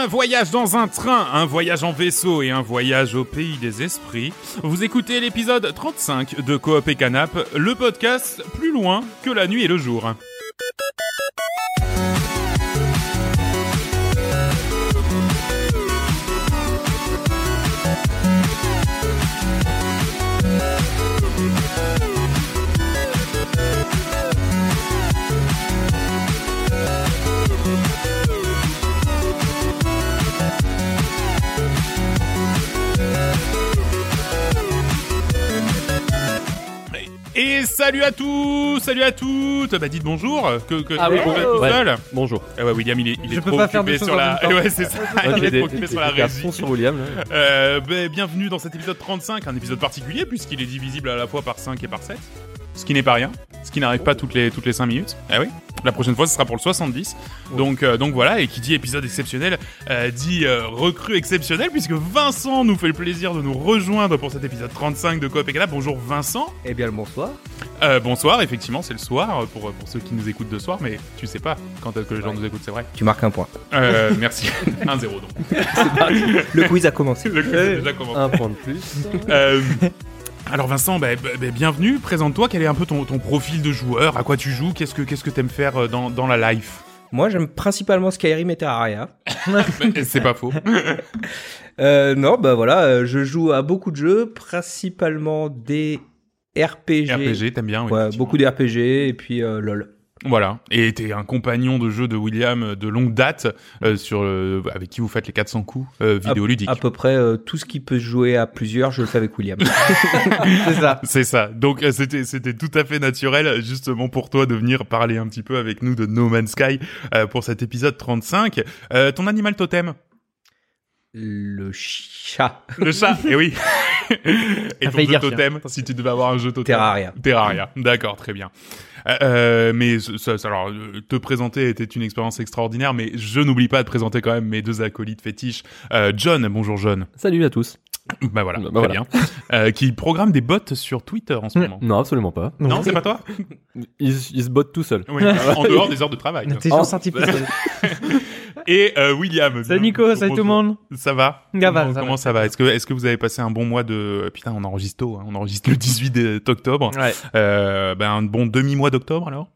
Un voyage dans un train, un voyage en vaisseau et un voyage au pays des esprits. Vous écoutez l'épisode 35 de Coop et Canap, le podcast plus loin que la nuit et le jour. Salut à tous, salut à toutes. Bah dites bonjour. Que, que Ah oui, vous êtes bonjour. tout Ouais. seul. Bonjour. Ah ouais, William, il est, il est Je peux trop pas faire occupé sur la. Ouais, c'est ça. Ouais, il est trop occupé sur la régie. sur William. Euh, bah, bienvenue dans cet épisode 35, un épisode particulier puisqu'il est divisible à la fois par 5 et par 7. Ce qui n'est pas rien, ce qui n'arrive pas toutes les, toutes les 5 minutes. Ah oui La prochaine fois, ce sera pour le 70. Donc, euh, donc voilà, et qui dit épisode exceptionnel, euh, dit euh, recrue exceptionnelle, puisque Vincent nous fait le plaisir de nous rejoindre pour cet épisode 35 de Coop et Canap. Bonjour Vincent. Eh bien le bonsoir. Euh, bonsoir, effectivement, c'est le soir, pour, pour ceux qui nous écoutent de soir, mais tu sais pas quand est-ce que les gens nous écoutent, c'est vrai. Tu marques un point. Euh, merci. 1-0 donc. Le quiz a commencé. Le quiz déjà commencé. Un point de plus. Alors Vincent, bah, bah, bah, bienvenue. Présente-toi. Quel est un peu ton, ton profil de joueur? À quoi tu joues? Qu'est-ce que qu'est-ce que t'aimes faire euh, dans, dans la life? Moi j'aime principalement Skyrim et Terraria. C'est pas faux. Euh, non, bah voilà, euh, je joue à beaucoup de jeux, principalement des RPG. RPG, t'aimes bien oui, Ouais, beaucoup de RPG et puis euh, LOL. Voilà. Et t'es un compagnon de jeu de William de longue date, euh, sur le- avec qui vous faites les 400 coups euh, vidéoludiques. À peu près euh, tout ce qui peut se jouer à plusieurs, je le fais avec William. C'est ça. C'est ça. Donc euh, c'était c'était tout à fait naturel justement pour toi de venir parler un petit peu avec nous de No Man's Sky euh, pour cet épisode 35. Euh, ton animal totem? Le chat. Le chat, et oui. et ton failli jeu dire totem, si tu devais avoir un jeu totem. Terraria. Terraria, d'accord, très bien. Euh, euh, mais ça, ça- alors, te présenter était une expérience extraordinaire, mais je n'oublie pas de présenter quand même mes deux acolytes fétiches. Euh, John, bonjour John. Salut à tous. Bah voilà, Bah très voilà. bien. Euh, qui programme des bots sur Twitter en ce moment. Non, absolument pas. Non, c'est pas toi? Il, il se botte tout seul. Oui, en dehors des heures de travail. Intelligence artificielle. Et euh, William. Salut Nico, salut tout le monde. Ça va Ça va, Comment, ça comment va. ça va Est-ce que, est-ce que vous avez passé un bon mois de... Putain, on enregistre tôt, hein, on enregistre le 18 octobre. Ouais. Euh, ben, un bon demi-mois d'octobre alors?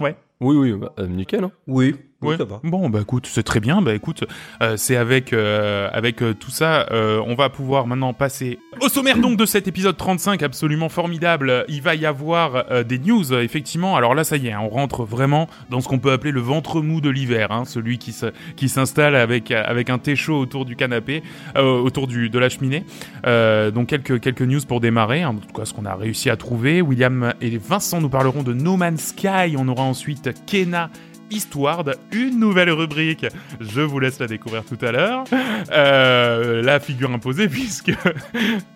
Ouais. Oui, oui, bah, euh, nickel. Hein. Oui, Ouais. ça va. Bon, bah écoute, c'est très bien. Bah écoute, euh, c'est avec euh, avec euh, tout ça, euh, on va pouvoir maintenant passer au sommaire donc de cet épisode 35, absolument formidable. Il va y avoir euh, des news, effectivement. Alors là, ça y est, hein, on rentre vraiment dans ce qu'on peut appeler le ventre mou de l'hiver, hein, celui qui se, qui s'installe avec avec un thé chaud autour du canapé, euh, autour du de la cheminée. Euh, donc quelques quelques news pour démarrer. hein, en tout cas, ce qu'on a réussi à trouver. William et Vincent nous parleront de No Man's Sky. On aura ensuite Kena. Eastward, une nouvelle rubrique. Je vous laisse la découvrir tout à l'heure. Euh, la figure imposée, puisque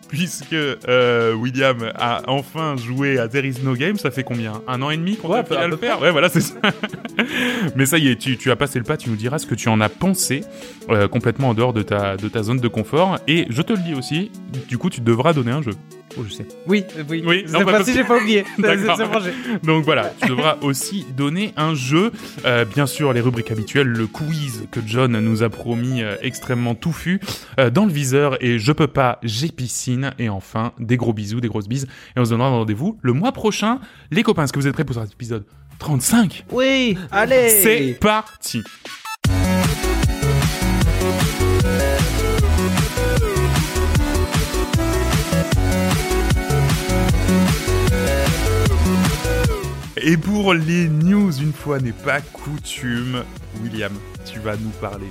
puisque euh, William a enfin joué à There Is No Game. Ça fait combien? Un an et demi qu'on Ouais, fait à le faire? Ouais, voilà, c'est ça. Mais ça y est, tu, tu as passé le pas. Tu nous diras ce que tu en as pensé euh, complètement en dehors de ta de ta zone de confort. Et je te le dis aussi. Du coup, tu devras donner un jeu. Oh, je sais. Oui, oui. Oui, non, j'ai pas oublié. Donc voilà, tu devras aussi donner un jeu. Euh, bien sûr, les rubriques habituelles, le quiz que John nous a promis euh, extrêmement touffu euh, dans le viseur et je peux pas, j'ai piscine. Et enfin, des gros bisous, des grosses bises. Et on se donnera rendez-vous le mois prochain. Les copains, est-ce que vous êtes prêts pour cet épisode 35 Oui, allez C'est parti Et pour les news, une fois n'est pas coutume, William, tu vas nous parler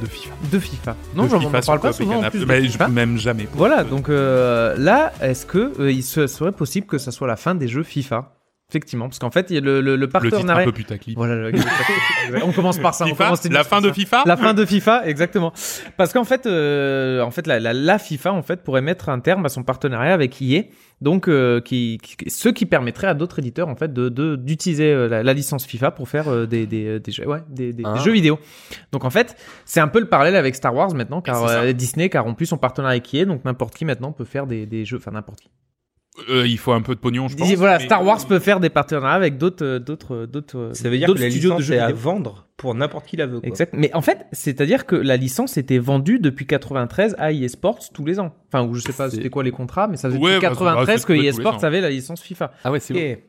de FIFA. De FIFA. Non, de j'en parle pas souvent en de Mais je- FIFA. même jamais. Voilà, donc euh, là, est-ce que euh, il se- serait possible que ça soit la fin des jeux FIFA? Effectivement, parce qu'en fait, il y a le, le, le le titre un partenariat. peu putaclic. Voilà, le- on commence par ça. on FIFA, commence la fin de FIFA La fin de FIFA, exactement. Parce qu'en fait, euh, en fait, la, la, la FIFA en fait pourrait mettre un terme à son partenariat avec EA, donc euh, qui, qui- ce qui permettrait à d'autres éditeurs en fait de de- d'utiliser euh, la, la licence FIFA pour faire euh, des des des jeux, ouais, des, des, des Ah. jeux vidéo. Donc en fait, c'est un peu le parallèle avec Star Wars maintenant, car euh, Disney car rompu son partenariat avec EA, donc n'importe qui maintenant peut faire des des jeux, enfin n'importe qui. Euh, il faut un peu de pognon, je pense. Voilà, mais- Star Wars peut faire des partenariats avec d'autres euh, d'autres d'autres Ça veut dire d'autres que la studios de licence jeux est à vendre pour n'importe qui la veut. Quoi. Exact. Mais en fait, c'est-à-dire que la licence était vendue depuis 93 à EA Sports tous les ans. Enfin, ou je sais pas c'était quoi les contrats, mais ça faisait Ouais, depuis bah, c'est- bah, 93 c'est que EA Sports ans. avait la licence FIFA. Ah ouais, c'est bon. Et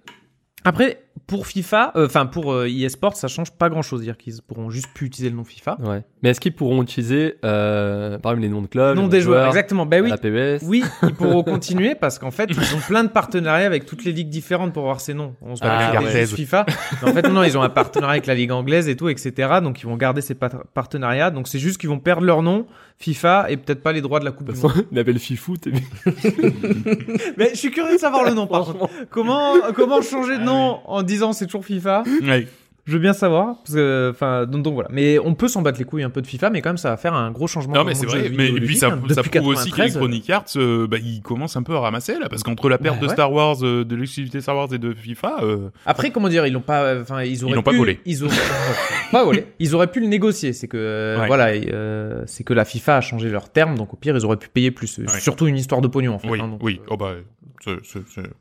après, pour FIFA, euh, enfin pour euh, EA Sports, ça change pas grand-chose. C'est-à-dire qu'ils pourront juste plus utiliser le nom FIFA. Ouais. Mais est-ce qu'ils pourront utiliser, euh, par exemple, les noms de clubs, nom des de joueurs, exactement. Ben oui. la PBS Oui, ils pourront continuer parce qu'en fait, ils ont plein de partenariats avec toutes les ligues différentes pour voir ces noms. On se Ah, juste FIFA. Mais en fait, non, ils ont un partenariat avec la ligue anglaise et tout, etc. Donc, ils vont garder ces partenariats. Donc, c'est juste qu'ils vont perdre leur nom, FIFA, et peut-être pas les droits de la Coupe De du toute Monde. façon, il appelle Fifou, t'es Mais je suis curieux de savoir le nom, par contre. Comment, comment changer de nom en disant c'est toujours FIFA Ouais. Je veux bien savoir. Parce que, enfin, donc, donc voilà. Mais on peut s'en battre les couilles un peu de FIFA, mais quand même, ça va faire un gros changement. Non mais c'est vrai, mais et puis ça, hein. ça prouve aussi 93, qu'Electronic Arts, euh, bah, ils commencent un peu à ramasser là, parce qu'entre la perte Bah de ouais. Star Wars, euh, de l'exclusivité Star Wars et de FIFA, euh, Après, comment dire, ils l'ont pas, enfin, ils auraient l'ont pas volé. Ils auraient pas volé. Ils auraient pu le négocier. C'est que, Ouais. voilà, euh, c'est que la FIFA a changé leurs termes, donc au pire, ils auraient pu payer plus. Ouais. Surtout une histoire de pognon, en fait. oui, hein, donc, oui, euh, oh bah,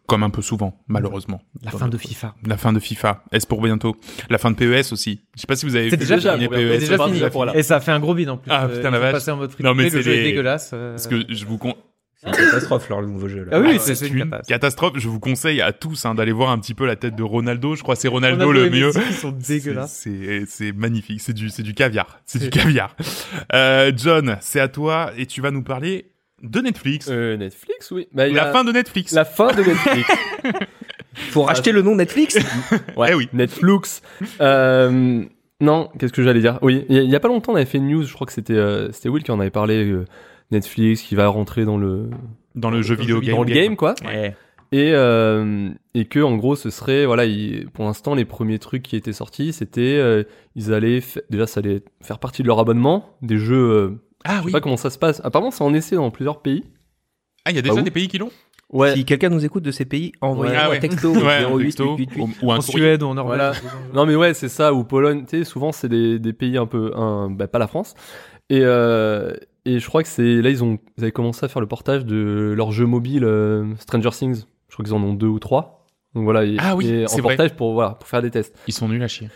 comme un peu souvent, malheureusement. La fin de FIFA. La fin de FIFA. Est-ce pour bientôt? La fin de PES aussi. Je sais pas si vous avez C'est déjà. PES. Déjà pas fini. déjà pour là. Et ça a fait un gros bide en plus. Ah, Euh, putain, la sont vache. en mode free Non, to mais c'est dégueulasse. euh. Parce que je vous con... C'est une catastrophe leur nouveau jeu. Là. Ah oui, Ah, c'est une une catastrophe. catastrophe. Je vous conseille à tous hein, d'aller voir un petit peu la tête de Ronaldo. Je crois que c'est Ronaldo, Ronaldo le et mieux. Ils sont dégueulasses. C'est c'est magnifique. C'est du c'est du caviar. C'est du caviar. Euh, John, c'est à toi et tu vas nous parler de Netflix. Euh, Netflix, oui. Bah, la a- fin de Netflix. La fin de Netflix. Faut racheter le nom Netflix. Ouais, Eh oui. Netflix. Euh, non, qu'est-ce que j'allais dire? Oui, il y, a- il y a pas longtemps, on avait fait une news, je crois que c'était euh, c'était Will qui en avait parlé, euh, Netflix qui va rentrer dans le, Dans le jeu vidéo game. dans le game, quoi. Ouais. Et, euh, et que, en gros, ce serait, voilà, il- pour l'instant, les premiers trucs qui étaient sortis, c'était, euh, ils allaient, déjà, ça allait faire partie de leur abonnement, des jeux, euh, Ah je sais oui. pas comment ça se passe. Apparemment, c'est en essai dans plusieurs pays. Ah, il y a déjà Ah, des pays qui l'ont Ouais. Si quelqu'un nous écoute de ces pays, envoyez-nous Ah un ouais. texto. Ouais, un 08 texto, 88. ou, ou un En courrier. Suède ou en Norvège. Voilà. Non mais ouais c'est ça ou Pologne tu sais souvent c'est des, des pays un peu un, bah, pas la France et euh, et je crois que c'est là ils ont ils avaient commencé à faire le portage de leur jeu mobile euh, Stranger Things je crois qu'ils en ont deux ou trois donc voilà et, Ah oui, et en vrai. portage pour voilà pour faire des tests Ils sont nuls à chier.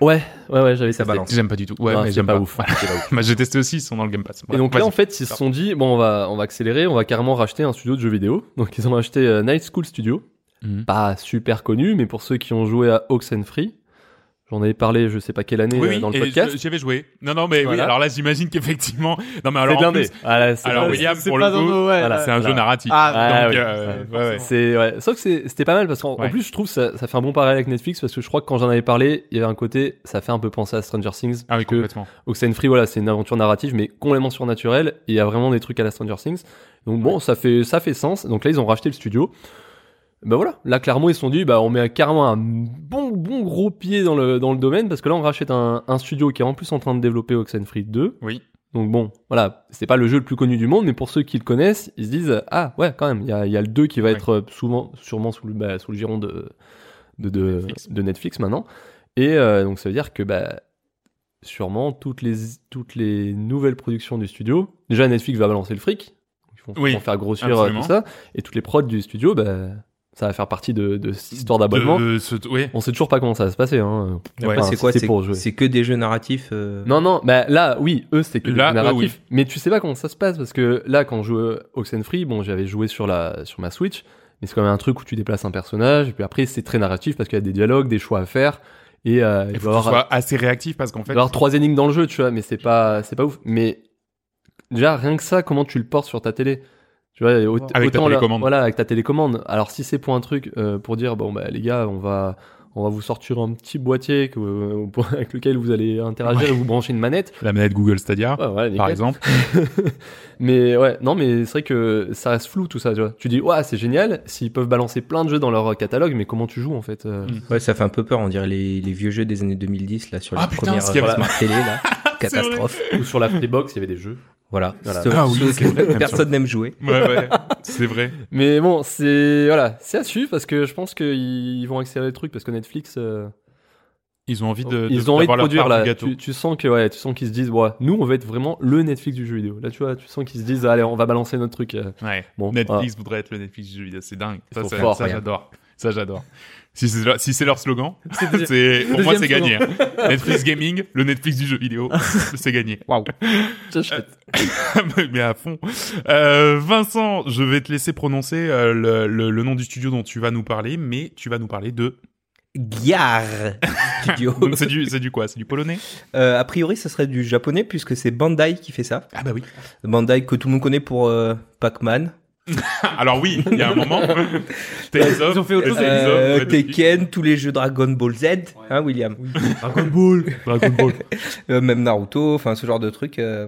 Ouais ouais ouais j'avais Ça testé. balance. J'aime pas du tout. Ouais, Non, mais j'aime pas pas. ouf. Voilà. Bah, j'ai testé aussi, ils sont dans le Game Pass. et donc là en fait ils se sont dit bon on va on va accélérer on va carrément racheter un studio de jeux vidéo donc ils ont acheté euh, Night School Studio Mhm. pas super connu mais pour ceux qui ont joué à Oxenfree j'en avais parlé je sais pas quelle année Oui, euh, oui, dans le podcast je- j'y avais joué. Non, non, mais oui, alors là, j'imagine qu'effectivement. Non, mais alors, c'est Ah, c'est alors William, C'est pour le coup, ouais, voilà, c'est un Voilà. jeu narratif. Ah, Ah, Donc, oui, euh, ouais, ouais. C'est ouais. Sauf que c'est- c'était pas mal parce qu'en plus je trouve ça, ça fait un bon parallèle avec Netflix parce que je crois que quand j'en avais parlé, il y avait un côté ça fait un peu penser à Stranger Things. Ah oui, que complètement. Oxenfree voilà, c'est une aventure narrative mais complètement surnaturelle il y a vraiment des trucs à la Stranger Things. Donc bon, ça fait ça fait sens. Donc là ils ont racheté le studio. Ben voilà, là clairement ils se sont dit bah on met carrément un bon bon gros pied dans le dans le domaine parce que là on rachète un, un studio qui est en plus en train de développer Oxenfree 2. Oui. Donc bon, voilà, c'est pas le jeu le plus connu du monde, mais pour ceux qui le connaissent, ils se disent ah ouais quand même, il y a, il y a le 2 qui va Ouais. être euh, souvent, sûrement sous le, bah, sous le giron de de, de, Netflix. de Netflix maintenant, et euh, donc ça veut dire que bah sûrement toutes les toutes les nouvelles productions du studio, déjà Netflix va balancer le fric, ils vont, Oui, ils vont faire grossir euh, absolument. tout ça, et toutes les prods du studio, bah ça va faire partie de, de cette histoire d'abonnement. Ce- Oui. On sait toujours pas comment ça va se passer. Hein. Ouais. Enfin, c'est quoi C'est pour jouer. c'est que des jeux narratifs. euh, Non, non, bah là, oui, eux, c'est que Là, du eux, narratif. Mais tu sais pas comment ça se passe parce que là, quand je jouais Oxenfree, bon, j'avais joué sur la sur ma Switch, mais c'est quand même un truc où tu déplaces un personnage, et puis après, c'est très narratif parce qu'il y a des dialogues, des choix à faire, et euh, il Il va y faut que tu avoir, sois assez réactif parce qu'en il fait. va y avoir trois énigmes dans le jeu, tu vois, mais c'est pas c'est pas ouf. Mais déjà, rien que ça, comment tu le portes sur ta télé? Tu vois, au- Avec ta autant là- télécommande. voilà, avec ta télécommande. Alors si c'est pour un truc, euh, pour dire bon bah les gars, on va on va vous sortir un petit boîtier que, euh, pour- avec lequel vous allez interagir Ouais. et vous brancher une manette. La manette Google Stadia, Ouais, ouais, par exemple. mais ouais, non, mais c'est vrai que ça reste flou tout ça, tu vois. Tu dis, ouais, c'est génial, s'ils peuvent balancer plein de jeux dans leur catalogue, mais comment tu joues en fait euh, Mm. Ouais, ça fait un peu peur. On dirait les, les vieux jeux des années 2010 là sur Ah, putain, y avait- euh, smart télé là. Catastrophe. Ou sur la Freebox, il y avait des jeux. Voilà. Voilà. Ah oui, vrai, personne n'aime jouer. Ouais, ouais. C'est vrai. Mais bon, c'est voilà, c'est à suivre parce que je pense qu'ils vont accélérer le truc parce que Netflix, euh, Ils ont envie de. ils de- ont envie de produire là. Tu, tu sens que ouais, tu sens qu'ils se disent, ouais, nous on va être vraiment le Netflix du jeu vidéo. Là, tu vois, tu sens qu'ils se disent, allez, on va balancer notre truc. euh. Ouais. Bon, Netflix voudrait être le Netflix du jeu vidéo. C'est dingue. Ça, ça, ça, j'adore. Ça, j'adore. Si c'est leur, si c'est leur slogan, c'est pour moi c'est gagné. hein. Netflix gaming, le Netflix du jeu vidéo, c'est gagné. Waouh. J'achète. mais à fond. Euh, Vincent, je vais te laisser prononcer euh, le, le, le nom du studio dont tu vas nous parler, mais tu vas nous parler de. Gyar Studio. C'est du, c'est du quoi? C'est du polonais? Euh, a priori, ce serait du japonais puisque c'est Bandai qui fait ça. Ah bah oui. Bandai que tout le monde connaît pour euh, Pac-Man, Alors oui, il y a un moment. Tales of, Ils ont fait autre chose. Euh. Tekken, tous les jeux Dragon Ball Z, hein William. Dragon Ball. Dragon Ball. Euh, même Naruto, enfin ce genre de trucs. euh.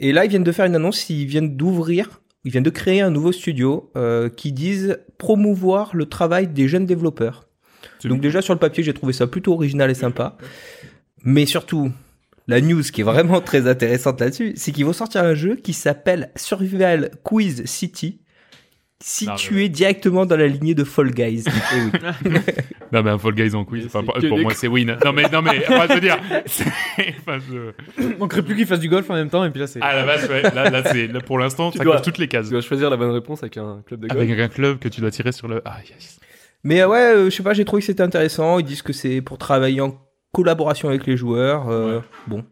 Et là, ils viennent de faire une annonce, ils viennent d'ouvrir, ils viennent de créer un nouveau studio euh, qui disent promouvoir le travail des jeunes développeurs. C'est Donc déjà sur le papier, j'ai trouvé ça plutôt original et sympa. Mais surtout, la news qui est vraiment très intéressante là-dessus, c'est qu'ils vont sortir un jeu qui s'appelle Survival Quiz City, situé directement dans la lignée de Fall Guys. Eh oui. Non mais un Fall Guys en quiz, enfin, C'est pour, moi c'est win. Non mais non mais enfin, je veux dire, enfin, je- On manquerait plus qu'il fasse du golf en même temps et puis là c'est. à la base ouais, là là c'est là pour l'instant Tu ça dois- coche toutes les cases. Tu dois choisir la bonne réponse avec un club de golf. Avec un club que tu dois tirer sur le ah yes. Mais euh, ouais, euh, je sais pas, j'ai trouvé que c'était intéressant. Ils disent que c'est pour travailler en collaboration avec les joueurs. euh, Bon.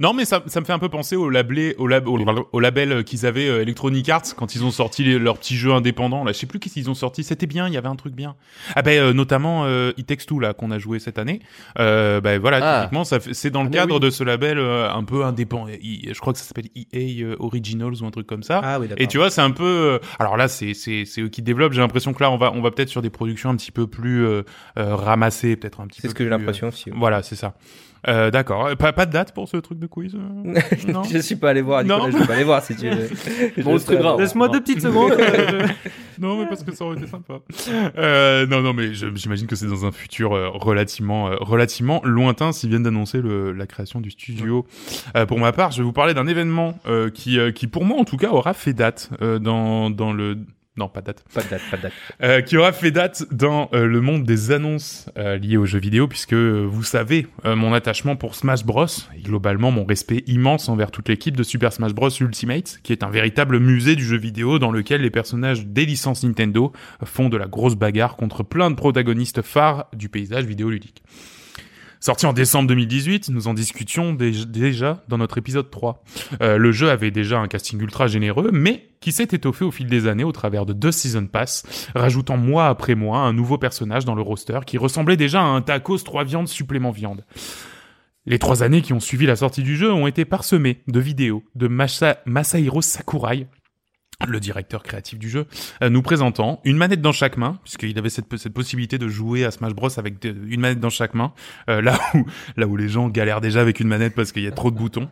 Non, mais ça, ça me fait un peu penser au, label, au, lab, au, au label qu'ils avaient euh, Electronic Arts quand ils ont sorti les- leurs petits jeux indépendants. Là, je sais plus qu'est-ce qu'ils ont sorti. C'était bien, il y avait un truc bien. Ah ben, euh, notamment euh, It Takes Two là qu'on a joué cette année. Euh, ben voilà, Ah. typiquement, ça c'est dans le Mais cadre oui. de ce label euh, un peu indépendant. Je crois que ça s'appelle EA euh, Originals ou un truc comme ça. Ah oui, d'accord. Et tu vois, c'est un peu. euh, Alors là, c'est c'est c'est eux qui développent. J'ai l'impression que là, on va on va peut-être sur des productions un petit peu plus ramassées, peut-être un petit peu. C'est ce que j'ai l'impression aussi. ouais. Voilà, c'est ça. Euh, D'accord. Pas, pas de date pour ce truc de quiz euh Non. je suis pas allé voir, Nicolas, Non. je vais pas aller voir si tu veux. Bon, serai- streamera. Laisse-moi deux petites secondes. euh, Non, mais parce que ça aurait été sympa. Euh, non, non, mais j'imagine que c'est dans un futur euh, relativement, euh, relativement lointain s'ils viennent d'annoncer le- la création du studio. Euh, pour ma part, je vais vous parler d'un événement euh, qui, euh, qui, pour moi en tout cas, aura fait date euh, dans, dans le. Non, pas date. Pas de date, pas de date. Euh, qui aura fait date dans euh, le monde des annonces euh, liées aux jeux vidéo, puisque vous savez mon attachement pour Smash Bros et globalement mon respect immense envers toute l'équipe de Super Smash Bros Ultimate, qui est un véritable musée du jeu vidéo dans lequel les personnages des licences Nintendo font de la grosse bagarre contre plein de protagonistes phares du paysage vidéoludique. Sorti en décembre 2018, nous en discutions dé- déjà dans notre épisode 3. Euh, le jeu avait déjà un casting ultra généreux, mais qui s'est étoffé au fil des années au travers de deux Season Pass, rajoutant mois après mois un nouveau personnage dans le roster qui ressemblait déjà à un tacos trois viandes supplément viande. Les trois années qui ont suivi la sortie du jeu ont été parsemées de vidéos de Masa- Masahiro Sakurai, le directeur créatif du jeu, euh, nous présentant une manette dans chaque main, puisqu'il avait cette, possibilité de jouer à Smash Bros avec une manette dans chaque main, euh, là où là où les gens galèrent déjà avec une manette parce qu'il y a trop de boutons.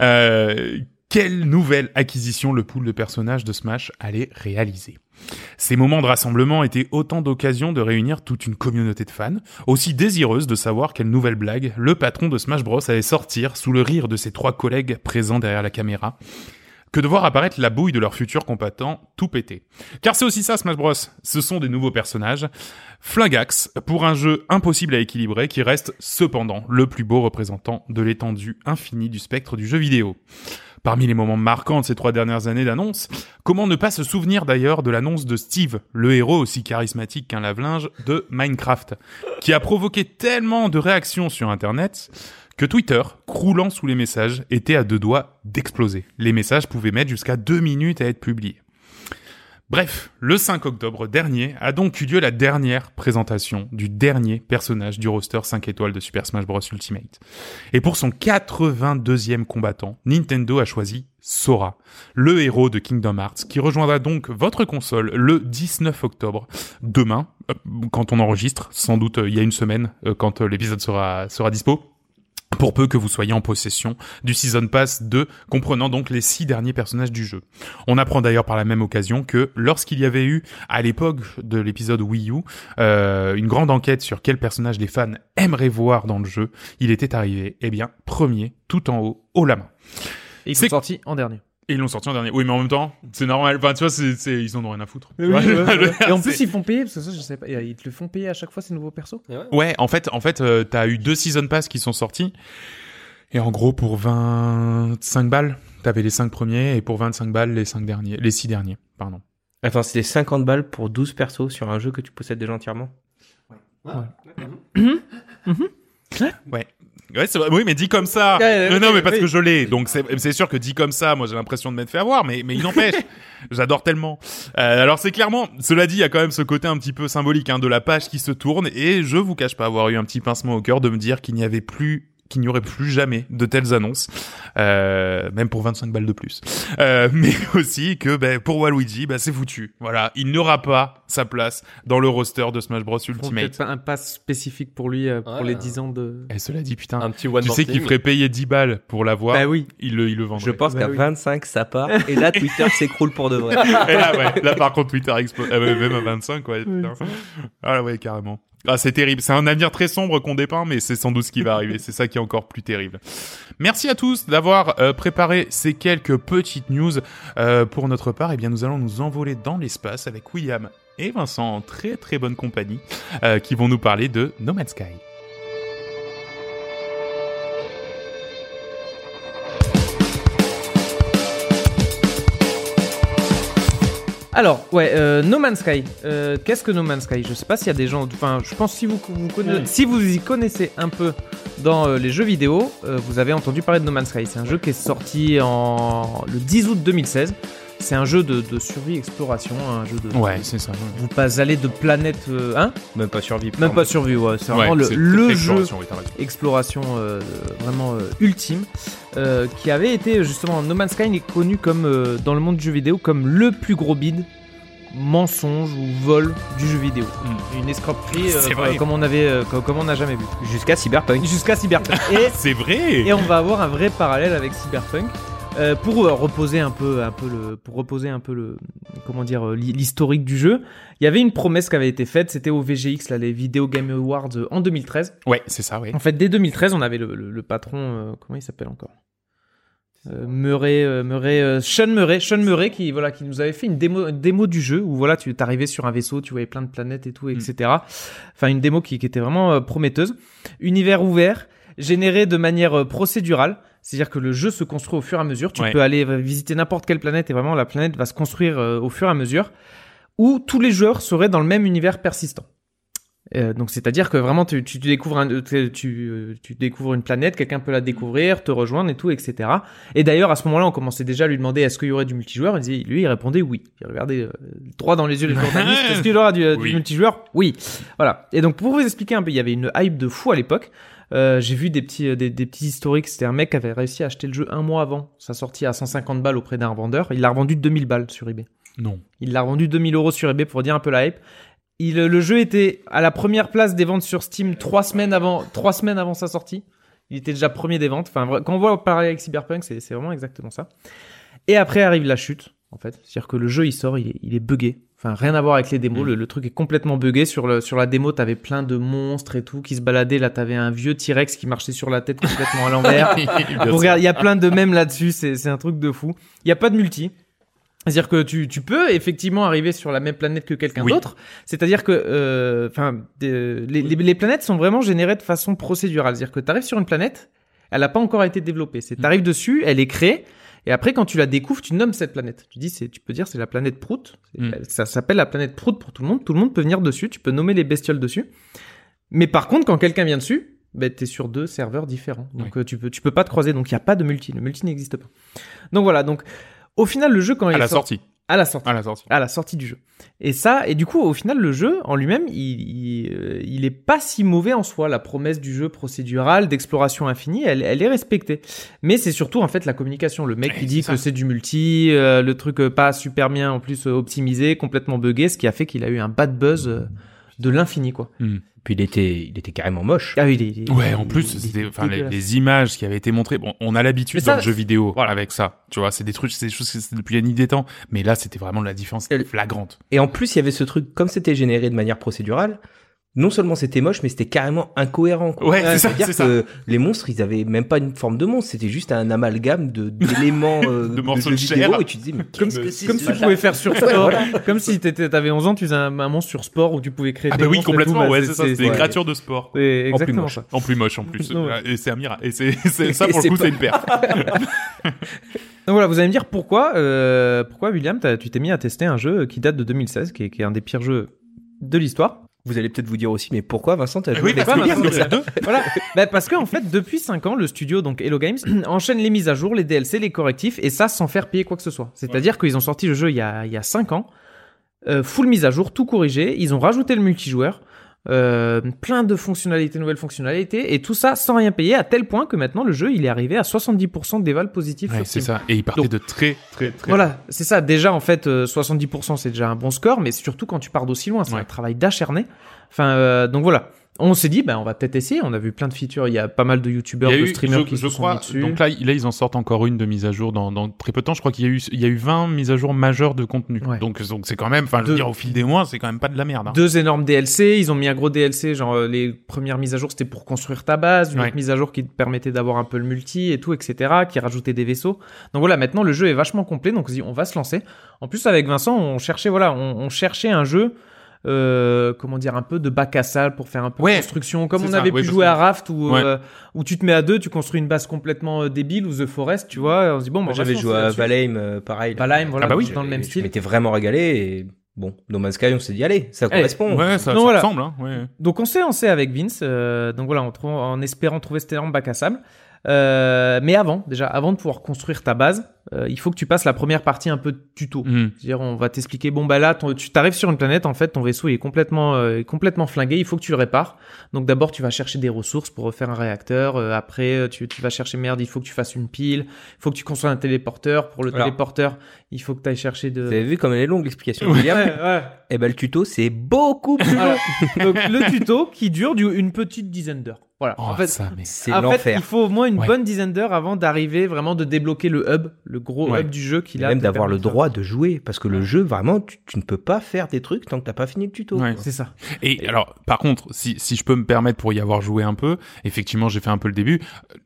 Euh, quelle nouvelle acquisition le pool de personnages de Smash allait réaliser? Ces moments de rassemblement étaient autant d'occasions de réunir toute une communauté de fans, aussi désireuse de savoir quelle nouvelle blague le patron de Smash Bros allait sortir sous le rire de ses trois collègues présents derrière la caméra, que de voir apparaître la bouille de leurs futurs combattants tout pété. Car c'est aussi ça Smash Bros, ce sont des nouveaux personnages, Flingax, pour un jeu impossible à équilibrer qui reste cependant le plus beau représentant de l'étendue infinie du spectre du jeu vidéo. Parmi les moments marquants de ces trois dernières années d'annonce, comment ne pas se souvenir d'ailleurs de l'annonce de Steve, le héros aussi charismatique qu'un lave-linge de Minecraft, qui a provoqué tellement de réactions sur Internet Twitter, croulant sous les messages, était à deux doigts d'exploser. Les messages pouvaient mettre jusqu'à deux minutes à être publiés. Bref, le 5 octobre dernier a donc eu lieu la dernière présentation du dernier personnage du roster 5 étoiles de Super Smash Bros Ultimate. Et pour son 82e combattant, Nintendo a choisi Sora, le héros de Kingdom Hearts, qui rejoindra donc votre console le 19 octobre, demain, euh, quand on enregistre, sans doute euh, il y a une semaine, euh, quand l'épisode sera, sera dispo pour peu que vous soyez en possession du Season Pass 2, comprenant donc les six derniers personnages du jeu. On apprend d'ailleurs par la même occasion que lorsqu'il y avait eu, à l'époque de l'épisode Wii U, euh, une grande enquête sur quel personnage les fans aimeraient voir dans le jeu, il était arrivé, eh bien, premier, tout en haut, haut la main. Et ils C'est- sont sortis en dernier. Et ils l'ont sorti en dernier. Oui, mais en même temps, c'est normal. Enfin, tu vois, c'est, c'est- ils en ont rien à foutre. Et, en plus, ils font payer, parce que ça, je sais pas. Ils te le font payer à chaque fois ces nouveaux persos. Ouais, en fait, en fait, euh, t'as eu deux season pass qui sont sortis. Et en gros, pour 25 balles, t'avais les 5 premiers, et pour 25 balles, les 5 derniers, les 6 derniers, pardon. Attends, c'était 50 balles pour 12 persos sur un jeu que tu possèdes déjà entièrement? Ouais. Ouais. Oui, mais dit comme ça. Ouais, non, oui, non, mais parce oui. que je l'ai. Donc, c'est c'est sûr que dit comme ça, moi, j'ai l'impression de m'être fait avoir, mais, mais il n'empêche. J'adore tellement. Euh, alors, c'est clairement, cela dit, il y a quand même ce côté un petit peu symbolique, hein, de la page qui se tourne, et je vous cache pas avoir eu un petit pincement au cœur de me dire qu'il n'y avait plus qu'il n'y aurait plus jamais de telles annonces, euh, même pour 25 balles de plus. Euh, mais aussi que ben, pour Waluigi, ben, c'est foutu. Voilà, il n'aura pas sa place dans le roster de Smash Bros Ultimate. peut-être pas un pass spécifique pour lui euh, pour Ouais. les 10 ans de. Et cela dit, putain, Un petit one tu sais qu'il ferait payer 10 balles pour l'avoir. Bah oui. Il le, il le vendrait. Je pense Bah qu'à oui. 25, ça part. Et là, Twitter s'écroule pour de vrai. Et là, ouais, là, par contre, Twitter explose. Ah ouais, même à 25, ouais. putain. Ah ouais, carrément. Ah, c'est terrible. C'est un avenir très sombre qu'on dépeint, mais c'est sans doute ce qui va arriver. C'est ça qui est encore plus terrible. Merci à tous d'avoir euh, préparé ces quelques petites news. Euh, pour notre part, eh bien, nous allons nous envoler dans l'espace avec William et Vincent en très très bonne compagnie, euh, qui vont nous parler de No Man's Sky. Alors, ouais, euh, No Man's Sky. Euh, Qu'est-ce que No Man's Sky? Je sais pas s'il y a des gens. Enfin, je pense si vous, vous conna- si vous y connaissez un peu dans euh, les jeux vidéo, vous avez entendu parler de No Man's Sky. C'est un jeu qui est sorti en le 10 août 2016. C'est un jeu de, de survie exploration, un jeu de. Ouais, c'est ça. Vous pas aller de planète, euh, hein Même pas survie. Même pas survie, ouais. C'est vraiment Ouais, le, le jeu exploration, euh, vraiment euh, ultime euh, qui avait été justement No Man's Sky est connu comme euh, dans le monde du jeu vidéo comme le plus gros bid mensonge ou vol du jeu vidéo une escroquerie euh, comme on avait euh, comme, comme on n'a jamais vu Jusqu'à Cyberpunk. jusqu'à Cyberpunk et, C'est vrai. et on va avoir un vrai parallèle avec Cyberpunk euh, pour reposer un peu un peu le pour reposer un peu le comment dire euh, l'hi- l'historique du jeu il y avait une promesse qui avait été faite c'était au VGX là les Video Game Awards euh, en 2013 Ouais, c'est ça, oui. en fait, dès 2013, on avait le, le- le patron, euh, comment il s'appelle encore? Euh, Murray, euh, Murray, euh, Sean Murray, Sean Murray qui voilà, qui nous avait fait une démo, une démo du jeu où voilà, tu t'arrivais sur un vaisseau, tu voyais plein de planètes et tout, etc. Enfin, une démo qui, qui était vraiment prometteuse. Univers ouvert, généré de manière procédurale. C'est-à-dire que le jeu se construit au fur et à mesure. Tu Ouais. peux aller visiter n'importe quelle planète et vraiment la planète va se construire euh, au fur et à mesure. Où tous les joueurs seraient dans le même univers persistant. Euh, donc c'est-à-dire que vraiment tu, tu, tu découvres un, tu, tu, euh, tu découvres une planète, quelqu'un peut la découvrir, te rejoindre et tout, etc. Et d'ailleurs à ce moment-là on commençait déjà à lui demander est-ce qu'il y aurait du multijoueur? Il disait, lui il répondait oui. Il regardait euh, droit dans les yeux les journalistes. est-ce qu'il y aura du, du multijoueur? Oui. Voilà. Et donc pour vous expliquer un peu, il y avait une hype de fou à l'époque. Euh, j'ai vu des petits, euh, des, des petits historiques. C'était un mec qui avait réussi à acheter le jeu un mois avant sa sortie à 150 balles auprès d'un revendeur. Il l'a revendu 2000 balles sur eBay. Non. Il l'a revendu 2000 euros sur eBay pour dire un peu la hype. Il, le jeu était à la première place des ventes sur Steam trois semaines avant, trois semaines avant sa sortie. Il était déjà premier des ventes. Enfin, quand on voit parler avec Cyberpunk, c'est c'est vraiment exactement ça. Et après arrive la chute, en fait. C'est-à-dire que le jeu, il sort, il est, il est buggé. Enfin, rien à voir avec les démos. Mm. Le, le truc est complètement buggé. Sur, le, sur la démo, t'avais plein de monstres et tout qui se baladaient. Là, t'avais un vieux T-Rex qui marchait sur la tête complètement à l'envers. Regarde, il y a plein de mèmes là-dessus, c'est c'est un truc de fou. Il y a pas de multi. C'est-à-dire que tu, tu peux effectivement arriver sur la même planète que quelqu'un Oui. d'autre. C'est-à-dire que, euh, enfin, les, les, les planètes sont vraiment générées de façon procédurale. C'est-à-dire que tu arrives sur une planète, elle n'a pas encore été développée. C'est, t'arrives dessus, elle est créée, et après quand tu la découvres, tu nommes cette planète. Tu dis, c'est, tu peux dire, c'est la planète Prout. Mm. Ça s'appelle la planète Prout pour tout le monde. Tout le monde peut venir dessus. Tu peux nommer les bestioles dessus. Mais par contre, quand quelqu'un vient dessus, ben, t'es sur deux serveurs différents. Donc euh, tu peux, tu peux pas te croiser. Donc il y a pas de multi. Le multi n'existe pas. Donc voilà. Donc au final, le jeu quand À il la sort- sortie. À la sortie À la sortie. à la sortie du jeu. Et ça, et du coup, au final, le jeu en lui-même, il, il, euh, il est pas si mauvais en soi. La promesse du jeu procédural, d'exploration infinie, elle, elle est respectée. Mais c'est surtout en fait la communication. Le mec qui dit que c'est du multi, euh, le truc euh, pas super bien en plus optimisé, complètement buggé, ce qui a fait qu'il a eu un bad buzz euh, de l'infini, quoi. Puis il était, il était carrément moche. Ah oui, il Ouais, en plus, il- c'était, enfin, les, images qui avaient été montrées. Bon, on a l'habitude dans le jeu vidéo voilà. avec ça. Tu vois, c'est des trucs, c'est des choses que c'est depuis la nuit des temps. Mais là, c'était vraiment la différence Elle- flagrante. Et en plus, il y avait ce truc, comme c'était généré de manière procédurale, non seulement c'était moche, mais c'était carrément incohérent. quoi. Ouais, c'est ça, C'est-à-dire c'est ça. que les monstres, ils avaient même pas une forme de monstre, c'était juste un amalgame de d'éléments euh, De morceaux de vidéo, chair. et tu te dis mais Comme, qu'est-ce que c'est comme si tu pouvais faire sur sport, comme si t'étais- t'avais 11 ans, tu faisais un, un monstre sur sport où tu pouvais créer Ah des bah oui, tout, complètement. bah, ouais, c'est ça. C'était des ouais. créatures de sport. C'est En plus exactement moche. ça. En plus moche, en plus. Ouais. Et c'est un miracle. Et c'est, c'est- ça Et pour le coup, c'est une perte. Donc voilà, vous allez me dire pourquoi, euh, pourquoi William, tu t'es mis à tester un jeu qui date de 2016, qui est, qui est un des pires jeux de l'histoire. Vous allez peut-être vous dire aussi, mais pourquoi Vincent t'as joué oui, que pas, Vincent, en deux. Voilà, bah, parce qu'en fait, depuis 5 ans, le studio, donc Hello Games, enchaîne les mises à jour, les DLC, les correctifs, et ça sans faire payer quoi que ce soit. C'est-à-dire qu'ils ont sorti le jeu il y a, il y a 5 ans, euh, full mise à jour, tout corrigé, ils ont rajouté le multijoueur, euh, plein de fonctionnalités, nouvelles fonctionnalités, et tout ça sans rien payer, à tel point que maintenant le jeu, il est arrivé à 70% d'éval positif Ouais, c'est ça. Et il partait Donc- de très, très, très. Voilà, c'est ça. Déjà, en fait, euh, 70%, c'est déjà un bon score, mais surtout quand tu pars d'aussi loin, c'est Ouais. un travail d'acharné. Enfin, euh, donc voilà. On s'est dit, ben, on va peut-être essayer. On a vu plein de features. Il y a pas mal de youtubeurs, de streamers je, qui je se sont crois, mis dessus. donc là, là, ils en sortent encore une de mise à jour dans, dans très peu de temps. Je crois qu'il y a eu, il y a eu 20 mises à jour majeures de contenu. Ouais. Donc, donc c'est quand même, enfin, je veux dire, au fil des mois, c'est quand même pas de la merde. hein. Deux énormes DLC. Ils ont mis un gros DLC. Genre, euh, les premières mises à jour, c'était pour construire ta base. Une Ouais. autre mise à jour qui te permettait d'avoir un peu le multi et tout, etc. Qui rajoutait des vaisseaux. Donc voilà, maintenant, le jeu est vachement complet. Donc, on s'est dit, on va se lancer. En plus, avec Vincent, on cherchait, voilà, on, on cherchait un jeu. Euh, comment dire un peu de bac à salle pour faire un peu Ouais, de construction comme on ça, avait ouais, pu jouer que- à Raft où, Ouais. euh, où tu te mets à deux tu construis une base complètement euh, débile ou The Forest tu vois on se dit bon bah, Moi j'avais joué à. Valheim, euh, pareil. Valheim voilà Ah bah oui. dans le même Et Je style m'étais vraiment régalé et bon, No Man's Sky, on s'est dit allez, ça Eh, correspond. Ouais, ça, voilà. ressemble, hein. Ouais. Donc on s'est lancé avec Vince, euh, donc voilà, en espérant trouver cet énorme bac à sable. Euh, mais avant, déjà, avant de pouvoir construire ta base, euh, il faut que tu passes la première partie un peu de tuto. Mhm. C'est-à-dire, on va t'expliquer, bon bah là, ton- tu t'arrives sur une planète, en fait, ton vaisseau il est complètement, euh, complètement flingué, il faut que tu le répares. Donc d'abord, tu vas chercher des ressources pour refaire un réacteur. euh, après, euh, tu, tu vas chercher merde, il faut que tu fasses une pile. Il faut que tu construises un téléporteur. Pour le téléporteur, il faut que tu ailles chercher de. Vous avez vu comme elle est longue l'explication. Ouais. Ouais, ouais. Eh ben le tuto c'est beaucoup plus Voilà. long. Donc le tuto qui dure du- une petite dizaine d'heures. Voilà. Oh, en fait, ça, mais. C'est en fait, l'enfer. il faut au moins une Ouais. bonne dizaine d'heures avant d'arriver vraiment de débloquer le hub, le gros Ouais. hub du jeu qui Et là même d'avoir le droit de jouer parce que le jeu vraiment tu, tu ne peux pas faire des trucs tant que t'as pas fini le tuto. Ouais. C'est ça. Et alors, par contre, si, si je peux me permettre pour y avoir joué un peu, effectivement, j'ai fait un peu le début.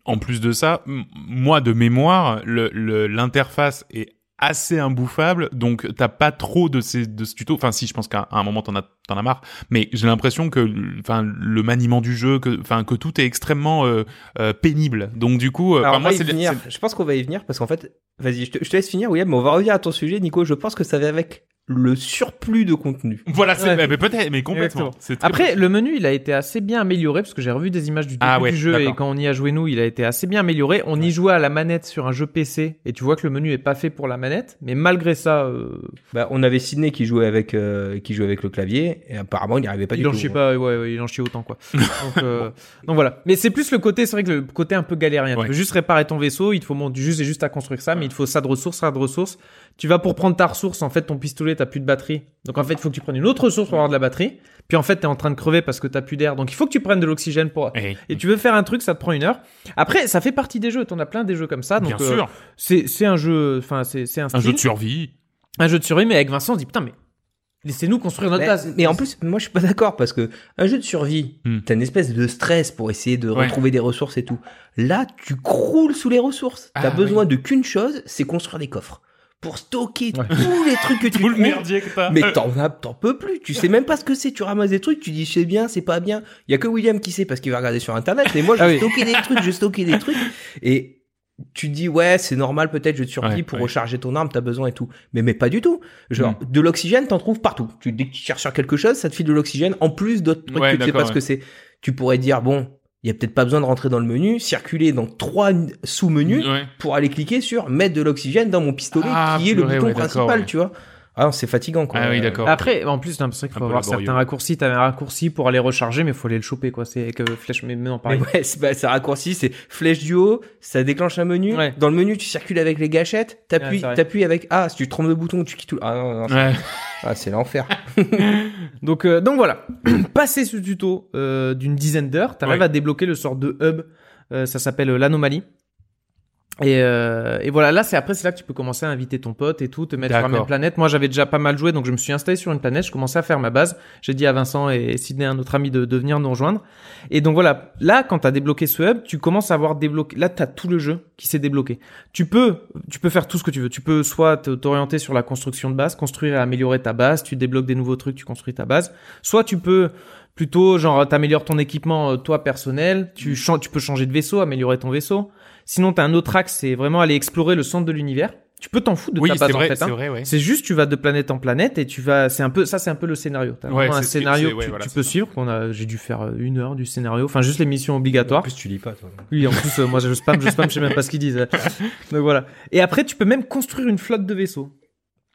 En plus de ça, moi, de mémoire, le- le- l'interface est assez imbouffable, donc t'as pas trop de ces de ce tuto. Enfin, si, je pense qu'à un moment t'en as t'en as marre, mais j'ai l'impression que, enfin, le maniement du jeu, que, enfin, que tout est extrêmement euh, euh, pénible. Donc du coup, euh, Alors moi, c'est Je pense qu'on va y venir parce qu'en fait, vas-y, je te, je te laisse finir, William, mais on va revenir à ton sujet, Nico. Je pense que ça va avec le surplus de contenu. Voilà, c'est Ouais. mais peut-être, mais complètement. Après, le menu, il a été assez bien amélioré parce que j'ai revu des images du début Ah ouais, du jeu et quand on y a joué nous, il a été assez bien amélioré. On y jouait à la manette sur un jeu PC et tu vois que le menu est pas fait pour la manette, mais malgré ça, euh, Bah, on avait Sydney qui jouait avec euh, qui jouait avec le clavier et apparemment il n'y arrivait pas il du en tout. chie pas, ouais, ouais, il en chie autant quoi. donc, euh, donc voilà. Mais c'est plus le côté, c'est vrai que le côté un peu galérien. Ouais. Tu peux juste réparer ton vaisseau, il te faut juste et juste à construire ça, mais il te faut ça de ressources, ça de ressources. Tu vas pour prendre ta ressource, en fait ton pistolet t'as plus de batterie, donc en fait il faut que tu prennes une autre ressource pour avoir de la batterie. Puis en fait t'es en train de crever parce que t'as plus d'air, donc il faut que tu prennes de l'oxygène pour. Eh, Et tu veux faire un truc, ça te prend une heure. Après, ça fait partie des jeux. T'en as plein des jeux comme ça. Donc, bien euh, sûr, c'est c'est un jeu. Enfin, c'est c'est un, un jeu de survie. un jeu de survie. Mais avec Vincent, on se dit putain, mais laissez-nous construire notre Mais, base. mais en plus, moi je suis pas d'accord parce que un jeu de survie, Hmm. t'as une espèce de stress pour essayer de Ouais. retrouver des ressources et tout. Là, tu croules sous les ressources. T'as Ah, besoin de qu'une chose, c'est construire des coffres pour stocker Ouais. tous les trucs que tu Tout le trouves. merdier que t'as. Mais t'en as, t'en peux plus. Tu sais même pas ce que c'est. Tu ramasses des trucs, tu dis c'est bien, c'est pas bien. Il y a que William qui sait parce qu'il va regarder sur internet. Mais moi, je Ah vais oui. stocker des trucs, je vais stocker des trucs. Et tu dis ouais, c'est normal peut-être jeu de survie Ouais, pour ouais. recharger ton arme, t'as besoin et tout. Mais mais pas du tout. Genre Mm. de l'oxygène, t'en trouves partout. Tu dès que tu cherches sur quelque chose, ça te file de l'oxygène en plus d'autres trucs Ouais, que tu sais pas ce que c'est. Tu pourrais dire bon, il y a peut-être pas besoin de rentrer dans le menu, circuler dans trois sous-menus Ouais. pour aller cliquer sur mettre de l'oxygène dans mon pistolet Ah, qui est le bouton ouais, principal, ouais. tu vois. Ah, non, c'est fatigant quoi. Ah oui, d'accord. Après, en plus, non, c'est vrai qu'il faut avoir laborieux. certains raccourcis. T'avais un raccourci pour aller recharger, mais il faut aller le choper, quoi. C'est que flèche, mais non, Mais pareil. ouais, c'est bah, c'est raccourci, c'est flèche du haut, ça déclenche un menu. Ouais. Dans le menu, tu circules avec les gâchettes, Ouais, t'appuies, c'est vrai. t'appuies avec A, si tu trompes de bouton, tu quittes tout. Ah non, non, non, Ouais. ah, c'est l'enfer. Donc, euh, donc voilà. Passer ce tuto euh, d'une dizaine d'heures, t'arrives Ouais. à débloquer le sort de hub. Euh, ça s'appelle euh, l'anomalie. Et, euh, et voilà, là, c'est après, c'est là que tu peux commencer à inviter ton pote et tout, te mettre sur la même planète. Moi, j'avais déjà pas mal joué, donc je me suis installé sur une planète. Je commençais à faire ma base. J'ai dit à Vincent et Sydney, un autre ami, de, de venir nous rejoindre. Et donc voilà, là, quand t'as débloqué ce hub, tu commences à avoir débloqué. Là, t'as tout le jeu qui s'est débloqué. Tu peux, tu peux faire tout ce que tu veux. Tu peux soit te- t'orienter sur la construction de base, construire et améliorer ta base. Tu débloques des nouveaux trucs, tu construis ta base. Soit tu peux Plutôt, genre, t'améliores ton équipement, euh, toi, personnel. Tu, chan- tu peux changer de vaisseau, améliorer ton vaisseau. Sinon, t'as un autre axe, c'est vraiment aller explorer le centre de l'univers. Tu peux t'en foutre de Oui, ta c'est base, en vrai, fait. c'est hein. ouais. C'est juste, tu vas de planète en planète et tu vas. C'est un peu ça, c'est un peu le scénario. T'as Ouais, vraiment un scénario que ouais, tu, voilà, tu peux ça. suivre. Qu'on a, j'ai dû faire euh, une heure du scénario. Enfin, juste les missions obligatoires. En plus, tu lis pas, toi. Oui, en plus, euh, moi, je spam, je spam, je sais même pas ce qu'ils disent. Donc voilà. Et après, tu peux même construire une flotte de vaisseaux.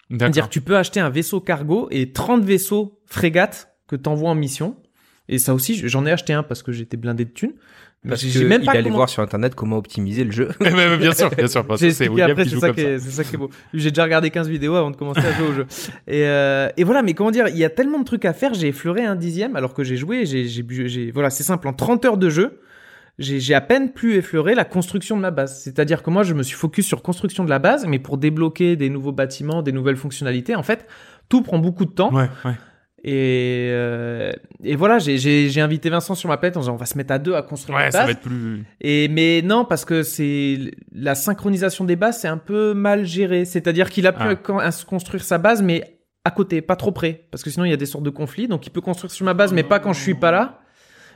C'est-à-dire, tu peux acheter un vaisseau cargo et 30 vaisseaux frégates que t'envoies en mission. Et ça aussi, j'en ai acheté un parce que j'étais blindé de thunes. Parce que même il pas allait comment- voir sur internet comment optimiser le jeu. Bien sûr, bien sûr. parce J'ai que c'est ça, comme qui est, c'est ça qui est beau. J'ai déjà regardé 15 vidéos avant de commencer à jouer au jeu. Et, euh, et voilà, mais comment dire, il y a tellement de trucs à faire, j'ai effleuré un dixième alors que j'ai joué, j'ai, voilà, c'est simple, en 30 heures de jeu, j'ai, j'ai à peine pu effleurer la construction de ma base. C'est-à-dire que moi, je me suis focus sur construction de la base, mais pour débloquer des nouveaux bâtiments, des nouvelles fonctionnalités, en fait, tout prend beaucoup de temps. Ouais, ouais. Et, euh, et voilà, j'ai, j'ai, j'ai invité Vincent sur ma planète en disant, on va se mettre à deux à construire Ouais, ça va être plus. Et mais non parce que c'est la synchronisation des bases c'est un peu mal géré. C'est-à-dire qu'il a pu Ah. construire sa base mais à côté, pas trop près, parce que sinon il y a des sortes de conflits. Donc il peut construire sur ma base mais pas quand je suis pas là.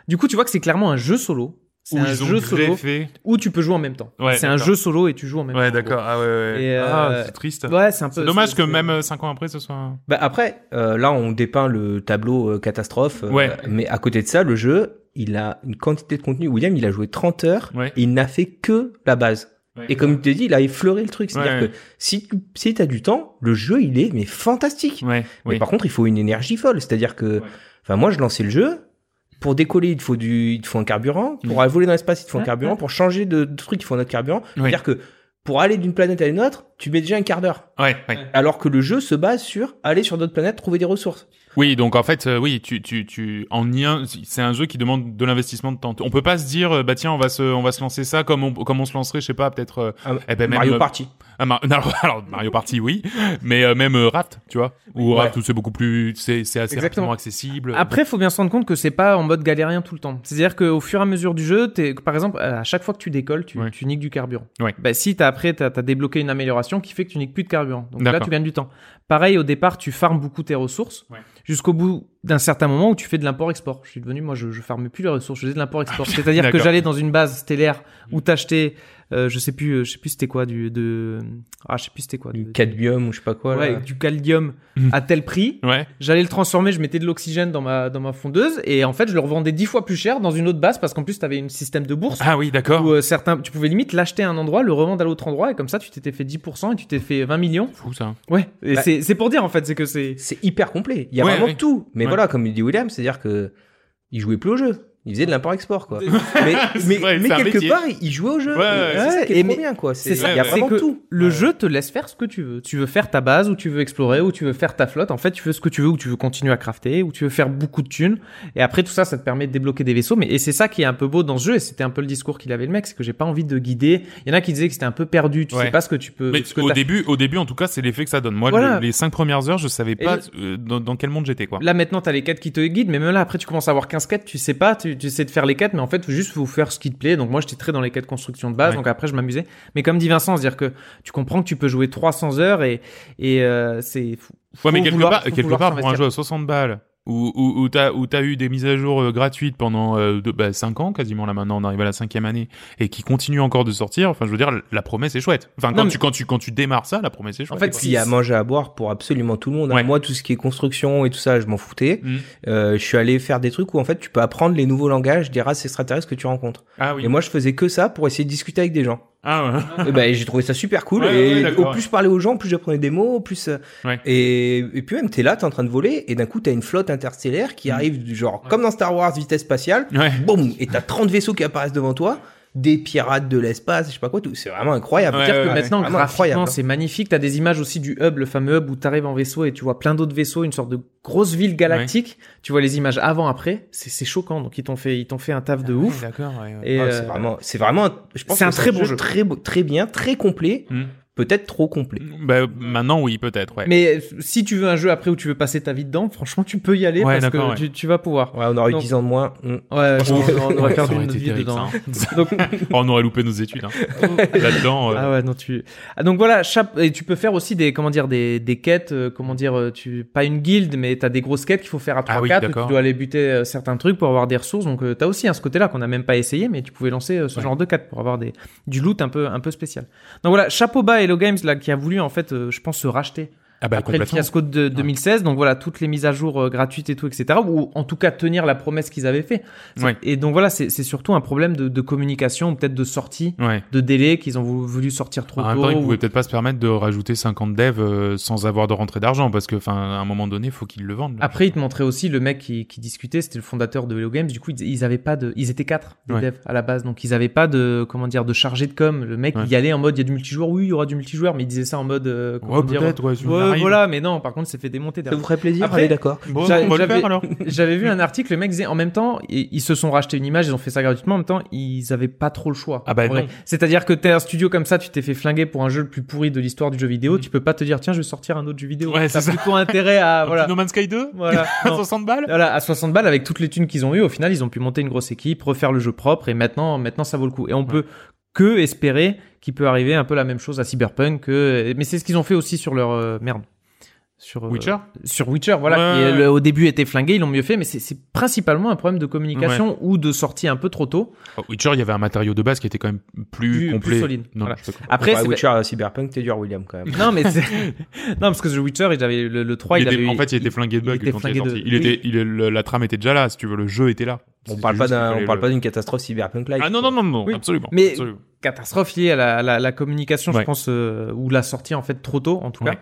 Du coup tu vois que c'est clairement un jeu solo. C'est Où un ils ont jeu solo greffé. où tu peux jouer en même temps. Ouais, c'est un jeu solo et tu joues en même Ouais, temps. d'accord. Ah ouais, ouais. Et, Ah, euh, c'est triste. Ouais, c'est un peu. C'est dommage que même 5 ans après, ce soit. Bah après, euh, là, on dépeint le tableau euh, catastrophe. euh, Ouais. Mais à côté de ça, le jeu, il a une quantité de contenu. William, il a joué 30 heures Ouais. et il n'a fait que la base. Et comme tu t'es dit, il a effleuré le truc. C'est-à-dire Ouais. que si tu si as du temps, le jeu, il est mais fantastique. Ouais, Mais oui. par contre, il faut une énergie folle. C'est-à-dire que, enfin, moi, je lançais le jeu. Pour décoller, il te faut du, il te faut un carburant. Pour aller voler dans l'espace, il te faut un carburant. Pour changer de, de truc, il faut un autre carburant. Oui. C'est-à-dire que pour aller d'une planète à une autre, tu mets déjà un quart d'heure. Ouais, ouais. Alors que le jeu se base sur aller sur d'autres planètes, trouver des ressources. Oui, donc en fait, euh, oui, tu, tu, tu, en lien, c'est un jeu qui demande de l'investissement de temps. On peut pas se dire, euh, bah tiens, on va se, on va se lancer ça comme on, comme on se lancerait, je sais pas, peut-être. euh, Ah, eh ben, même, Mario euh, Party. Ah, Mar- non, alors, Mario Party, oui, mais euh, même euh, Raft, tu vois, ou Ouais. Raft c'est beaucoup plus, c'est, assez Exactement. rapidement accessible. Après, faut bien se rendre compte que c'est pas en mode galérien tout le temps. C'est-à-dire qu'au fur et à mesure du jeu, t'es, par exemple, à chaque fois que tu décolles, tu, Ouais. tu niques du carburant. Ouais. Bah, si t'as après, t'as, t'as débloqué une amélioration qui fait que tu niques plus de carburant. Donc là, tu gagnes du temps. Pareil, au départ, tu farmes beaucoup tes ressources. Jusqu'au bout d'un certain moment où tu fais de l'import-export. Je suis devenu, moi, je, je farme plus les ressources, je faisais de l'import-export. C'est-à-dire que j'allais dans une base stellaire où t'achetais, euh, je sais plus, euh, je sais plus c'était quoi, du, de, ah, je sais plus c'était quoi. Du de- cadmium ou je sais pas quoi. ouais, là. du caldium Mhm. à tel prix. Ouais. J'allais le transformer, je mettais de l'oxygène dans ma, dans ma fondeuse et en fait je le revendais dix fois plus cher dans une autre base parce qu'en plus tu avais un système de bourse Ah oui, d'accord. où euh, certains, tu pouvais limite l'acheter à un endroit, le revendre à l'autre endroit et comme ça tu t'étais fait 10% et tu t'es fait 20 millions. Fou ça. Ouais, et Bah- c'est, c'est pour dire en fait, c'est que c'est. C'est hyper complet. Il y a Ouais, vraiment ouais. tout. Mais Ouais. Voilà, comme il dit William, c'est-à-dire que il jouait plus au jeu. Il faisait de l'import-export, quoi. mais mais, vrai, quelque métier. part, il jouait au jeu. Ouais, ouais, c'est qui est trop mais- bien, quoi. C'est ça, il y a ouais, vraiment que tout. le Ouais. jeu te laisse faire ce que tu veux. Tu veux faire ta base ou tu veux explorer ou tu veux faire ta flotte. En fait, tu veux ce que tu veux ou tu veux continuer à crafter ou tu veux faire beaucoup de thunes. Et après tout ça, ça te permet de débloquer des vaisseaux. Mais et c'est ça qui est un peu beau dans ce jeu. Et c'était un peu le discours qu'il avait le mec, c'est que j'ai pas envie de guider. Il y en a qui disaient que c'était un peu perdu. Tu Ouais. sais pas ce que tu peux. Mais ce que au début, au début, en tout cas, c'est l'effet que ça donne. Moi, Voilà. le- les cinq premières heures, je savais pas le- euh, dans, dans quel monde j'étais, quoi. Là maintenant t'as les quêtes qui te guident, mais même là après tu commences à avoir 15 quêtes, tu sais pas, tu, tu sais de faire les quêtes, mais en fait faut juste faut faire ce qui te plaît. Donc moi j'étais très dans les quêtes construction de base, Ouais. donc après je m'amusais. Mais comme dit Vincent, c'est-à-dire que tu comprends que tu peux jouer 300 heures et et euh, c'est Ouais, mais quelque part, quelque part pour un jeu à 60 balles, où, où, où t'as, où t'as eu des mises à jour euh, gratuites pendant euh, de, bah, 5 ans, quasiment là maintenant, on arrive à la cinquième année, et qui continuent encore de sortir, enfin, je veux dire, la promesse est chouette. Enfin, quand tu, quand tu, quand tu démarres ça, la promesse est chouette. fait, quoi. S'il y a à manger à boire pour absolument tout le monde. hein. Moi, tout ce qui est construction et tout ça, je m'en foutais. Mm. Euh, je suis allé faire des trucs où en fait, tu peux apprendre les nouveaux langages des races extraterrestres que tu rencontres. Ah oui. Et moi, je faisais que ça pour essayer de discuter avec des gens. Ah ouais. et ben, j'ai trouvé ça super cool. Ouais, et au plus je parlais aux gens, plus j'apprenais des mots, plus. euh. Et, et puis même, t'es là, t'es en train de voler, et d'un coup, t'as une flotte interstellaire qui arrive, du genre comme dans Star Wars, vitesse spatiale. Boum Et t'as 30 vaisseaux qui apparaissent devant toi, des pirates de l'espace, je sais pas quoi, tout. C'est vraiment incroyable. Ouais, C'est-à-dire que ouais, maintenant, graphiquement, incroyable, hein. c'est magnifique. T'as des images aussi du hub, le fameux hub où t'arrives en vaisseau et tu vois plein d'autres vaisseaux, une sorte de grosse ville galactique. Tu vois les images avant, après. C'est, c'est choquant. Donc, ils t'ont fait, ils t'ont fait un taf de ouf. D'accord, ouais, ouais. Et, Ah, euh, c'est vraiment, c'est vraiment, je pense c'est que un très bon jeu jeu. très, beau- très bien, très complet. Mm. Peut-être trop complet. Bah, maintenant, oui, peut-être, ouais. Mais si tu veux un jeu après où tu veux passer ta vie dedans, franchement, tu peux y aller Ouais, parce que ouais. tu, tu vas pouvoir. Ouais, on aurait eu Donc- 10 ans de moins. Ouais, qu'on aurait perdu été vie terrible, dedans. ça, hein. Donc, Oh, on aurait loupé nos études, hein. Là-dedans, euh, ah ouais, non, tu. Ah, donc voilà, chap- et tu peux faire aussi des, comment dire, des, des quêtes, euh, comment dire, euh, tu, pas une guilde, mais t'as des grosses quêtes qu'il faut faire à 3-4 Ah oui, où d'accord. tu dois aller buter certains trucs pour avoir des ressources. Donc euh, t'as aussi hein, ce côté-là qu'on n'a même pas essayé, mais tu pouvais lancer euh, ce Ouais. genre de quêtes pour avoir des, du loot un peu, un peu spécial. Donc voilà, chapeau bas Hello Games, qui a voulu, en fait, euh, je pense, se racheter ah bah, après le fiasco de 2016. Donc voilà, toutes les mises à jour euh, gratuites et tout, etc. Ou en tout cas tenir la promesse qu'ils avaient fait. Ouais. Et donc voilà, c'est surtout un problème de, de communication, ou peut-être de sortie, Ouais. de délai qu'ils ont vou- voulu sortir trop En même tôt. temps, ils ou- pouvaient peut-être pas se permettre de rajouter 50 devs euh, sans avoir de rentrée d'argent parce que, enfin, à un moment donné, faut qu'ils le vendent. là. Après, ils te montraient aussi le mec qui, qui discutait, c'était le fondateur de Hello Games. Du coup, ils, ils avaient pas de, ils étaient quatre des devs à la base, donc ils avaient pas de, comment dire, de chargé de com. Le mec, il y allait en mode, il y a du multijoueur, oui, il y aura du multijoueur, mais il disait ça en mode, euh, comment Ouais, dire, voilà, mais non, par contre, c'est fait démonter Ça derrière. vous ferait plaisir Après- Allez, d'accord. Bon, j'avais- faire alors. J'avais vu un article, le mec disait en même temps, ils, se sont rachetés une image, ils ont fait ça gratuitement, en même temps, ils avaient pas trop le choix. Ah bah. C'est-à-dire que t'es un studio comme ça, tu t'es fait flinguer pour un jeu le plus pourri de l'histoire du jeu vidéo, tu peux pas te dire tiens, je vais sortir un autre jeu vidéo. Mm. Ouais, T'as c'est ça. plutôt intérêt à voilà. No Man's Sky 2 Voilà. à Non. 60 balles Voilà, à 60 balles avec toutes les thunes qu'ils ont eu, au final, ils ont pu monter une grosse équipe, refaire le jeu propre et maintenant, maintenant ça vaut le coup. Et on peut que espérer qu'il peut arriver un peu la même chose à Cyberpunk. Que... Mais c'est ce qu'ils ont fait aussi sur leur euh, merde. Sur, euh, Witcher? sur Witcher, voilà, Ouais, qui le- au début était flingué, ils l'ont mieux fait, mais c'est- principalement un problème de communication ou de sortie un peu trop tôt. Oh, Witcher, il y avait un matériau de base qui était quand même plus, Plus- plus complet. solide, Non, voilà. Après, Ouais, c'est- Witcher à Cyberpunk, t'es dur, William, quand même. non, mais c'est... non, parce que The Witcher, il avait le, le 3, il, Il était- avait en fait, il était flingué de il bugs était quand flingué il est de- sorti. Il oui. était, il le- la trame était déjà là, si tu veux, le jeu était là. On parle pas d'un, on parle le- pas d'une catastrophe cyberpunk-like. Ah non, non, non, non, Oui. absolument. Mais- absolument. catastrophe liée à la, la, la communication, Ouais. je pense, euh, ou la sortie en fait trop tôt, en tout Ouais. cas.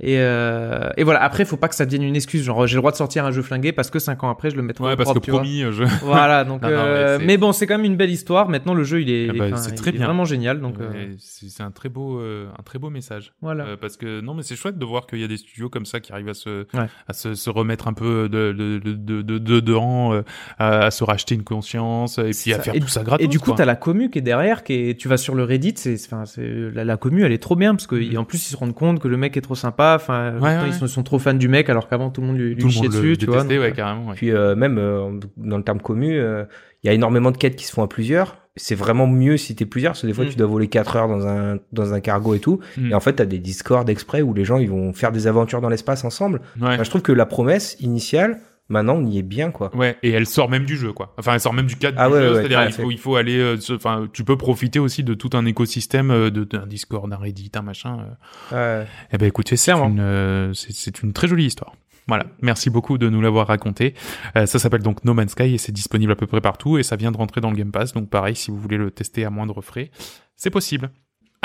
Et, euh, et voilà. Après, faut pas que ça devienne une excuse. Genre, j'ai le droit de sortir un jeu flingué parce que cinq ans après, je le mettrai Ouais, au parce que propre, promis, je... Voilà. Donc, Non, non, euh, mais bon, c'est quand même une belle histoire. Maintenant, le jeu, il est, Ah bah, il vraiment génial. Donc, euh, c'est c'est un très beau, euh, un très beau message. voilà. Euh, parce que non, mais c'est chouette de voir qu'il y a des studios comme ça qui arrivent à se, Ouais. à se, se remettre un peu de, de, de, de, de, de- dedans, euh, à, à se racheter une conscience et puis à ça. faire Et- tout ça gratos. Et du coup, t'as la commu qui est derrière, qui est, tu vas sur le Reddit, c'est, enfin, c'est, la, la commu, elle est trop bien parce que, Mhm. en plus, ils se rendent compte que le mec est trop sympa. Enfin, ouais, ils sont, trop fans du mec, alors qu'avant, tout le monde lui, lui chiait dessus, tu vois. donc, euh, carrément. Puis euh, même euh, dans le terme commu, euh, il y a énormément de quêtes qui se font à plusieurs. C'est vraiment mieux si t'es plusieurs, parce que des fois Mm. tu dois voler 4 heures dans un dans un cargo et tout. Mm. Et en fait, t'as des Discord exprès où les gens ils vont faire des aventures dans l'espace ensemble. Ouais. Enfin, je trouve que la promesse initiale, maintenant on y est bien quoi. Ouais, et elle sort même du jeu, quoi. Enfin, elle sort même du cadre Ah du ouais, jeu. ouais, C'est-à-dire, ouais, il faut, il faut aller, euh, enfin, tu peux profiter aussi de tout un écosystème euh, de d'un Discord, d'un Reddit, un machin. euh. Ouais. Eh ben, écoutez, c'est Clairement. une, euh, c'est une très jolie histoire. Voilà, merci beaucoup de nous l'avoir raconté. Ça s'appelle donc No Man's Sky et c'est disponible à peu près partout et ça vient de rentrer dans le Game Pass. Donc pareil, si vous voulez le tester à moindre frais, c'est possible.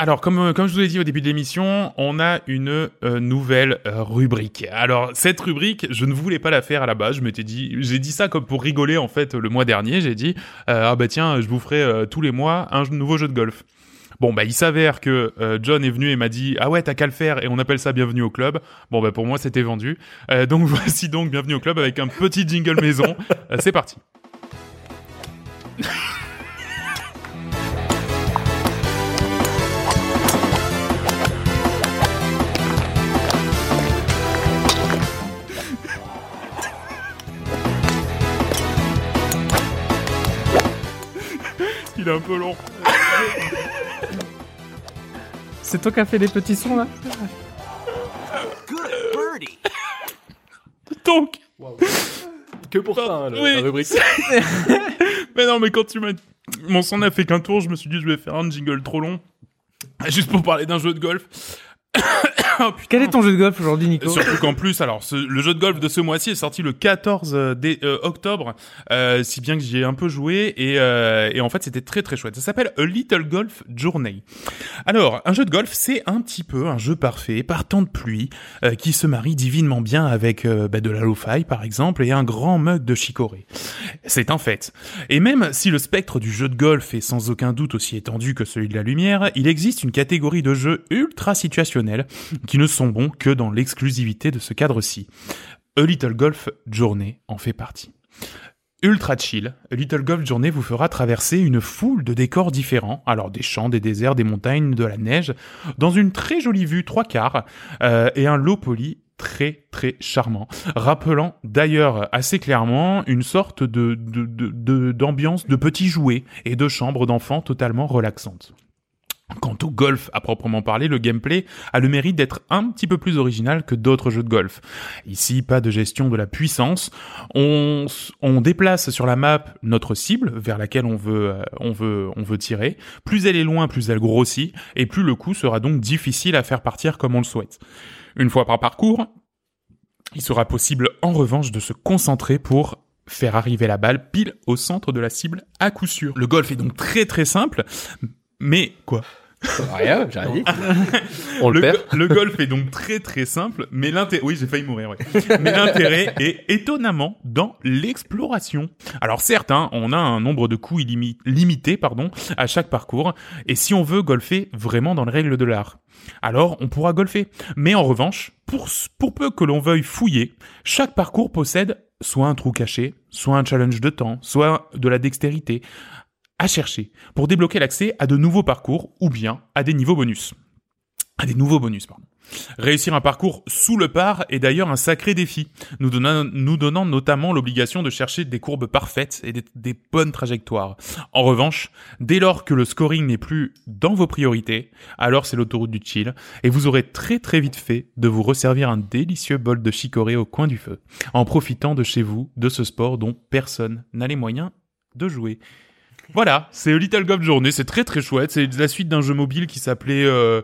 Alors, comme, euh, comme je vous l'ai dit au début de l'émission, on a une euh, nouvelle euh, rubrique. Alors, cette rubrique, je ne voulais pas la faire à la base. Je m'étais dit, j'ai dit ça comme pour rigoler en fait le mois dernier. J'ai dit, ah bah tiens, je vous ferai tous les mois un nouveau jeu de golf. Bon, bah il s'avère que John est venu et m'a dit, ah ouais, t'as qu'à le faire et on appelle ça bienvenue au club. Bon, bah pour moi, c'était vendu. Donc voici donc bienvenue au club avec un petit jingle maison. C'est parti. Il est un peu long. C'est toi qui as fait les petits sons, là? Donc, Que pour ça, hein, le- Oui. la rubrique. mais non, mais quand tu m'as... Mon son n'a fait qu'un tour, je me suis dit, je vais faire un jingle trop long. Juste pour parler d'un jeu de golf. Oh. Quel est ton jeu de golf aujourd'hui, Nico? Surtout qu'en plus, alors ce- le jeu de golf de ce mois-ci est sorti le 14 euh, dé- euh, octobre, euh, si bien que j'y ai un peu joué et, euh, et en fait c'était très très chouette. Ça s'appelle A Little Golf Journey. Alors un jeu de golf, c'est un petit peu un jeu parfait, par temps de pluie, euh, qui se marie divinement bien avec euh, bah, de la lo-fi par exemple et un grand mug de chicorée. C'est un fait. Et même si le spectre du jeu de golf est sans aucun doute aussi étendu que celui de la lumière, il existe une catégorie de jeux ultra situationnels qui ne sont bons que dans l'exclusivité de ce cadre-ci. A Little Golf Journey en fait partie. Ultra chill, Little Golf Journée vous fera traverser une foule de décors différents, alors des champs, des déserts, des montagnes, de la neige, dans une très jolie vue trois quarts euh, et un low poly très très charmant, rappelant d'ailleurs assez clairement une sorte de de- de- de- d'ambiance de, petits jouets et de chambres d'enfants totalement relaxantes. Quant au golf à proprement parler, le gameplay a le mérite d'être un petit peu plus original que d'autres jeux de golf. Ici, pas de gestion de la puissance. On, déplace sur la map notre cible vers laquelle on veut, euh, on veut, on veut tirer. Plus elle est loin, plus elle grossit, et plus le coup sera donc difficile à faire partir comme on le souhaite. Une fois par parcours, il sera possible en revanche de se concentrer pour faire arriver la balle pile au centre de la cible à coup sûr. Le golf est donc très très simple, mais quoi? Rien, j'ai rien dit. On le, le, perd. go- le golf est donc très très simple, mais l'intérêt, oui, j'ai failli mourir, ouais. Mais l'intérêt est étonnamment dans l'exploration. Alors certes, hein, on a un nombre de coups illimi- limité, pardon, à chaque parcours, et si on veut golfer vraiment dans les règles de l'art, alors on pourra golfer. Mais en revanche, pour peu que l'on veuille fouiller, chaque parcours possède soit un trou caché, soit un challenge de temps, soit de la dextérité à chercher pour débloquer l'accès à de nouveaux parcours ou bien à des niveaux bonus. À des nouveaux bonus, pardon. Réussir un parcours sous le par est d'ailleurs un sacré défi, nous donnant, notamment l'obligation de chercher des courbes parfaites et des, des bonnes trajectoires. En revanche, dès lors que le scoring n'est plus dans vos priorités, alors c'est l'autoroute du chill, et vous aurez très très vite fait de vous resservir un délicieux bol de chicorée au coin du feu, en profitant de chez vous de ce sport dont personne n'a les moyens de jouer. Voilà, c'est Little Golf Journée, c'est très très chouette, c'est la suite d'un jeu mobile qui s'appelait euh,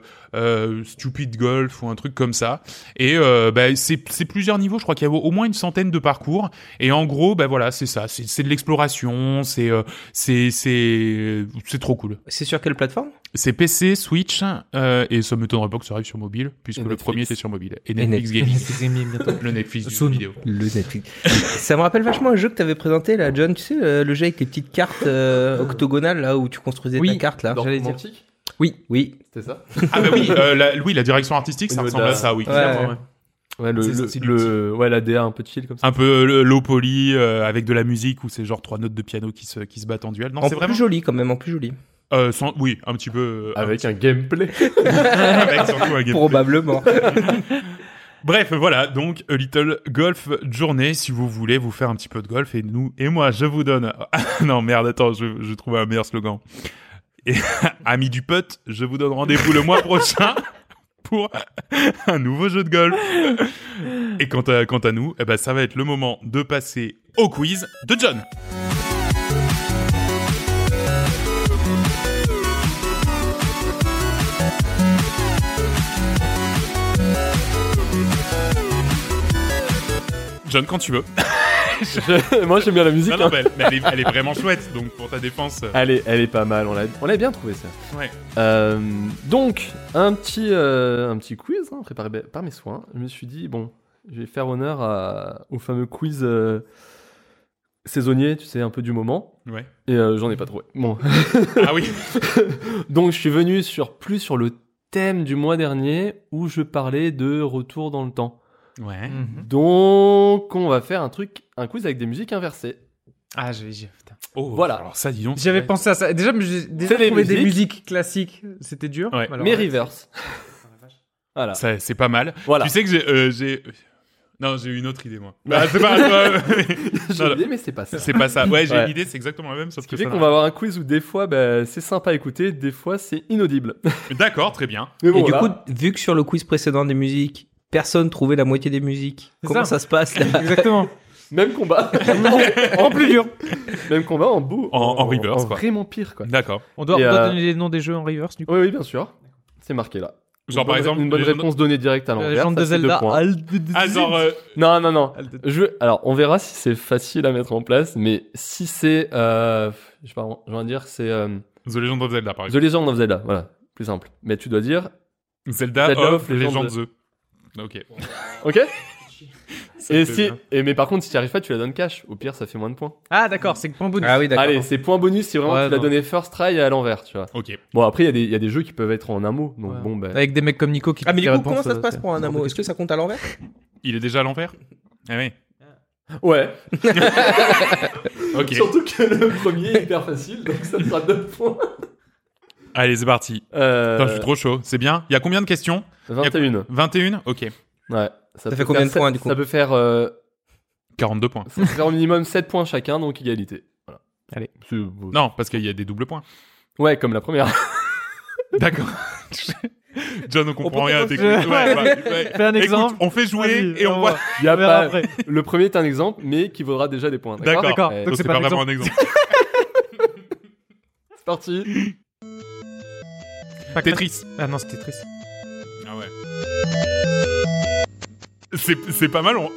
Stupid Golf ou un truc comme ça. Et euh, bah, c'est plusieurs niveaux, je crois qu'il y a au moins une centaine de parcours. Et en gros, bah voilà, c'est ça, c'est c'est de l'exploration, c'est euh, c'est c'est c'est trop cool. C'est sur quelle plateforme? C'est PC, Switch, euh, et ça m'étonnerait pas que ça arrive sur mobile, puisque le premier était sur mobile. Et Netflix. Netflix Gaming, le Netflix du vidéo. Le Netflix. ça me rappelle vachement un jeu que t'avais présenté là, John. Tu sais, euh, le jeu avec les petites cartes euh, octogonales là où tu construisais Oui. ta carte là. J'allais dire. Oui, oui. C'était ça Ah bah oui, euh, la, oui, la direction artistique, ça ressemble de à ça, oui. Ouais. clairement, ouais. Ouais, le, C'est- le, c'est le- ouais, la DA un peu chill comme ça. un peu euh, low poly euh, avec de la musique où c'est genre trois notes de piano qui se qui se battent en duel. Non, en c'est plus vraiment joli quand même, en plus joli. euh, sans- oui, un petit peu euh, Avec un gameplay. avec surtout un gameplay. Probablement. Bref, voilà, donc A Little Golf Journée si vous voulez vous faire un petit peu de golf et nous et moi je vous donne non merde attends je je trouve un meilleur slogan. Et amis du putt, je vous donne rendez-vous le mois prochain pour un nouveau jeu de golf. Et quant à quant à nous, eh ben ça va être le moment de passer au quiz de John. John, quand tu veux. Je- Moi j'aime bien la musique. Non, non, hein. mais elle, mais elle est, elle est vraiment chouette, donc pour ta défense. euh, Elle, est, elle est pas mal, on l'a on l'a bien trouvé ça. Ouais. Euh, donc, un petit, euh, un petit quiz hein, préparé par mes soins. Je me suis dit, bon, je vais faire honneur à- au fameux quiz euh, saisonnier, tu sais, un peu du moment. Ouais. Et euh, j'en ai pas trouvé. Bon. Ah oui. donc, je suis venu sur, plus sur le thème du mois dernier où je parlais de retour dans le temps. Ouais. Mhm. Donc, on va faire un truc, un quiz avec des musiques inversées. Ah, j'ai, j'ai- putain. Oh, Voilà. Alors ça, dis donc. J'avais pensé à ça. Déjà, déjà trouvé des musiques. musiques classiques. C'était dur. Ouais. Alors, mais reverse. voilà. Ça, c'est pas mal. Voilà. Tu sais que j'ai, euh, j'ai. Non, j'ai eu une autre idée moi. Bah, c'est pas. J'ai non. oublié, mais c'est pas ça. c'est pas ça. Ouais, j'ai Ouais. une idée, c'est exactement la même, sauf Ce que qui fait ça qu'on va avoir un quiz où des fois bah, c'est sympa à écouter, des fois c'est inaudible. D'accord, très bien. Mais Et du coup, vu que sur le quiz précédent des musiques, personne trouvait la moitié des musiques, comment ça. ça. se passe là Exactement. même combat, en plus dur. même combat en beau, En- en reverse, quoi. vraiment pire quoi. D'accord. On doit, Et, on doit euh, donner les noms des jeux en reverse, du coup. Oui, oui, bien sûr. C'est marqué là. Genre Une par bonne- exemple. une bonne réponse donnée directe à La l'envers. de Zelda. Ah, genre. euh, Non, non, non. Je, alors, on verra si c'est facile à mettre en place, mais si c'est, euh, je sais pas, je vais dire c'est euh, The Legend of Zelda, par The exemple. Legend of Zelda. Voilà, plus simple. Mais tu dois dire, Zelda, Zelda of of Legend The. Ok. ok. Et si, et mais par contre, si tu n'y arrives pas, tu la donnes cash. Au pire, ça fait moins de points. Ah, d'accord, c'est que point bonus. Ah oui, d'accord. Allez, c'est point bonus si vraiment Ouais, tu l'as non. donné first try à l'envers, tu vois. Ok. Bon, après, il y, a des- il y a des jeux qui peuvent être en un mot. Donc Ouais. bon, ben. Avec des mecs comme Nico qui Ah mais du qui coup, répondent, comment ça se euh, passe pour un amour? Est-ce que ça compte à l'envers? Il est déjà à l'envers? Ah oui. Ouais. Ok. Surtout que le premier est hyper facile, donc ça sera 2 points. Allez, c'est parti. Euh, Putain, je suis trop chaud. C'est bien? Il y a combien de questions? 21. 21 Ok. Ouais. Ça fait combien de points, du coup? Ça peut faire, euh, 42 points. ça peut faire au minimum 7 points chacun, donc égalité. Voilà. Allez. C'est- Non, parce qu'il y a des doubles points. Ouais, comme la première. D'accord. John, on comprend rien à tes commencer. quiz. Ouais, ouais, ouais. Fais un Écoute, exemple. on fait jouer et on voit. Il y a On pas... après. Le premier est un exemple, mais qui vaudra déjà des points. D'accord? D'accord. Ouais, Donc c'est pas vraiment un exemple. C'est parti. Pas Tetris. Ah non, c'était Tetris. Ah ouais. C'est c'est pas mal. On...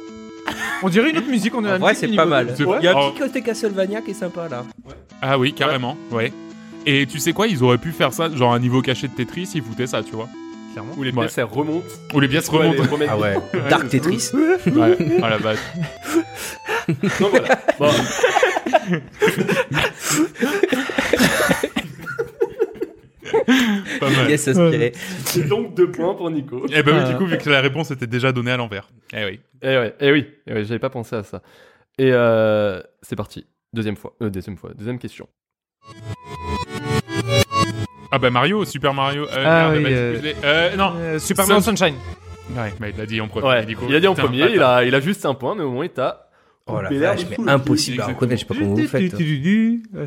On dirait une autre musique. On est à En la vrai, musique c'est du pas niveau mal. C'est- Il y a un petit côté Castlevania qui est sympa là. Ah oui, carrément. Ouais. Et tu sais quoi, ils auraient pu faire ça, genre un niveau caché de Tetris, ils foutaient ça, tu vois. Clairement. Où les Ouais. pièces elles remontent. Où les pièces Ouais, remontent. les Ah ouais. Dark Tetris. Ouais. Ah la vache. Donc voilà. Bon. Pas mal. Yes, aspiré. Donc deux points pour Nico. Eh ben oui, du coup, vu que la réponse était déjà donnée à l'envers. Eh oui. Eh ouais, eh oui, eh oui, j'avais pas pensé à ça. Et euh, c'est parti. Deuxième fois, euh, deuxième fois, deuxième question. Ah bah Mario, Super Mario. Euh, Ah merde, oui, bah, euh, excusez. euh, non. Euh, Super Mario Sun- Sunshine. Ouais, bah, il l'a dit en premier. Ouais, du coup. il a dit en premier, il a, il a juste un point, mais au moins il t'a. Oh la vache, mais le pied. impossible à reconnaître. Je sais pas comment vous faites.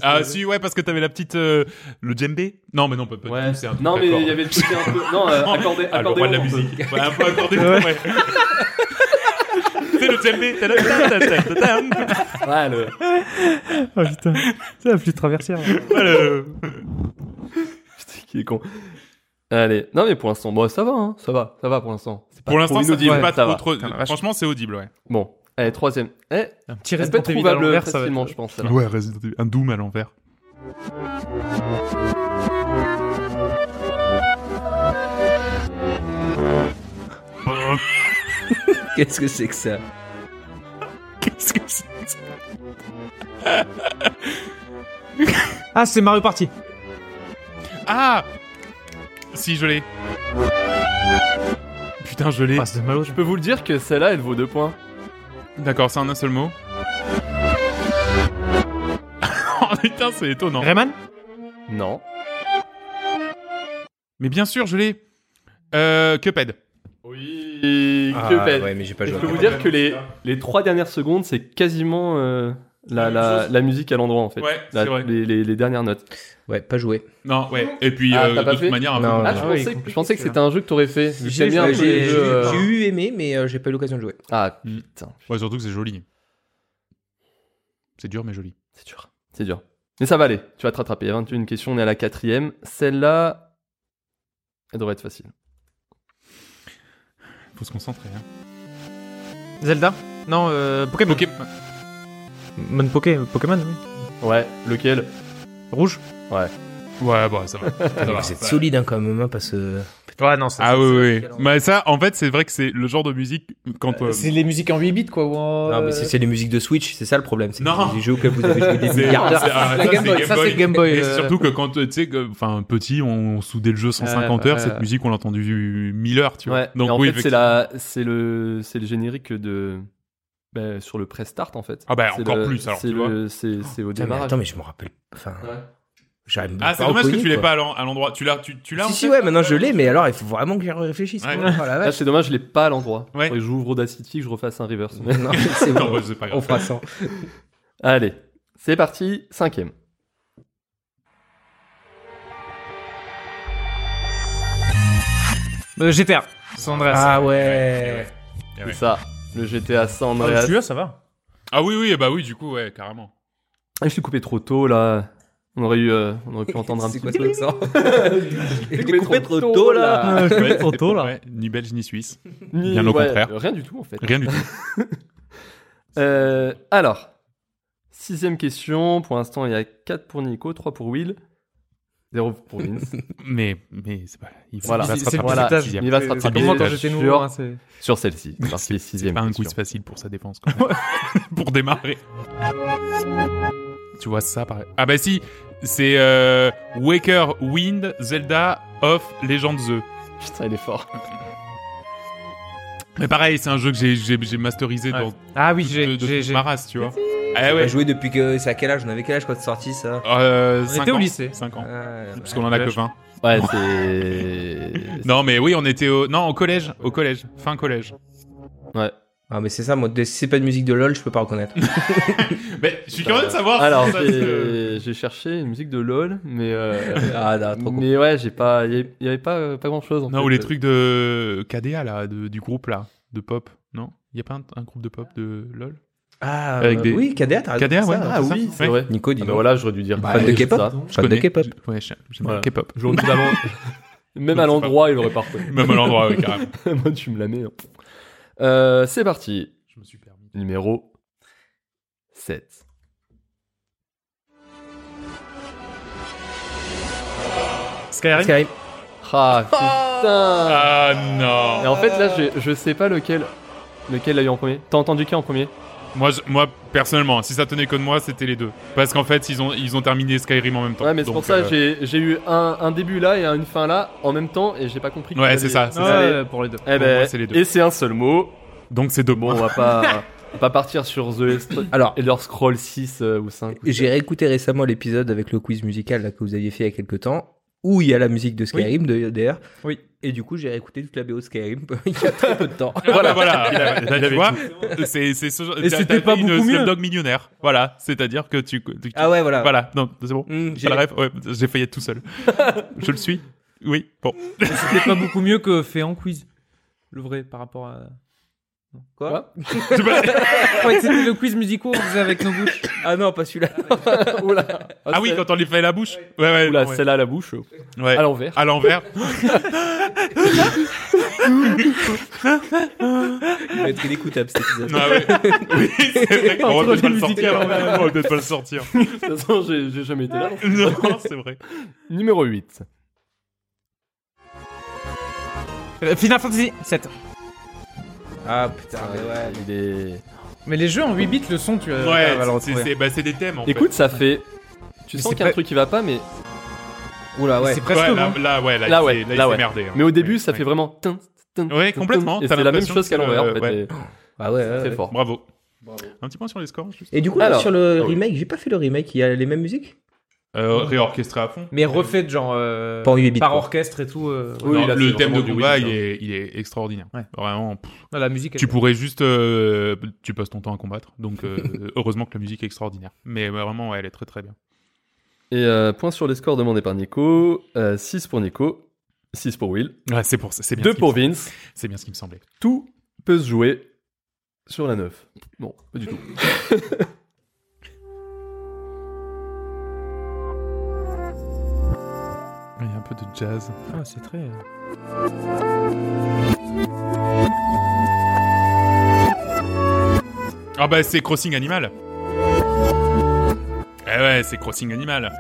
Ah si, ouais, parce que t'avais la petite... euh, le djembé Non, mais non, pas, pas Ouais. c'est un truc Non, mais il y avait le côté un peu. Non, euh, accordé, Ah, le accordé. roi de la musique. Ouais, un peu accordé, ouais. C'est le djembé. Ouais, le. Oh putain. C'est la plus traversière. Voilà. Putain, qui est con. Allez, non, mais pour l'instant, bon, ça va, hein, ça va, ça va pour l'instant. Pour l'instant, ça dit pas ça trop. Franchement, c'est audible, ouais. Bon, allez, troisième. Eh, Un petit ça Resident Evil à trouvable l'envers, ça va facilement, être- je pense. Ouais, Resident Evil. un Doom à l'envers. Qu'est-ce que c'est que ça? Qu'est-ce que c'est Ah, c'est Mario Party. Ah Si, je l'ai. Putain, je l'ai. Ah. Je peux vous le dire que celle-là, elle vaut deux points. D'accord, c'est en un seul mot. oh putain, c'est étonnant. Rayman? Non. Mais bien sûr, je l'ai. Euh, Cuphead. Oui. Ah, Cuphead. ouais, mais j'ai pas Je joué. peux vous dire que les, les trois dernières secondes, c'est quasiment euh, la, la, la musique à l'endroit en fait. Ouais, La- c'est vrai. les, les, les dernières notes. Ouais, pas joué. Non, ouais. Et puis, Ah, euh, de toute fait manière, un peu. Non, Ah, je, Ah pensais, je pensais que c'était un jeu que t'aurais fait. J'ai J'aime bien peu j'ai- jeux, euh, j'ai eu aimé, mais euh, j'ai pas eu l'occasion de jouer. Ah Mm. putain, Ouais, surtout que c'est joli. C'est dur, mais joli. c'est dur. C'est dur. Mais ça va aller, tu vas te rattraper. Il y a 21 questions, on est à la quatrième. Celle-là, elle devrait être facile. Faut se concentrer. Hein. Zelda? Non, euh, Pokémon. Mon Poké, Pokémon, oui. Ouais, lequel? Rouge? Ouais. Ouais, bon, ça va. Ça va. Vous êtes solide hein, quand même, hein, parce que. Ouais, non, ça. Ah oui, oui, Mais ça, en fait, c'est vrai que c'est le genre de musique quand. euh, C'est les musiques en 8 bits, quoi. ou en- Non, mais c'est c'est les musiques de Switch, c'est ça le problème. C'est que des jeux auxquels vous avez joué des C'est- milliards d'heures. ah, ça, Game c'est Boy, ça, c'est Game Boy. Et euh, surtout que quand, tu sais, que, enfin, petit, on soudait le jeu 150 Ouais, heures, ouais, cette ouais. musique, on l'a entendu 1000 heures, tu vois. Ouais. Donc, en oui, fait, c'est la, c'est le, c'est le générique de, bah, sur le press start en fait. Ah bah, encore le- plus, alors, C'est tu vois. le, c'est, c'est au mais démarrage. attends, mais je me rappelle. Enfin, j'arrive Ah, c'est dommage que tu l'aies pas à l'en- à l'endroit. Tu l'as, tu, tu l'as en Si, si, fait ouais, maintenant je l'ai, mais alors il faut vraiment que j'y réfléchisse. Ouais. Oh Là, vache. c'est dommage, je l'ai pas à l'endroit. Ouais. J'ouvre Audacity, que je refasse un reverse. Non, c'est bon. ouais, pas grave. On fera ça. Allez, c'est parti, cinquième. Euh, GTA. San Andreas. Ah ouais. Ah ouais. C'est ça, le GTA San Ah, Andreas. celui-là, ça va. Ah oui, oui, bah oui, du coup, ouais, carrément. Ah, je l'ai coupé trop tôt là. On aurait eu, euh, on aurait pu entendre un petit peu. ce accent J'ai J'ai coupé trop tôt là. je Ouais, trop tôt, là. ouais, ni belge ni suisse. Ni- Bien au ouais, contraire. Rien du tout en fait. Rien du tout. Euh, alors, sixième question. Pour l'instant, il y a 4 pour Nico, 3 pour Will, 0 pour Vince. Mais, mais c'est pas. Il, Voilà. il va se rattraper. Il va se rattraper moi quand sur- j'étais nouveau. hein, sur celle-ci. C'est pas un quiz facile pour sa défense, quand même. pour démarrer. tu vois ça, pareil. Ah bah si, c'est euh, Waker Wind Zelda of Legend The. Putain, il est fort. Mais pareil, c'est un jeu que j'ai j'ai j'ai masterisé Ouais. dans Ah oui, j'ai, ma race, tu vois. Eh On a ouais. joué depuis que. C'est à quel âge? On avait quel âge quand c'est sorti ça? Euh, On était au ans. lycée. 5 ans. Euh, Parce qu'on en a que collège. 20. Ouais, c'est. Non, mais oui, on était au non au collège, au collège, fin collège. Ouais. Ah, mais c'est ça, moi, si c'est pas de musique de LoL, je peux pas reconnaître. Mais je suis curieux de savoir. Alors, si j'ai cherché une musique de LoL, mais. euh, ah, non, trop mais ouais, j'ai pas. Il y avait- il y avait pas, euh, pas grand chose. Non, ou les trucs de KDA là, de- du groupe là, de pop, non? Il y a pas un, un groupe de pop de LOL? Ah, Avec euh, des- oui, KDA, t'as raison. KDA, ouais, Ah c'est oui, c'est Ouais. vrai. Nico, dis Ah bah donc. voilà, j'aurais dû dire. Bah, pas de K-pop. Fan de connais. K-pop. Ouais, j'aime le K-pop. Genre, évidemment, Même à l'endroit, il aurait pas. Même à l'endroit, oui, carrément. Moi, tu me la mets. hein. Euh, c'est parti. Je me suis permis. Numéro 7. Skyrim. Skyrim. Ah, putain Ah Et non en fait, là, je, je sais pas lequel, lequel a eu en premier. T'as entendu qui en premier? Moi, je- moi, personnellement, si ça tenait que de moi, c'était les deux. Parce qu'en fait, ils ont, ils ont terminé Skyrim en même temps. Ouais, mais c'est pour ça, euh, j'ai j'ai eu un, un début là et une fin là en même temps et j'ai pas compris. Ouais, c'est ça, c'est Ouais, ça. Allez. pour les deux. Eh ben, moi, c'est les deux. et c'est un seul mot. Donc c'est deux Bon, on mots. va pas, on va pas partir sur The Alors, Elder Scroll 6 euh, ou 5. j'ai réécouté récemment l'épisode avec le quiz musical là, que vous aviez fait il y a quelques temps, où il y a la musique de Skyrim de- d'ailleurs. Oui. Et du coup, j'ai réécouté toute la BO de Skyrim il y a très peu de temps. Voilà, voilà. Là, tu vois, c'est c'est ce genre. Et c'était pas beaucoup mieux. Slumdog millionnaire. Voilà, c'est-à-dire que tu. tu- Ah ouais, voilà. Voilà, non, c'est bon. Hmm, j'ai- Ouais, j'ai failli être tout seul. Je le suis. Oui, bon. C'était pas beaucoup mieux que fait en quiz. Le vrai par rapport à. Quoi Ouais, c'était le quiz musicaux qu'on faisait avec nos bouches. Ah non, pas celui-là. Oula. Ah oui, quand on les fait la bouche. Ouais, ouais. Oula, ouais. celle-là à la bouche, Ouais. à l'envers. À l'envers. Il va être inécoutable cet épisode. Ah ouais. Oui, c'est vrai qu'on va peut-être pas le musiques à sortir. l'envers. On va peut-être pas le sortir. De toute façon, j'ai j'ai jamais été là. Non, c'est vrai. Numéro 8. Euh, Final Fantasy 7. Ah putain, mais ouais. Il est... Mais les jeux en 8 bits, le son, tu vas, Ouais, le c'est- c'est bah, c'est des thèmes en Écoute, ça fait. Tu Mais sens c'est qu'il y a un truc qui va pas, mais. Oula, ouais. C'est presque Ouais, là, ouais, là, ouais, s'est- là, ouais. merdé. hein. Mais au début, ça Ouais. fait vraiment. Ouais, complètement, c'est la même chose qu'à l'envers, en fait. Ah ouais, Très ouais. fort. Bravo. Un petit point sur les scores, juste. Et du coup, là, Alors, sur le ah oui. remake, j'ai pas fait le remake, il y a les mêmes musiques? Euh, réorchestré à fond. Mais refait genre. euh, Pas en 8 bits, Par orchestre et tout. euh, Oui, Non, là, le thème de combat, il est, il est extraordinaire. Ouais. Vraiment. pff, non, la musique. Tu pourrais juste, euh, tu passes ton temps à combattre. Donc, euh, heureusement que la musique est extraordinaire. Mais vraiment, ouais, elle est très très bien. Et euh, point sur les scores demandés par Nico. 6 pour Nico. 6 pour Will. Ouais, c'est pour. C'est bien. 2 ce qui pour Vince. C'est bien ce qui me semblait. Tout peut se jouer sur la 9. Bon, pas du tout. peu de jazz. Ah, c'est très. Ah bah c'est Crossing Animal. Eh ouais, c'est Crossing Animal.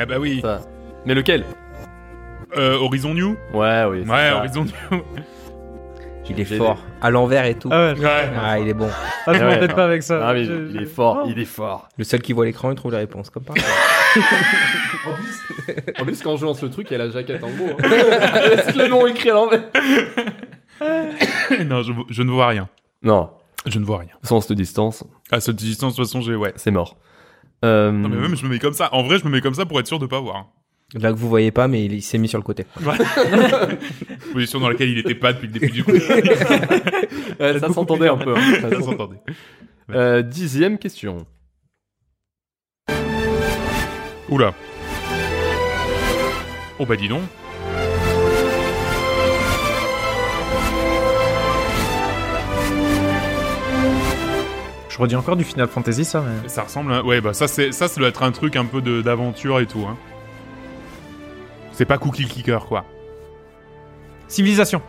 Eh bah oui. Ça. Mais lequel? Euh, Horizon New. Ouais, oui. Ouais, ça. Horizon New. Il est fort. À l'envers et tout. Ah ouais. Ouais. Ah, il est bon. Ah, je Ouais, non. pas avec ça. Ah, mais Je- il est fort, Oh. il est fort. Le seul qui voit l'écran, il trouve la réponse, comme par En plus, quand je lance le truc, il y a la jaquette en gros. hein. Le nom écrit à l'envers. non, je, je ne vois rien. Non, Je ne vois rien. sans cette distance, À cette distance, de toute façon, j'ai ouais. c'est mort. Euh, Non mais même je me mets comme ça. En vrai, je me mets comme ça pour être sûr de pas voir. Là que vous voyez pas, mais il, il s'est mis sur le côté. Position dans laquelle il était pas depuis le début du coup. ouais, ça s'entendait un peu. hein. Ça Ça s'entendait. s'entendait. Euh, dixième question. Oula. Oh bah dis donc. Je redis encore du Final Fantasy, ça. Mais... Ça ressemble. à- Ouais bah ça c'est ça, ça doit être un truc un peu de d'aventure et tout. Hein. C'est pas Cookie Clicker quoi. Civilisation.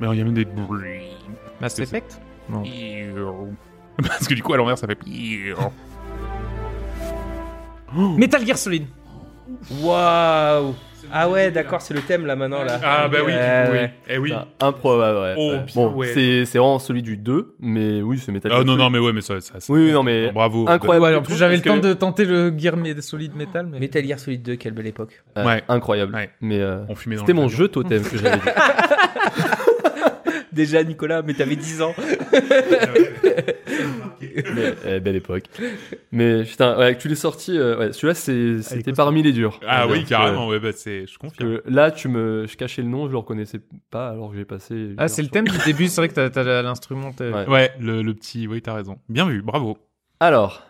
Mais il y a même des. Mass. Effect? Non. Parce que du coup à l'envers ça fait. Metal Gear Solid. Waouh Ah ouais, d'accord, c'est le thème là maintenant là. Ah bah oui, Ouais, oui. ouais. Eh oui. Putain, improbable, ouais. Oh, Ouais. Bon, ouais. c'est c'est vraiment celui du 2, mais oui, c'est Metal Ah Gear non, non, mais ouais, mais ça, ça c'est- Oui, non, mais Bravo. incroyable. Ouais, en plus j'avais le temps que- de tenter le Gear Solid Metal, mais. Metal Gear Solid 2, quelle belle époque. Ouais, Ouais. Incroyable. Ouais. Mais euh, On fumait dans c'était mon jeu totem que j'avais dit. Déjà, Nicolas, mais t'avais 10 ans. mais, euh, belle époque. Mais putain, ouais, que tu l'aies sorti, euh, ouais, celui-là, c'est- c'était costaud. parmi les durs. Ah oui, carrément, ouais, bah c'est, je que- confirme. que là, tu me, je cachais le nom, je le reconnaissais pas alors que j'ai passé. Ah, c'est le thème du début, c'est vrai que t'as- t'as l'instrument. t'as- Ouais. Ouais, le, le petit, oui, t'as raison. Bien vu, bravo. Alors,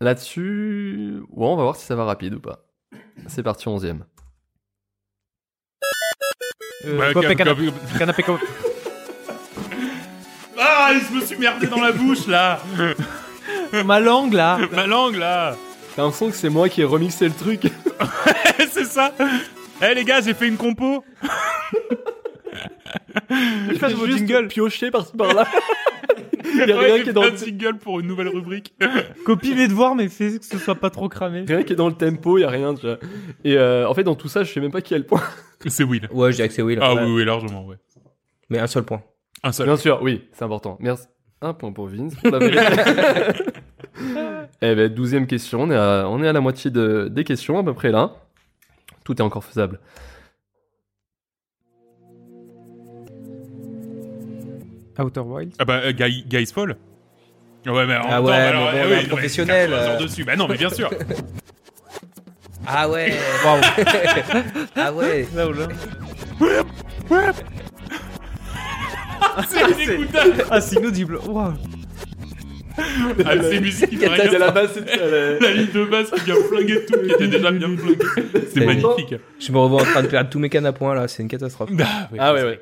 là-dessus, ouais, on va voir si ça va rapide ou pas. C'est parti, 11ème. Euh, quoi, canapé, Ah, je me suis merdé dans la bouche, là Ma langue là Ma langue, là J'ai l'impression que c'est moi qui ai remixé le truc. C'est ça Eh les gars, j'ai fait une compo Je fais de vos jingles. pioché par-ci par-là. Il y a Ouais, rien j'ai qui est dans fait le un jingle pour une nouvelle rubrique. Copie mes devoirs, mais fais que ce soit pas trop cramé. Rien qui est dans le tempo, il y a rien, tu vois. Et euh, en fait, dans tout ça, je sais même pas qui a le point. C'est Will. Ouais, je dirais que c'est Will. Ah Ouais. oui, oui, largement, ouais. Mais un seul point. Un seul. Bien sûr, oui, c'est important. Merci. Un point pour Vince. pour la vérité. eh ben, douzième question. On est à, on est à la moitié de, des questions, à peu près là. Tout est encore faisable. Outer Wild. Ah bah, euh, Guy, Guy's Fall Ouais, mais en Ah même temps, ouais, bah mais alors, bon, oui, un ouais, professionnel, 80 heures euh. dessus. Bah non, mais bien sûr. Ah ouais Ah ouais Là, là. C'est inécoutable. Ah, c'est inaudible. Wow. Ah, c'est musique la basse et tout, elle est- La ligne de basse qui vient flinguer tout, qui était déjà bien flingué. C'est magnifique. Je me revois en train de perdre tous mes cannes à points là, c'est une catastrophe. Ah ouais, Ah ouais, désolé, ouais.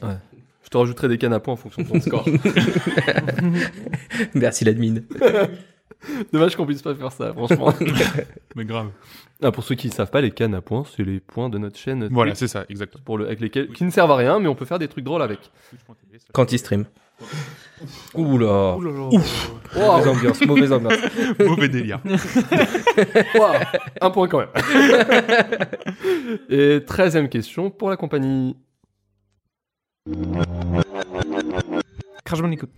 désolé. Je te rajouterai des cannes à points en fonction de ton score. Merci l'admin. Dommage qu'on puisse pas faire ça, franchement. Mais grave. Ah, pour ceux qui ne savent pas, les cannes à points, c'est les points de notre chaîne. Voilà, c'est ça, exactement. pour le, avec lesquels, qui ne servent à rien, mais on peut faire des trucs drôles avec. Quand il stream. Oula. Mauvaise ambiance, mauvaise ambiance. Mauvais délire. Wow. Un point quand même. Et treizième question pour la compagnie. Crash Bandicoot.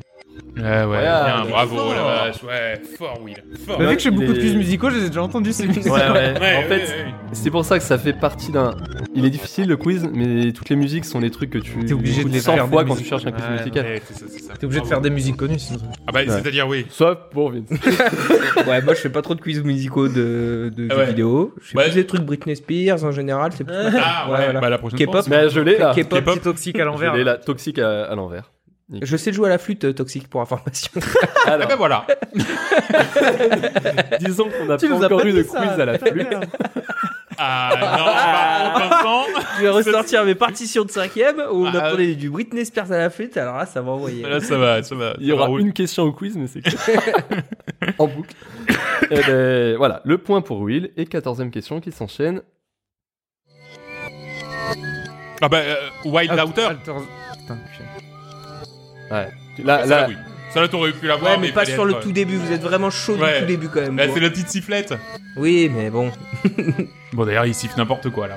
Ouais, ouais, Ouais, bien, mais bravo, fort. la vache, ouais, fort, Will, fort. Bah, vu que je fais beaucoup de quiz musicaux, je les ai déjà entendus ces musiques. Ouais, ouais. Ouais, en fait, ouais, ouais. c'est pour ça que ça fait partie d'un. Il est difficile le quiz, mais toutes les musiques sont des trucs que tu T'es obligé de les 100 faire fois quand tu cherches un quiz Ouais, musical. Ouais, c'est ça, c'est ça. T'es obligé de faire des musiques connues sinon. Ah bah, c'est-à-dire, oui. Sauf pour Vince. Ouais, moi je fais pas trop de quiz musicaux de, de Ah jeux vidéo. Je fais Ouais. plus des trucs Britney Spears en général, c'est plus. Ah ouais, Ouais, voilà. bah la prochaine K-pop. je l'ai là. K-pop. Toxique à l'envers. Je l'ai là, toxique à, à Je sais jouer à la flûte euh, toxique pour information. Ah Alors, bah voilà. disons qu'on n'a Tu pas encore pas eu de ça. quiz à la flûte. Ah non, par contre, Vincent, je vais ressortir mes partitions de cinquième où on Ah, apprenait du Britney Spears à la flûte. Alors là, ça va envoyer. là ça va, ça va. Il y aura une question au quiz, mais c'est que- en boucle. Et ben, voilà, le point pour Will et quatorzième question qui s'enchaîne. Ah bah, euh, Wild Ah, Outer. Alter- Putain, putain. Ouais. Là, là, oui. Ça là, t'aurais pu l'avoir. Ouais, mais pas sur le être- tout début. Vous êtes vraiment chaud Ouais. du tout début quand même. Là, c'est la petite sifflette. Oui, mais bon. Bon, d'ailleurs, il siffle n'importe quoi là.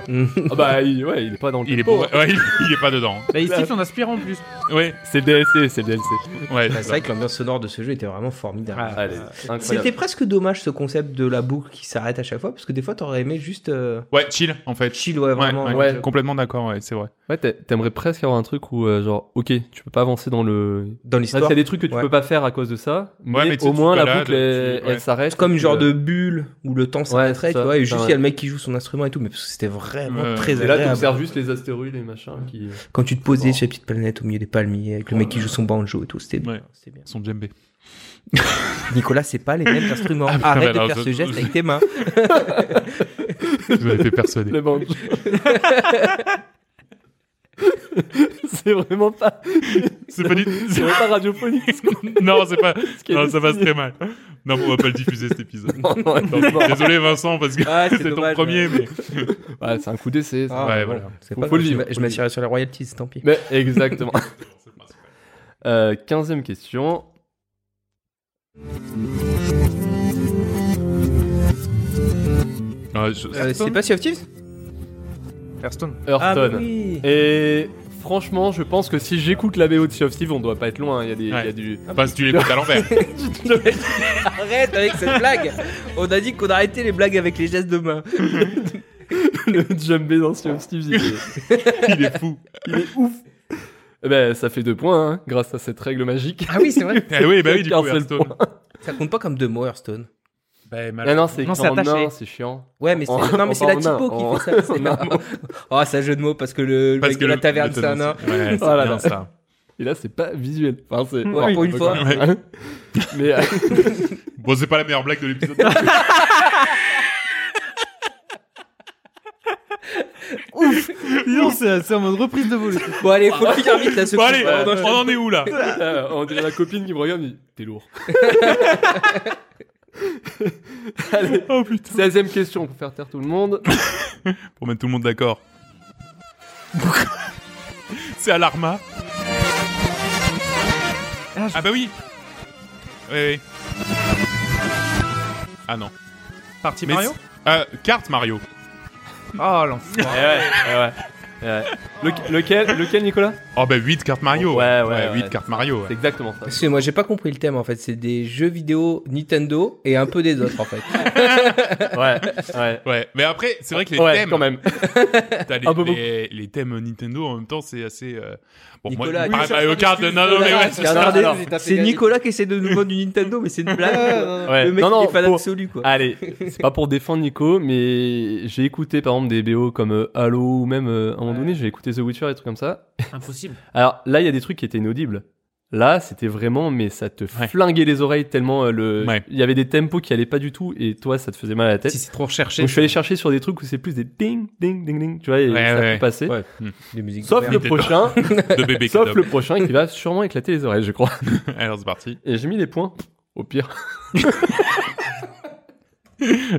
ah bah, il, ouais, il est pas dans le Il est. Ouais, il, il est pas dedans. Bah, il siffle en aspirant en plus. Ouais, C'est le DLC, c'est le DLC. ouais. Bah, c'est vrai que l'ambiance sonore de ce jeu était vraiment formidable. Ah, Allez, C'était presque dommage ce concept de la boucle qui s'arrête à chaque fois parce que des fois t'aurais aimé juste euh. Ouais, chill en fait. chill ouais vraiment. ouais, ouais. complètement d'accord, ouais, c'est vrai. Ouais, t'a- t'aimerais presque avoir un truc où, euh, genre, ok, tu peux pas avancer dans le. Dans l'histoire. il y a des trucs que tu Ouais. peux pas faire à cause de ça, mais, Ouais, mais tu sais, au moins la boucle, elle, s'arrête. C'est comme une genre de euh, bulle où le temps s'arrêterait, tu vois, et juste il y a le mec qui joue son instrument et tout, mais parce que c'était vraiment Ouais. très Et là, agréable. t'observes juste les astéroïdes et machin qui. Quand tu te posais Bon. sur la petite planète au milieu des palmiers avec le mec qui joue son banjo et tout, c'était bien. Bien. Son djembé. Nicolas, c'est pas les mêmes instruments. Ah, Arrête de faire je- ce geste avec tes mains. Je m'avais fait persuader. Le banjo. c'est vraiment pas, C'est pas c'est vraiment pas radiophonique. Non, c'est pas. Non, ça passe très mal. Non, on va pas le diffuser cet épisode. Non, non, Non, non. Désolé Vincent parce que Ah, c'est ton premier, mais. Ouais, c'est un coup d'essai. ça. Ah, Ouais, voilà. c'est Faut- pas faut le grave, vivre, je m'assierai sur les royalties, tant pis. Mais exactement. Euh, quinzième question. Ah, je- Euh, c'est pas Sea of Thieves? Hearthstone. Hearthstone. Ah bah oui. Et franchement, je pense que si j'écoute la BO de Sea of Thieves, on doit pas être loin. Il y a des, il y a du. Enfin, si tu l'écoutes à l'envers. Arrête avec cette blague. On a dit qu'on arrêtait les blagues avec les gestes de main. le jumbé dans Sea of Thieves, il est, Il est fou. il est ouf. Eh ben, ça fait deux points, hein, grâce à cette règle magique. Ah oui, c'est vrai. Eh oui, bah oui, du coup, Hearthstone. Ça compte pas comme deux mots Hearthstone. Bah, mal- Ah non, c'est Non, c'est en attaché. nain, c'est chiant. Ouais, mais c'est En- non mais c'est en la nain, typo qui en- fait ça. c'est. Oh, c'est un jeu de mots parce que le, le Parce mec que de la taverne c'est un nain. Ouais, c'est Oh bien ça. Et là, c'est pas visuel. Enfin, c'est. Pour une fois. Ouais. Mais euh, Bon, c'est pas la meilleure blague de l'épisode. Dis c'est c'est en mode reprise de vol. Bon allez, faut le finir vite là ce bon, coup. allez, on, en est où là? Euh, on dirait la copine qui me regarde, mais t'es lourd. Allez, Oh putain. 16 question pour faire taire tout le monde. Pour mettre tout le monde d'accord. c'est Alarma. Ah, je- Ah bah oui. Oui, oui. Ah non. Partie Mario Euh, carte Mario. Oh Eh ouais, eh ouais. Ouais. Le- lequel, lequel, Nicolas? Oh bah 8 cartes Mario. Ouais, ouais, 8 ouais. cartes Mario. C'est exactement ça. Parce que moi j'ai pas compris le thème en fait, c'est des jeux vidéo Nintendo et un peu des autres en fait. Ouais, ouais. Ouais, mais après, c'est vrai que les ouais, thèmes, quand même. t'as les, Un peu les, les thèmes Nintendo en même temps, c'est assez. euh, Bon, Nicolas, moi, Mario Kart, non, non, mais ouais, c'est ça. C'est Nicolas qui essaie de nous vendre du Nintendo mais c'est une blague. Ouais. Le mec non, non, il est fan absolu quoi. Allez, c'est pas pour défendre Nico, mais j'ai écouté par exemple des BO comme euh, Halo ou même euh, à un moment donné, j'ai écouté The Witcher et des trucs comme ça. Impossible. Alors là, il y a des trucs qui étaient inaudibles. Là, c'était vraiment, mais ça te Ouais. flinguait les oreilles tellement euh, le. Ouais. Il y avait des tempos qui allaient pas du tout et toi, ça te faisait mal à la tête. Si c'est trop recherché. Donc je suis allé chercher sur des trucs où c'est plus des ding, ding, ding, ding, tu vois, et Ouais, ça ouais. peut passer. Ouais. Des musiques Sauf de le prochain, de bébé sauf le prochain qui va sûrement éclater les oreilles, je crois. Alors c'est parti. Et j'ai mis les points. Au pire.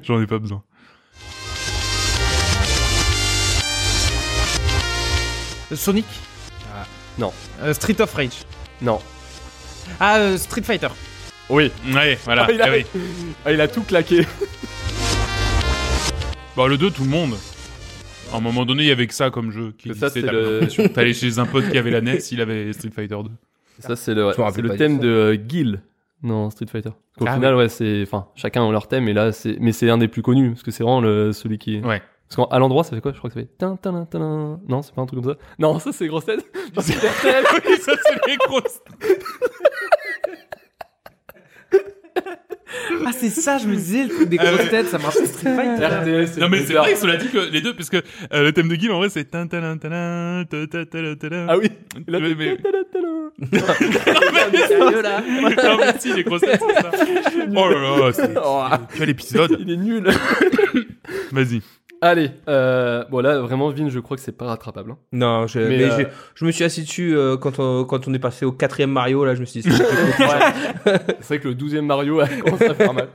J'en ai pas besoin. Sonic? Non. Euh, Street of Rage. Non. Ah, euh, Street Fighter. Oui. Ouais, voilà. Ah, il, a... eh oui. ah, il a tout claqué. Bon, le 2, tout le monde. À un moment donné, il y avait que ça comme jeu. Qui Ça, c'est le-. T'allais chez un pote qui avait la NES, il avait Street Fighter 2. Ça, c'est le, c'est le thème de euh, Guile dans Street Fighter. Au Ah final, ouais, c'est, enfin, chacun a leur thème, et là, c'est, mais c'est un des plus connus, parce que c'est vraiment le, celui qui. Ouais. Parce qu'à l'endroit, ça fait quoi Je crois que ça fait. Non, c'est pas un truc comme ça. Non, ça, c'est grosse tête. Ça, c'est les grosses Ah, c'est ça, je me disais, le truc des grosses têtes, ça marche sur Street Fighter. Non, mais c'est vrai, cela dit que les deux, parce que euh, le thème de Guil, en vrai, c'est. Tin, tin. Ah oui. Là, Oh là là. Quel épisode. Il est nul. Vas-y. Allez, euh, bon là, vraiment, Vin, je crois que c'est pas rattrapable. hein. Non, je, Mais, mais euh, je me suis assis dessus euh, quand, on, quand on est passé au quatrième Mario, là je me suis dit... c'est- vrai que le 12e Mario a commencé à faire mal.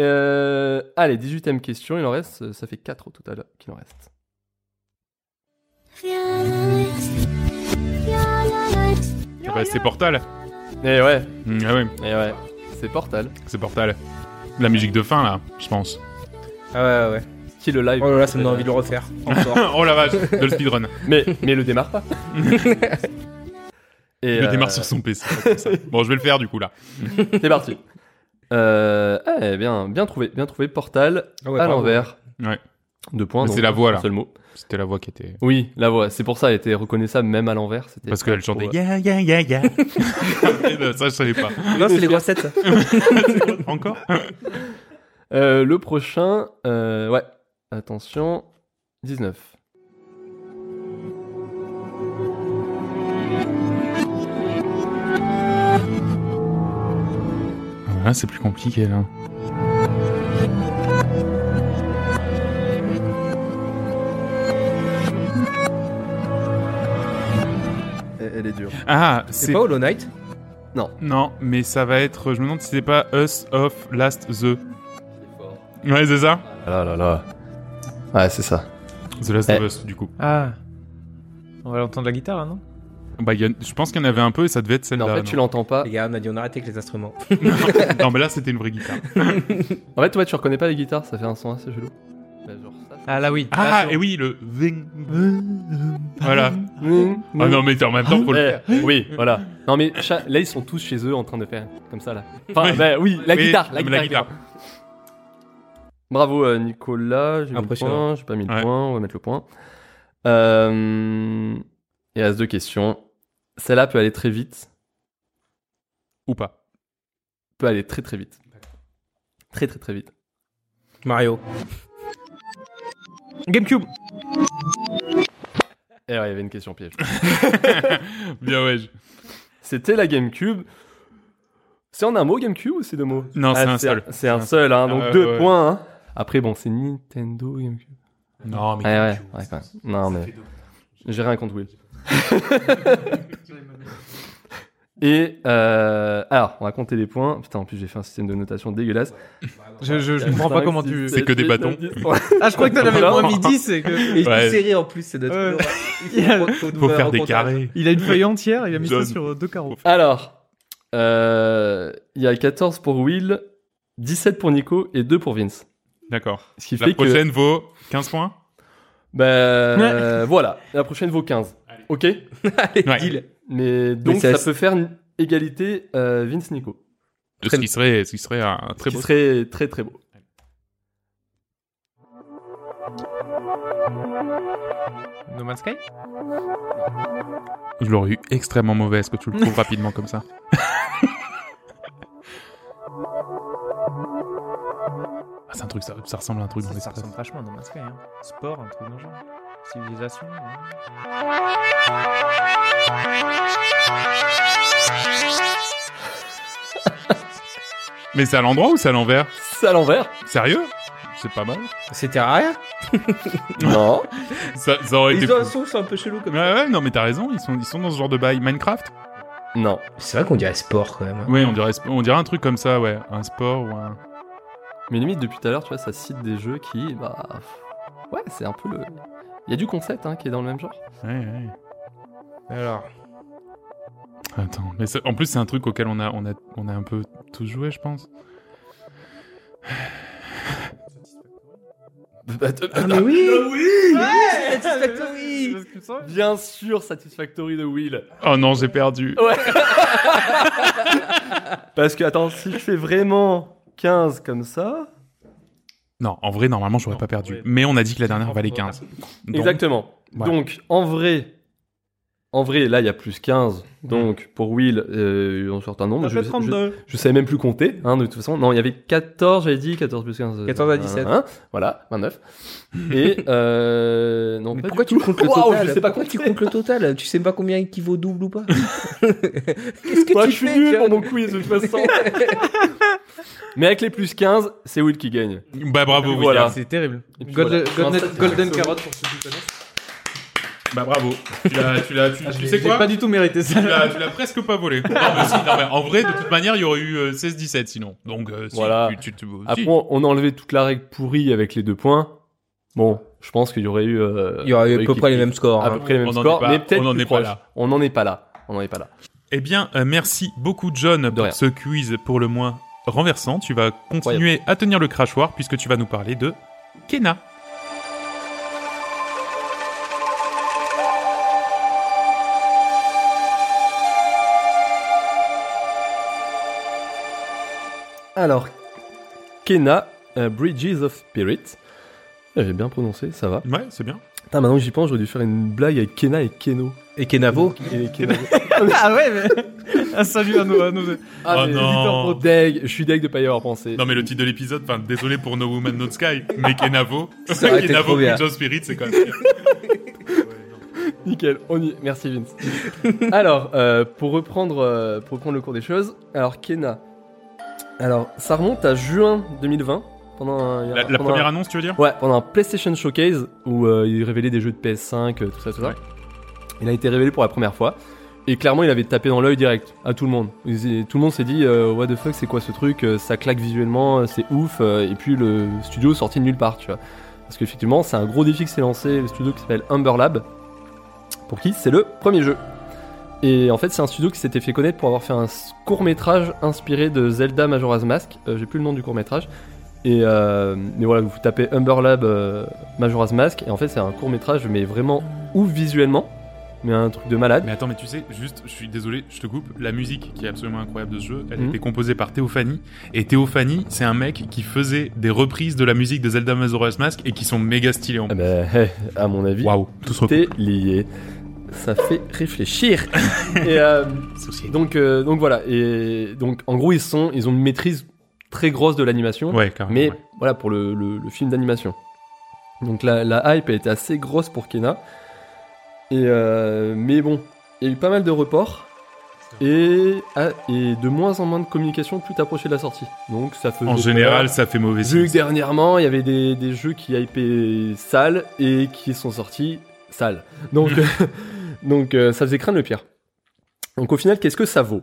Euh, allez, 18ème question, il en reste, ça fait 4 au total qu'il en reste. Ah bah, c'est Portal. Et ouais, Mm, ah ouais, et ouais, c'est Portal. c'est Portal. La musique de fin là, je pense. ah ouais, ouais. Qui est le live Oh là là, ça me donne envie de le refaire. Encore. oh la vache, de le speedrun. mais, mais le démarre pas. Et Il euh, démarre sur son PC. comme ça. Bon, je vais le faire du coup là. C'est parti. Euh, eh, bien, bien trouvé, bien trouvé. Portal Ah ouais, à l'envers. Ouais. Deux points. C'est la voix, là. Seul mot. C'était la voix qui était. Oui, la voix. C'est pour ça, elle était reconnaissable même à l'envers. C'était Parce qu'elle chantait ya ya ya ya. Ça je savais pas. Non, c'est les ça. Encore Euh, le prochain, euh, ouais. Attention, 19. Ah, Là c'est plus compliqué là. Elle, est dure. Ah, C'est c'est pas Hollow Knight? Non, mais ça va être. Je me demande si c'est pas Us of Last The. Ouais, c'est ça? Ah là là là. Ouais, c'est ça. The Last Eh. of Us, du coup. Ah. On va entendre la guitare là, non? Bah, il y a- je pense qu'il y en avait un peu et ça devait être celle-là. en fait, tu l'entends pas. Les gars, on a dit on arrêtait avec les instruments. non, mais là c'était une vraie guitare. En fait, ouais, tu reconnais pas les guitares, ça fait un son assez chelou. Bah, genre ça. Ah là oui. Ah, Là, et oui, le ving. Voilà. Ah non, mais en même temps, faut le Eh, faire. oui, voilà. Non mais cha- là ils sont tous chez eux en train de faire comme ça là. Enfin, Oui. bah, oui, la Oui, guitare, la guitare. la guitare. Bravo euh, Nicolas, j'ai mis le point, j'ai pas mis le Ouais. point, on va mettre le point. Euh... Il reste deux questions. Celle-là peut aller très vite, Ou pas. peut aller très très vite. Très très très vite. Mario. GameCube. Et alors, il y avait une question piège. Bien, ouais. C'était la GameCube. C'est en un mot GameCube ou c'est deux mots? Non, c'est Ah, un seul. C'est un seul, hein, donc Ah, deux ouais. points. hein. Après, bon, c'est Nintendo GameCube. Non, mais. Ouais, ouais, ouais, quand même. Non, mais. J'ai rien contre Will. Et euh, alors, on va compter les points. Putain, en plus, j'ai fait un système de notation dégueulasse. Je, je, je comprends pas comment tu. C'est que des bâtons. Ah, je crois que t'en avais moins mis 10 et que. Et Ouais. serré en plus, c'est notre. Ouais. Il faut- faut- Faut faut faire des carrés. Il a une feuille entière, il a mis ça sur deux carreaux. Alors, euh, il y a 14 pour Will, 17 pour Nico et 2 pour Vince. D'accord. Ce qui La fait que. prochaine vaut 15 points Ben euh, voilà, la prochaine vaut 15. Ok Allez, Ouais. deal. Mais donc ça peut faire une égalité euh, Vince-Nico. Ce qui serait, ce qui serait un très Qui beau. serait très très beau. No Man's Sky? Je l'aurais eu extrêmement mauvais. Est-ce que tu le trouves rapidement comme ça? Ah, c'est un truc, ça, ça ressemble à un truc dans Ça, ça l'espace. ressemble vachement à No Man's Sky. Hein. Sport, un truc dans le genre. Civilisation. Mais c'est à l'endroit ou c'est à l'envers? C'est à l'envers Sérieux? C'est pas mal. C'est Terraria Non. Ça, ça aurait été. Ils ont un son un peu chelou comme Ouais, ça. ouais, non, mais t'as raison. Ils sont, ils sont dans ce genre de bail. Minecraft? Non. C'est vrai qu'on dirait sport quand même. hein. Oui, on dirait, on dirait un truc comme ça, ouais. Un sport ou un. Mais limite, depuis tout à l'heure, tu vois, ça cite des jeux qui, bah. Ouais, c'est un peu le. Il y a du concept hein, qui est dans le même genre. Ouais, ouais. Alors, Attends, mais ça- en plus c'est un truc auquel on a, on a, on a un peu tous joué, je pense. Ah, mais oui oui Satisfactory Bien sûr, Satisfactory de Will. Oh non, j'ai perdu. Ouais. Parce que, attends, si je fais vraiment 15 comme ça. Non, en vrai, normalement, j'aurais pas perdu. ouais. Mais on a dit que la dernière valait 15. Donc, Exactement. voilà. Donc, en vrai. En vrai, là, il y a plus 15. Donc, pour Will, euh, un certain nombre. Ça Je, fait 32. je, je savais même plus compter, hein, de toute façon. Non, il y avait 14, j'avais dit, 14 plus 15. euh, 14 à 17. hein, voilà, 29. Et, euh, non, Mais pourquoi tu comptes le total je sais pas Pourquoi tu comptes le total Tu sais pas combien il vaut double ou pas Qu'est-ce que Moi, tu je suis fais nul John pour mon quiz, de toute façon. Mais avec les plus 15, c'est Will qui gagne. Bah bravo, Voilà. William. C'est terrible. Puis Golden, voilà. Golden- Golden Carrot pour ceux qui connaissent. Bah bravo. Tu l'as, tu l'as, tu, tu sais quoi pas du tout mérité ça. tu l'as, tu l'as presque pas volé. Non, mais si, non, mais en vrai, de toute manière, il y aurait eu euh, 16-17 sinon. Donc, euh, si, Voilà. tu, tu, tu- si. Après, on a enlevé toute la règle pourrie avec les deux points. Bon, je pense qu'il y aurait eu. euh, Il y aurait eu à peu près les mêmes scores. À hein. peu près les mêmes scores, mais peut-être on en plus est pas là. On n'en est pas là. On n'en est pas là. Eh bien, euh, merci beaucoup, John, pour ce quiz pour le moins renversant. Tu vas continuer à tenir le crachoir puisque tu vas nous parler de Kena. Alors, Kena, euh, Bridges of Spirit. Ah, J'ai bien prononcé, ça va. Ouais, c'est bien. Putain, maintenant que j'y pense, j'aurais dû faire une blague avec Kena et Keno. Et Kenavo Et Kenavo. ah ouais, mais. Un salut à nos. À nos... Ah, Oh mais non. éditeur pro deg, je suis deg de pas y avoir pensé. Non, mais le titre de l'épisode, enfin, désolé pour No Woman No Sky, mais Kenavo. Kenavo. Bridge of Spirit, c'est quand même bien. Nickel, on y... merci Vince. alors, euh, pour, reprendre, euh, pour reprendre le cours des choses, alors Kena. Alors, ça remonte à juin 2020. Pendant un- La, première un- annonce, tu veux dire? Ouais, pendant un PlayStation Showcase où euh, il révélait des jeux de PS5, euh, tout ça, tout ça. Ouais. Il a été révélé pour la première fois. Et clairement, il avait tapé dans l'œil direct à tout le monde. Tout le monde s'est dit, euh, what the fuck, c'est quoi ce truc Ça claque visuellement, c'est ouf. et puis le studio sorti de nulle part, tu vois. Parce qu'effectivement, c'est un gros défi qui s'est lancé, le studio qui s'appelle Humber Lab. Pour qui c'est le premier jeu. Et en fait, c'est un studio qui s'était fait connaître pour avoir fait un court métrage inspiré de Zelda Majora's Mask. Euh, J'ai plus le nom du court métrage. Et euh, mais voilà, vous tapez Humber Lab euh, Majora's Mask et en fait c'est un court métrage mais vraiment ouf visuellement, mais un truc de malade. Mais attends, mais tu sais, juste, je suis désolé, je te coupe. La musique qui est absolument incroyable de ce jeu, elle a Mhm. été composée par Théophanie. Et Théophanie, c'est un mec qui faisait des reprises de la musique de Zelda Majora's Mask et qui sont méga stylées en Ah bah, à mon avis, Waouh, tout se lié. Ça fait réfléchir. et euh, donc euh, donc voilà et donc en gros ils sont ils ont une maîtrise très grosse de l'animation. Ouais. Mais ouais. voilà, pour le, le- le film d'animation. Donc la, la hype a été assez grosse pour Kena. Et euh, mais bon, il y a eu pas mal de reports. Et, ah, et de moins en moins de communication plus t'approchais de la sortie. Donc ça faisait En peur. général, ça fait mauvais Vu signe. que dernièrement, il y avait des, des jeux qui hypaient sales et qui sont sortis sales. Donc, donc euh, ça faisait craindre le pire. Donc au final, qu'est-ce que ça vaut?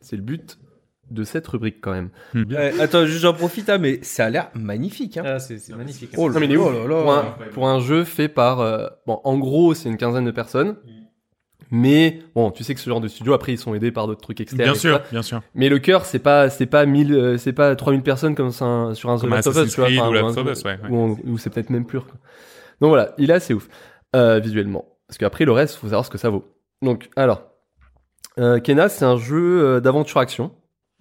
C'est le but de cette rubrique quand même. Euh, attends, juste j'en profite, hein, mais ça a l'air magnifique. Hein. Ah, c'est magnifique. Oh Non, mais il est là ouf. là là. pour, un, pour un jeu fait par... euh, bon, en gros, c'est une quinzaine de personnes. Mais bon, tu sais que ce genre de studio, après, ils sont aidés par d'autres trucs externes. Bien sûr, ça. bien sûr. Mais le cœur, c'est pas, c'est pas 1000, euh, c'est pas 3000 personnes comme ça, un- sur un The Comme Last of Us, Assassin's tu vois. Creed enfin, ou ou ouais, ouais. ou c'est peut-être même plus. quoi. Donc voilà, il est assez ouf, euh, visuellement. Parce qu'après, le reste, faut savoir ce que ça vaut. Donc, alors, euh, Kena, c'est un jeu euh, d'aventure-action,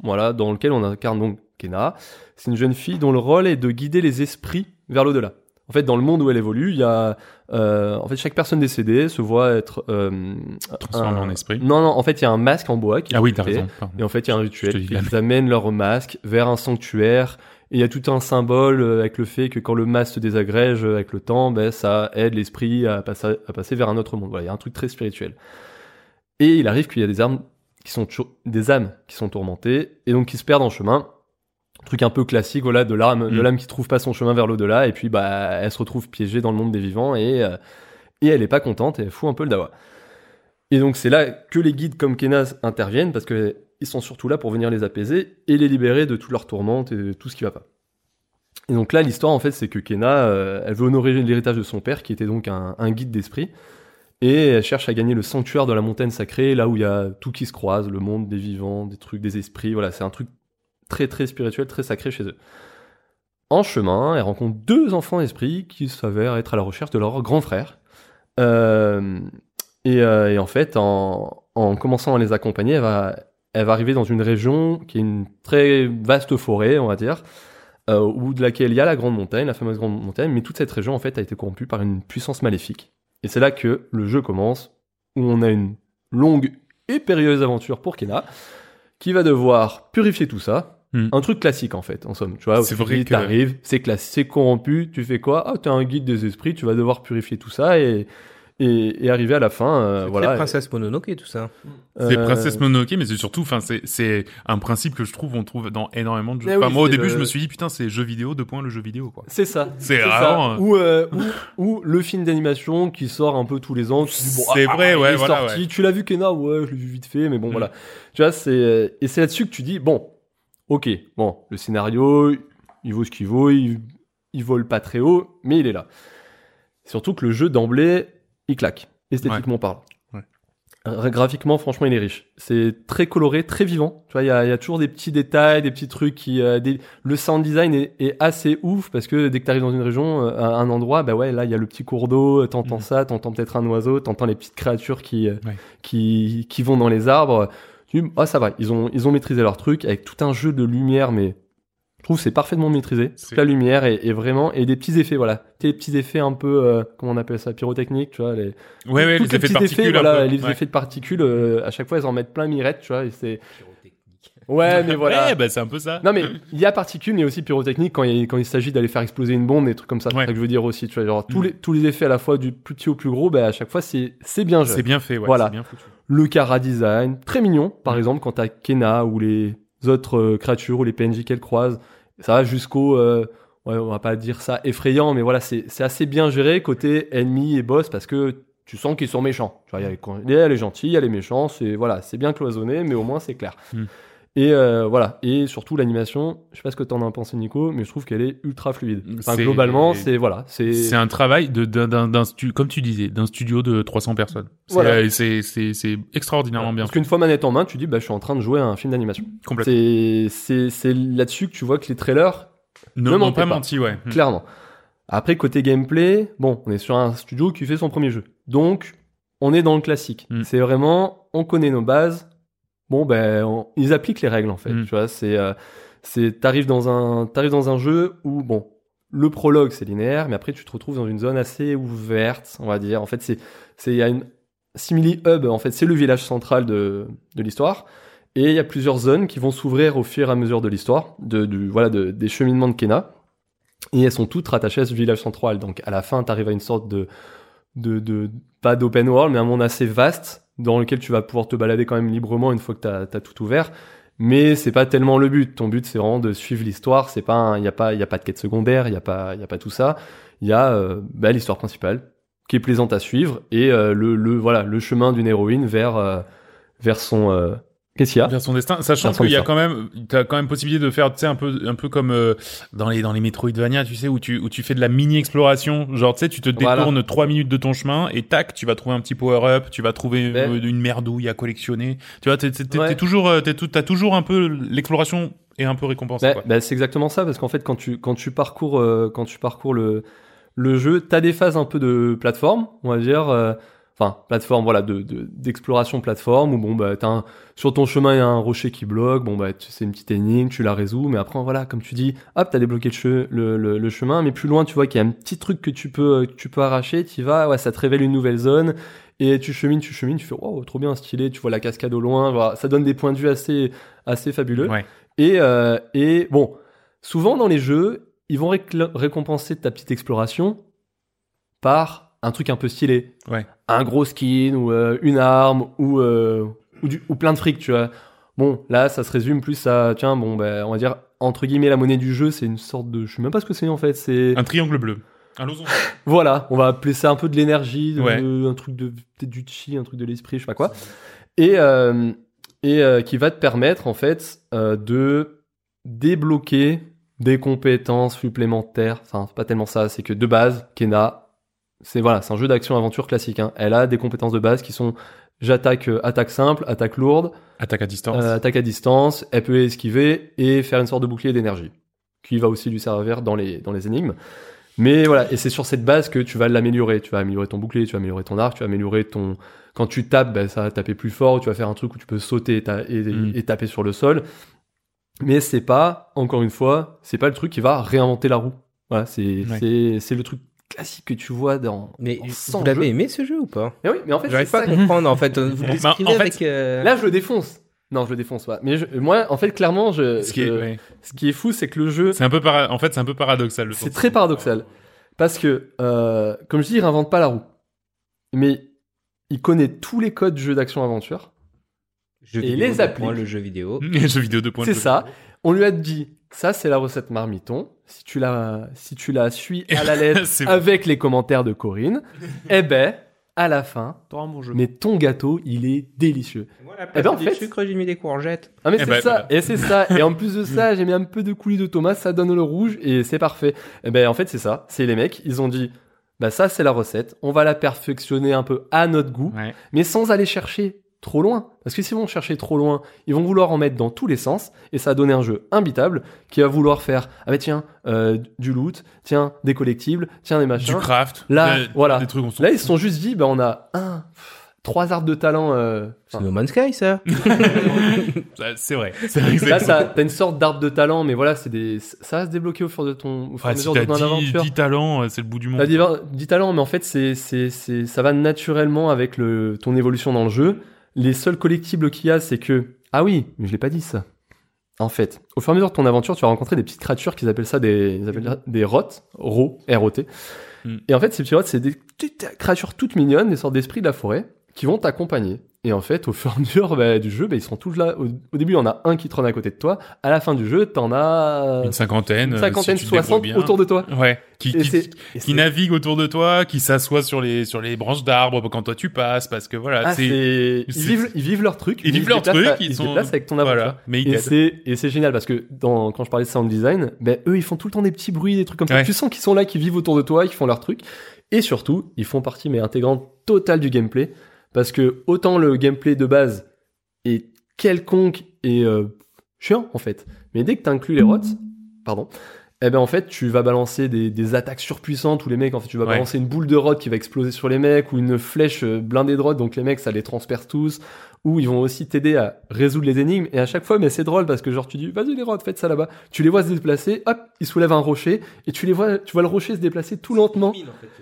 voilà, dans lequel on incarne donc Kena. C'est une jeune fille dont le rôle est de guider les esprits vers l'au-delà. En fait, dans le monde où elle évolue, il y a, euh, en fait, chaque personne décédée se voit être euh, Transformé un- en esprit. Non, non, en fait, il y a un masque en bois qui est Ah oui, t'as porté. raison. pardon. Et en fait, il y a un rituel qui les amène leur masque vers un sanctuaire. Et il y a tout un symbole euh, avec le fait que quand le masque se désagrège euh, avec le temps, ben, ça aide l'esprit à passer, à passer vers un autre monde. Voilà, il y a un truc très spirituel. Et il arrive qu'il y a des armes qui sont des âmes qui sont tourmentées et donc qui se perdent en chemin. Truc un peu classique, voilà, de l'âme, de Mm. l'âme qui trouve pas son chemin vers l'au-delà et puis bah elle se retrouve piégée dans le monde des vivants et euh, et elle est pas contente et elle fout un peu le dawa. Et donc c'est là que les guides comme Kenas interviennent parce que ils sont surtout là pour venir les apaiser et les libérer de toutes leurs tourmentes et de tout ce qui va pas. Et donc là l'histoire en fait c'est que Kena euh, elle veut honorer l'héritage de son père qui était donc un, guide d'esprit et elle cherche à gagner le sanctuaire de la montagne sacrée là où il y a tout qui se croise, le monde des vivants, des trucs, des esprits, voilà c'est un truc très très spirituel, très sacré chez eux. En chemin, elle rencontre deux enfants esprits qui s'avèrent être à la recherche de leur grand frère. Euh, et, euh, et en fait, en commençant à les accompagner, elle va, elle va arriver dans une région qui est une très vaste forêt, on va dire, euh, où de laquelle il y a la grande montagne, la fameuse grande montagne, mais toute cette région en fait a été corrompue par une puissance maléfique. Et c'est là que le jeu commence, où on a une longue et périlleuse aventure pour Kena, qui va devoir purifier tout ça. Hmm. Un truc classique en fait, en somme. Tu vois, C'est vrai que- t'arrives, c'est classique, c'est corrompu, tu fais quoi? Ah, t'es un guide des esprits, tu vas devoir purifier tout ça et, et, et arriver à la fin. euh, C'est voilà. Princesse Mononoke tout ça. C'est Euh, Princesse Mononoke, mais c'est surtout, enfin, c'est, c'est un principe que je trouve, on trouve dans énormément de jeux. Enfin, oui, moi, au début, le- je me suis dit, putain, c'est jeu vidéo, deux points, le jeu vidéo, quoi. C'est ça. C'est ça. vraiment, euh, Ou, euh, ou, ou le film d'animation qui sort un peu tous les ans. Bon, C'est ah, vrai, il ouais, est voilà, sorti. ouais. Tu l'as vu, Kena? Ouais, je l'ai vu vite fait, mais bon, Mm. voilà. Tu vois, c'est, euh, et c'est là-dessus que tu dis, bon, ok, bon, le scénario, il vaut ce qu'il vaut, il, il vole pas très haut, mais il est là. Surtout que le jeu d'emblée, il claque, esthétiquement. Ouais. Euh, Graphiquement, franchement, il est riche. C'est très coloré, très vivant. Tu vois, il y a, il y a toujours des petits détails, des petits trucs qui, euh, des- le sound design est, est assez ouf parce que dès que tu arrives dans une région, euh, à un endroit, bah ouais, là, il y a le petit cours d'eau, t'entends Mhm. ça, t'entends peut-être un oiseau, t'entends les petites créatures qui, euh, Ouais. qui, qui vont dans les arbres. Tu dis, ah, ça va. Ils ont, ils ont maîtrisé leur truc avec tout un jeu de lumière, mais trouve c'est parfaitement maîtrisé. C'est- Toute la lumière est, est vraiment, et des petits effets, voilà. Des petits effets un peu, euh, comment on appelle ça, pyrotechnique, tu vois, les, Ouais, ouais, les effets de particules. voilà, les Ouais. effets de particules, euh, à chaque fois, ils en mettent plein mirette, tu vois, et c'est... Ouais, mais voilà. Ouais, bah, c'est un peu ça. Non mais il y a particules mais aussi pyrotechnique quand il, quand il s'agit d'aller faire exploser une bombe des trucs comme ça c'est Ouais. ça que je veux dire aussi tu vois genre tous Mm. les tous les effets à la fois du plus petit au plus gros bah à chaque fois c'est c'est bien joué C'est bien fait, ouais. Voilà. C'est bien foutu. le cara design très mignon par Mm. exemple quand t'as Kena ou les autres euh, créatures ou les PNJ qu'elle croise ça va jusqu'au euh, ouais on va pas dire ça effrayant mais voilà c'est assez bien géré côté ennemi et boss parce que tu sens qu'ils sont méchants tu vois il y a les, gentils il y a les méchants c'est voilà c'est bien cloisonné mais au moins c'est clair Mm. Et euh, voilà et surtout l'animation je sais pas ce que t'en as pensé Nico mais je trouve qu'elle est ultra fluide enfin, globalement c'est voilà c'est C'est un travail de, d'un, stu- comme tu disais, d'un studio de 300 personnes. C'est, Voilà. euh, c'est, extraordinairement bien parce qu'une fois manette en main tu dis bah je suis en train de jouer à un film d'animation Complètement. C'est c'est là-dessus que tu vois que les trailers Ne, Ne m'ont pas pas. menti, ouais. Hmm. clairement. Après, côté gameplay, bon, on est sur un studio qui fait son premier jeu. Donc, on est dans le classique. Mm. C'est vraiment, on connaît nos bases. Bon, ben, on- ils appliquent les règles, en fait. Mm. Tu vois, c'est, euh, c'est, t'arrives dans un, t'arrives dans un jeu où, bon, le prologue, c'est linéaire, mais après, tu te retrouves dans une zone assez ouverte, on va dire. En fait, c'est, c'est, il y a une simili hub, en fait, c'est le village central de, de l'histoire. Et il y a plusieurs zones qui vont s'ouvrir au fur et à mesure de l'histoire, de, du, voilà, de- des cheminements de Kena. Et elles sont toutes rattachées à ce village central. Donc, à la fin, tu arrives à une sorte de, de, de pas d'open world, mais un monde assez vaste dans lequel tu vas pouvoir te balader quand même librement une fois que tu as, tout ouvert. Mais c'est pas tellement le but. Ton but, c'est vraiment de suivre l'histoire. C'est pas, il y a pas, il y a pas de quête secondaire, il y a pas, il y a pas tout ça. Il y a euh, bah, l'histoire principale qui est plaisante à suivre et euh, le, le, voilà, le chemin d'une héroïne vers, euh, vers son, qu'est-ce qu'il y a? vers son destin, sachant qu'il y a quand même, t'as quand même possibilité de faire, tu sais, un peu, un peu comme euh, dans les dans les Metroidvania, tu sais, où tu où tu fais de la mini exploration, genre tu sais, tu te détournes trois minutes de ton chemin et tac, tu vas trouver un petit power up, tu vas trouver euh, une merdouille à collectionner. Tu vois, t'es, Ouais. toujours, euh, t'es tout, t'as toujours un peu l'exploration est un peu récompensée. Bah, bah, c'est exactement ça parce qu'en fait quand tu quand tu parcours euh, quand tu parcours le le jeu, t'as des phases un peu de plateforme, on va dire euh, enfin plateforme voilà de de- d'exploration plateforme où bon bah sur ton chemin il y a un rocher qui bloque, bon bah c'est une petite énigme, tu la résous mais après voilà comme tu dis, hop, t'as débloqué le, che- le, le, le chemin mais plus loin tu vois qu'il y a un petit truc que tu peux que tu peux arracher, tu vas ouais, ça te révèle une nouvelle zone et tu chemines, tu chemines, tu fais wow, trop bien stylé, tu vois la cascade au loin, voilà, ça donne des points de vue assez assez fabuleux. Ouais. Et, euh, et bon, souvent dans les jeux, ils vont récompenser ta petite exploration par un truc un peu stylé. Ouais. Un gros skin ou euh, une arme ou, euh, ou, du, ou plein de fric, tu vois. Bon, là, ça se résume plus à, tiens, bon, ben, on va dire, entre guillemets, la monnaie du jeu, c'est une sorte de, je sais même pas ce que c'est en fait, c'est, Un triangle bleu. Un losange. voilà, on va appeler ça un peu de l'énergie, Ouais. un truc de, peut-être du chi, un truc de l'esprit, je sais pas quoi. Et, euh, et qui va te permettre, en fait, de débloquer des compétences supplémentaires. Enfin, c'est pas tellement ça, c'est que de base, Kena, c'est voilà, c'est un jeu d'action-aventure classique. hein. Elle a des compétences de base qui sont j'attaque euh, attaque simple, attaque lourde, Attaque à distance. euh, attaque à distance, elle peut esquiver et faire une sorte de bouclier d'énergie, qui va aussi lui servir dans les, dans les énigmes. Mais voilà, et c'est sur cette base que tu vas l'améliorer. Tu vas améliorer ton bouclier, tu vas améliorer ton arc, tu vas améliorer ton... Quand tu tapes, ben, ça va taper plus fort, tu vas faire un truc où tu peux sauter et, ta- et- Mm. et taper sur le sol. Mais c'est pas, encore une fois, c'est pas le truc qui va réinventer la roue. Voilà, c'est Ouais. c'est c'est le truc classique que tu vois dans... Mais dans vous 100 l'avez jeux. aimé ce jeu ou pas? Mais oui, mais en fait, J'arrive pas à comprendre en fait. Vous le Bah, en fait, avec. euh, Là, je le défonce. Non, je le défonce pas. Mais je- moi, en fait, clairement, je, Ce qui est, je- ouais. ce qui est fou, c'est que le jeu, c'est un peu para- en fait, c'est un peu paradoxal. le c'est très paradoxal. Parce que, euh, comme je dis, il réinvente pas la roue. Mais il connaît tous les codes du jeu d'action-aventure. jeu et vidéo, les applique. Le jeu vidéo. Les jeux vidéo 2.0. C'est ça. On lui a dit, ça, c'est la recette marmiton. Si tu la, si tu la suis à la lettre avec les commentaires de Corinne, eh ben, à la fin, jeu. mais ton gâteau, il est délicieux. Moi, la Eh ben, en du fait- sucre, j'ai mis des courgettes. Ah mais Eh c'est ben, ça, voilà. et c'est ça, et en plus de ça, j'ai mis un peu de coulis de tomate, ça donne le rouge, et c'est parfait. Et ben en fait c'est ça, c'est les mecs, ils ont dit, bah ça c'est la recette, on va la perfectionner un peu à notre goût, Ouais. mais sans aller chercher trop loin. Parce que s'ils vont chercher trop loin, ils vont vouloir en mettre dans tous les sens, et ça va donner un jeu imbitable, qui va vouloir faire, ah bah tiens, euh, du loot, tiens, des collectibles, tiens, des Du machins. craft. Là, des- voilà. Des trucs, Là ils se sont juste dit, bah on a un, trois arbres de talent, euh, C'est No Man's Sky, ça. C'est vrai. C'est vrai que Là, c'est- ça, t'as une sorte d'arbre de talent, mais voilà, c'est des, ça va se débloquer au fur de ton, au fur et à Ouais, si mesure de t'as ton 10, aventure. 10 talents, euh, c'est le bout du monde. T'as divers- 10 talents, mais en fait, c'est, c'est, c'est, ça va naturellement avec le, ton évolution dans le jeu. Les seuls collectibles qu'il y a, c'est que, ah oui, mais je l'ai pas dit ça. En fait, au fur et à mesure de ton aventure, tu vas rencontrer des petites créatures qu'ils appellent ça des, ils appellent ça des rots, ro, R-O-T. Mm. Et en fait, ces petits rots, c'est des petites créatures toutes mignonnes, des sortes d'esprits de la forêt, qui vont t'accompagner. Et en fait, au fur et à mesure bah, du jeu, bah, ils seront tous là. Au, au début, il y en a un qui trône à côté de toi. À la fin du jeu, t'en as Une cinquantaine. une euh, cinquantaine, si tu te débrouilles 60 bien. autour de toi. Ouais. Qui, Et qui, qui navigue autour de toi, qui s'assoit sur les, sur les branches d'arbres quand toi tu passes, parce que voilà, Ah, ils, vivent, ils vivent leur truc. ils vivent leur truc, à- ils ils se sont, déplacent avec ton aventure. voilà, mais Et c'est, et c'est génial parce que dans, quand je parlais de sound design, ben, eux, ils font tout le temps des petits bruits, des trucs comme ça. Tu sens qu'ils sont là, qu'ils vivent autour de toi, qu'ils font leur truc. Et surtout, ils font partie, mais intégrante totale du gameplay. Parce que autant le gameplay de base est quelconque et euh, chiant, en fait. Mais dès que tu inclus les rots, pardon, eh ben en fait tu vas balancer des, des attaques surpuissantes où les mecs en fait tu vas Ouais. balancer une boule de rod qui va exploser sur les mecs ou une flèche euh, blindée de rod donc les mecs ça les transperce tous ou ils vont aussi t'aider à résoudre les énigmes et à chaque fois mais c'est drôle parce que genre tu dis vas-y les rods faites ça là-bas tu les vois se déplacer hop ils soulèvent un rocher et tu les vois tu vois le rocher se déplacer tout lentement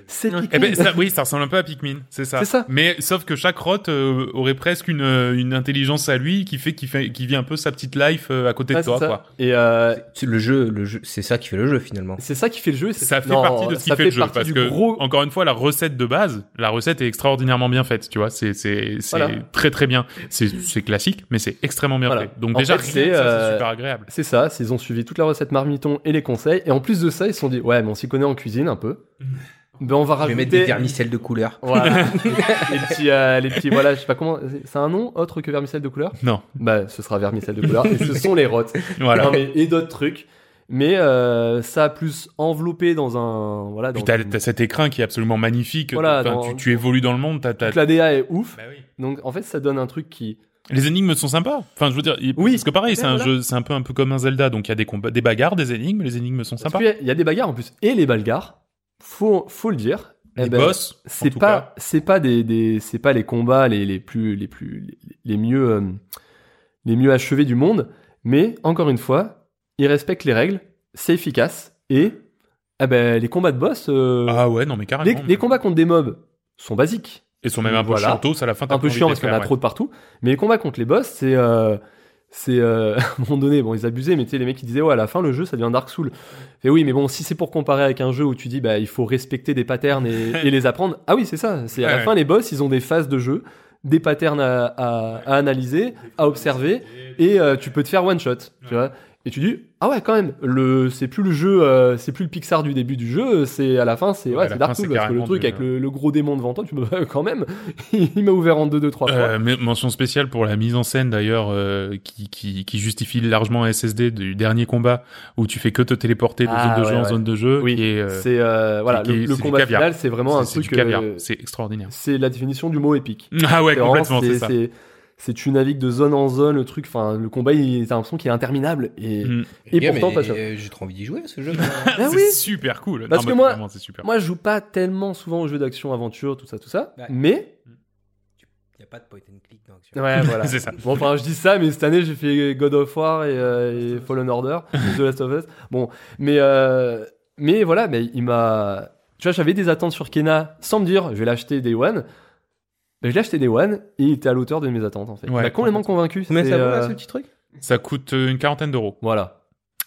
c'est Eh Pikmin. ben, ça, oui, ça ressemble un peu à Pikmin, c'est ça. C'est ça. Mais sauf que chaque rot euh, aurait presque une, euh, une intelligence à lui qui fait qu'il fait, qui vit un peu sa petite life euh, à côté Ouais, de toi, c'est ça. quoi. et euh, Le jeu, le jeu, c'est ça qui fait le jeu finalement. c'est ça qui fait le jeu et c'est- Ça fait non, partie de ce qui fait le jeu, parce que gros encore une fois, la recette de base, la recette est extraordinairement bien faite, tu vois. C'est c'est c'est Voilà. très très bien. C'est c'est classique, mais c'est extrêmement bien Voilà. fait. Donc En déjà, c'est, euh, c'est super agréable. C'est ça, ils ont suivi toute la recette marmiton et les conseils. Et en plus de ça, ils se sont dit, ouais, mais on s'y connaît en cuisine un peu. Ben, on va Je vais rajouter. mettre des vermicelles de couleur. Voilà. les petits, euh, les petits, voilà, je sais pas comment. C'est un nom autre que vermicelle de couleur? Non, Bah, ce sera vermicelle de couleur. et ce sont les rottes. voilà. Non, mais, et d'autres trucs. Mais euh, ça a plus enveloppé dans un. Voilà, dans Puis t'as une- t'as cet écran qui est absolument magnifique. Voilà, Enfin, dans- tu, tu évolues dans le monde. T'as, t'as... toute la DA est ouf. Bah oui. Donc en fait, ça donne un truc qui. Les énigmes sont sympas. Enfin, je veux dire, Oui. parce que pareil, c'est un Voilà. jeu, c'est un peu un peu comme un Zelda. Donc il y a des combats, des bagarres, des énigmes. Les énigmes sont sympas. Il y a des bagarres en plus. Et les bagarres, faut, faut le dire. eh Les ben, boss, c'est pas cas. c'est pas des, des c'est pas les combats les, les plus les plus les, les mieux euh, les mieux achevés du monde mais encore une fois ils respectent les règles c'est efficace et eh ben les combats de boss euh, Ah ouais, non mais les, carrément. les combats contre des mobs sont basiques Ils sont même un peu Voilà. chiantos à la fin. un peu chiant parce en a trop de partout mais les combats contre les boss c'est euh, c'est euh, à un moment donné bon ils abusaient mais tu sais les mecs qui disaient ouais à la fin le jeu ça devient Dark Souls et oui mais bon si c'est pour comparer avec un jeu où tu dis bah il faut respecter des patterns et, et les apprendre ah oui c'est ça c'est à la Ouais. fin les boss ils ont des phases de jeu des patterns à, à, à analyser à observer et euh, tu peux te faire one shot tu vois et tu dis ah ouais quand même le c'est plus le jeu euh, c'est plus le Pixar du début du jeu c'est à la fin c'est Ouais, c'est Dark Souls parce que le truc du- avec le, le gros démon devant toi tu peux quand même il m'a ouvert en deux deux trois fois. Euh, mais- mention spéciale pour la mise en scène d'ailleurs euh, qui, qui, qui justifie largement un SSD du dernier combat où tu fais que te téléporter de Ah, zone de jeu ouais, en ouais. zone de jeu Oui, euh, c'est voilà qui le, le combat final c'est vraiment un truc c'est extraordinaire. c'est la définition du mot épique. Ah ouais complètement c'est ça c'est c'est tu navigues de zone en zone le truc enfin le combat il t'as l'impression qu'il est interminable et Mm. et pourtant mais, pas cher. euh, J'ai trop envie d'y jouer à ce jeu. Ah c'est oui. super cool Parce Non, que moi- vraiment, c'est super moi je joue pas tellement souvent aux jeux d'action aventure tout ça tout ça Ouais. mais Il n'y a pas de point and click dans Action. ouais voilà c'est ça bon enfin je dis ça mais cette année j'ai fait God of War et, euh, et Fallen Order The Last of Us bon mais euh, mais voilà mais il m'a tu vois j'avais des attentes sur Kena sans me dire je vais l'acheter Day One ben, je l'ai acheté Day One et il était à l'auteur de mes attentes en fait. Ouais, m'a complètement convaincu. C'est, ça vaut là, euh, ce petit truc ça coûte euh, une quarantaine d'euros Voilà.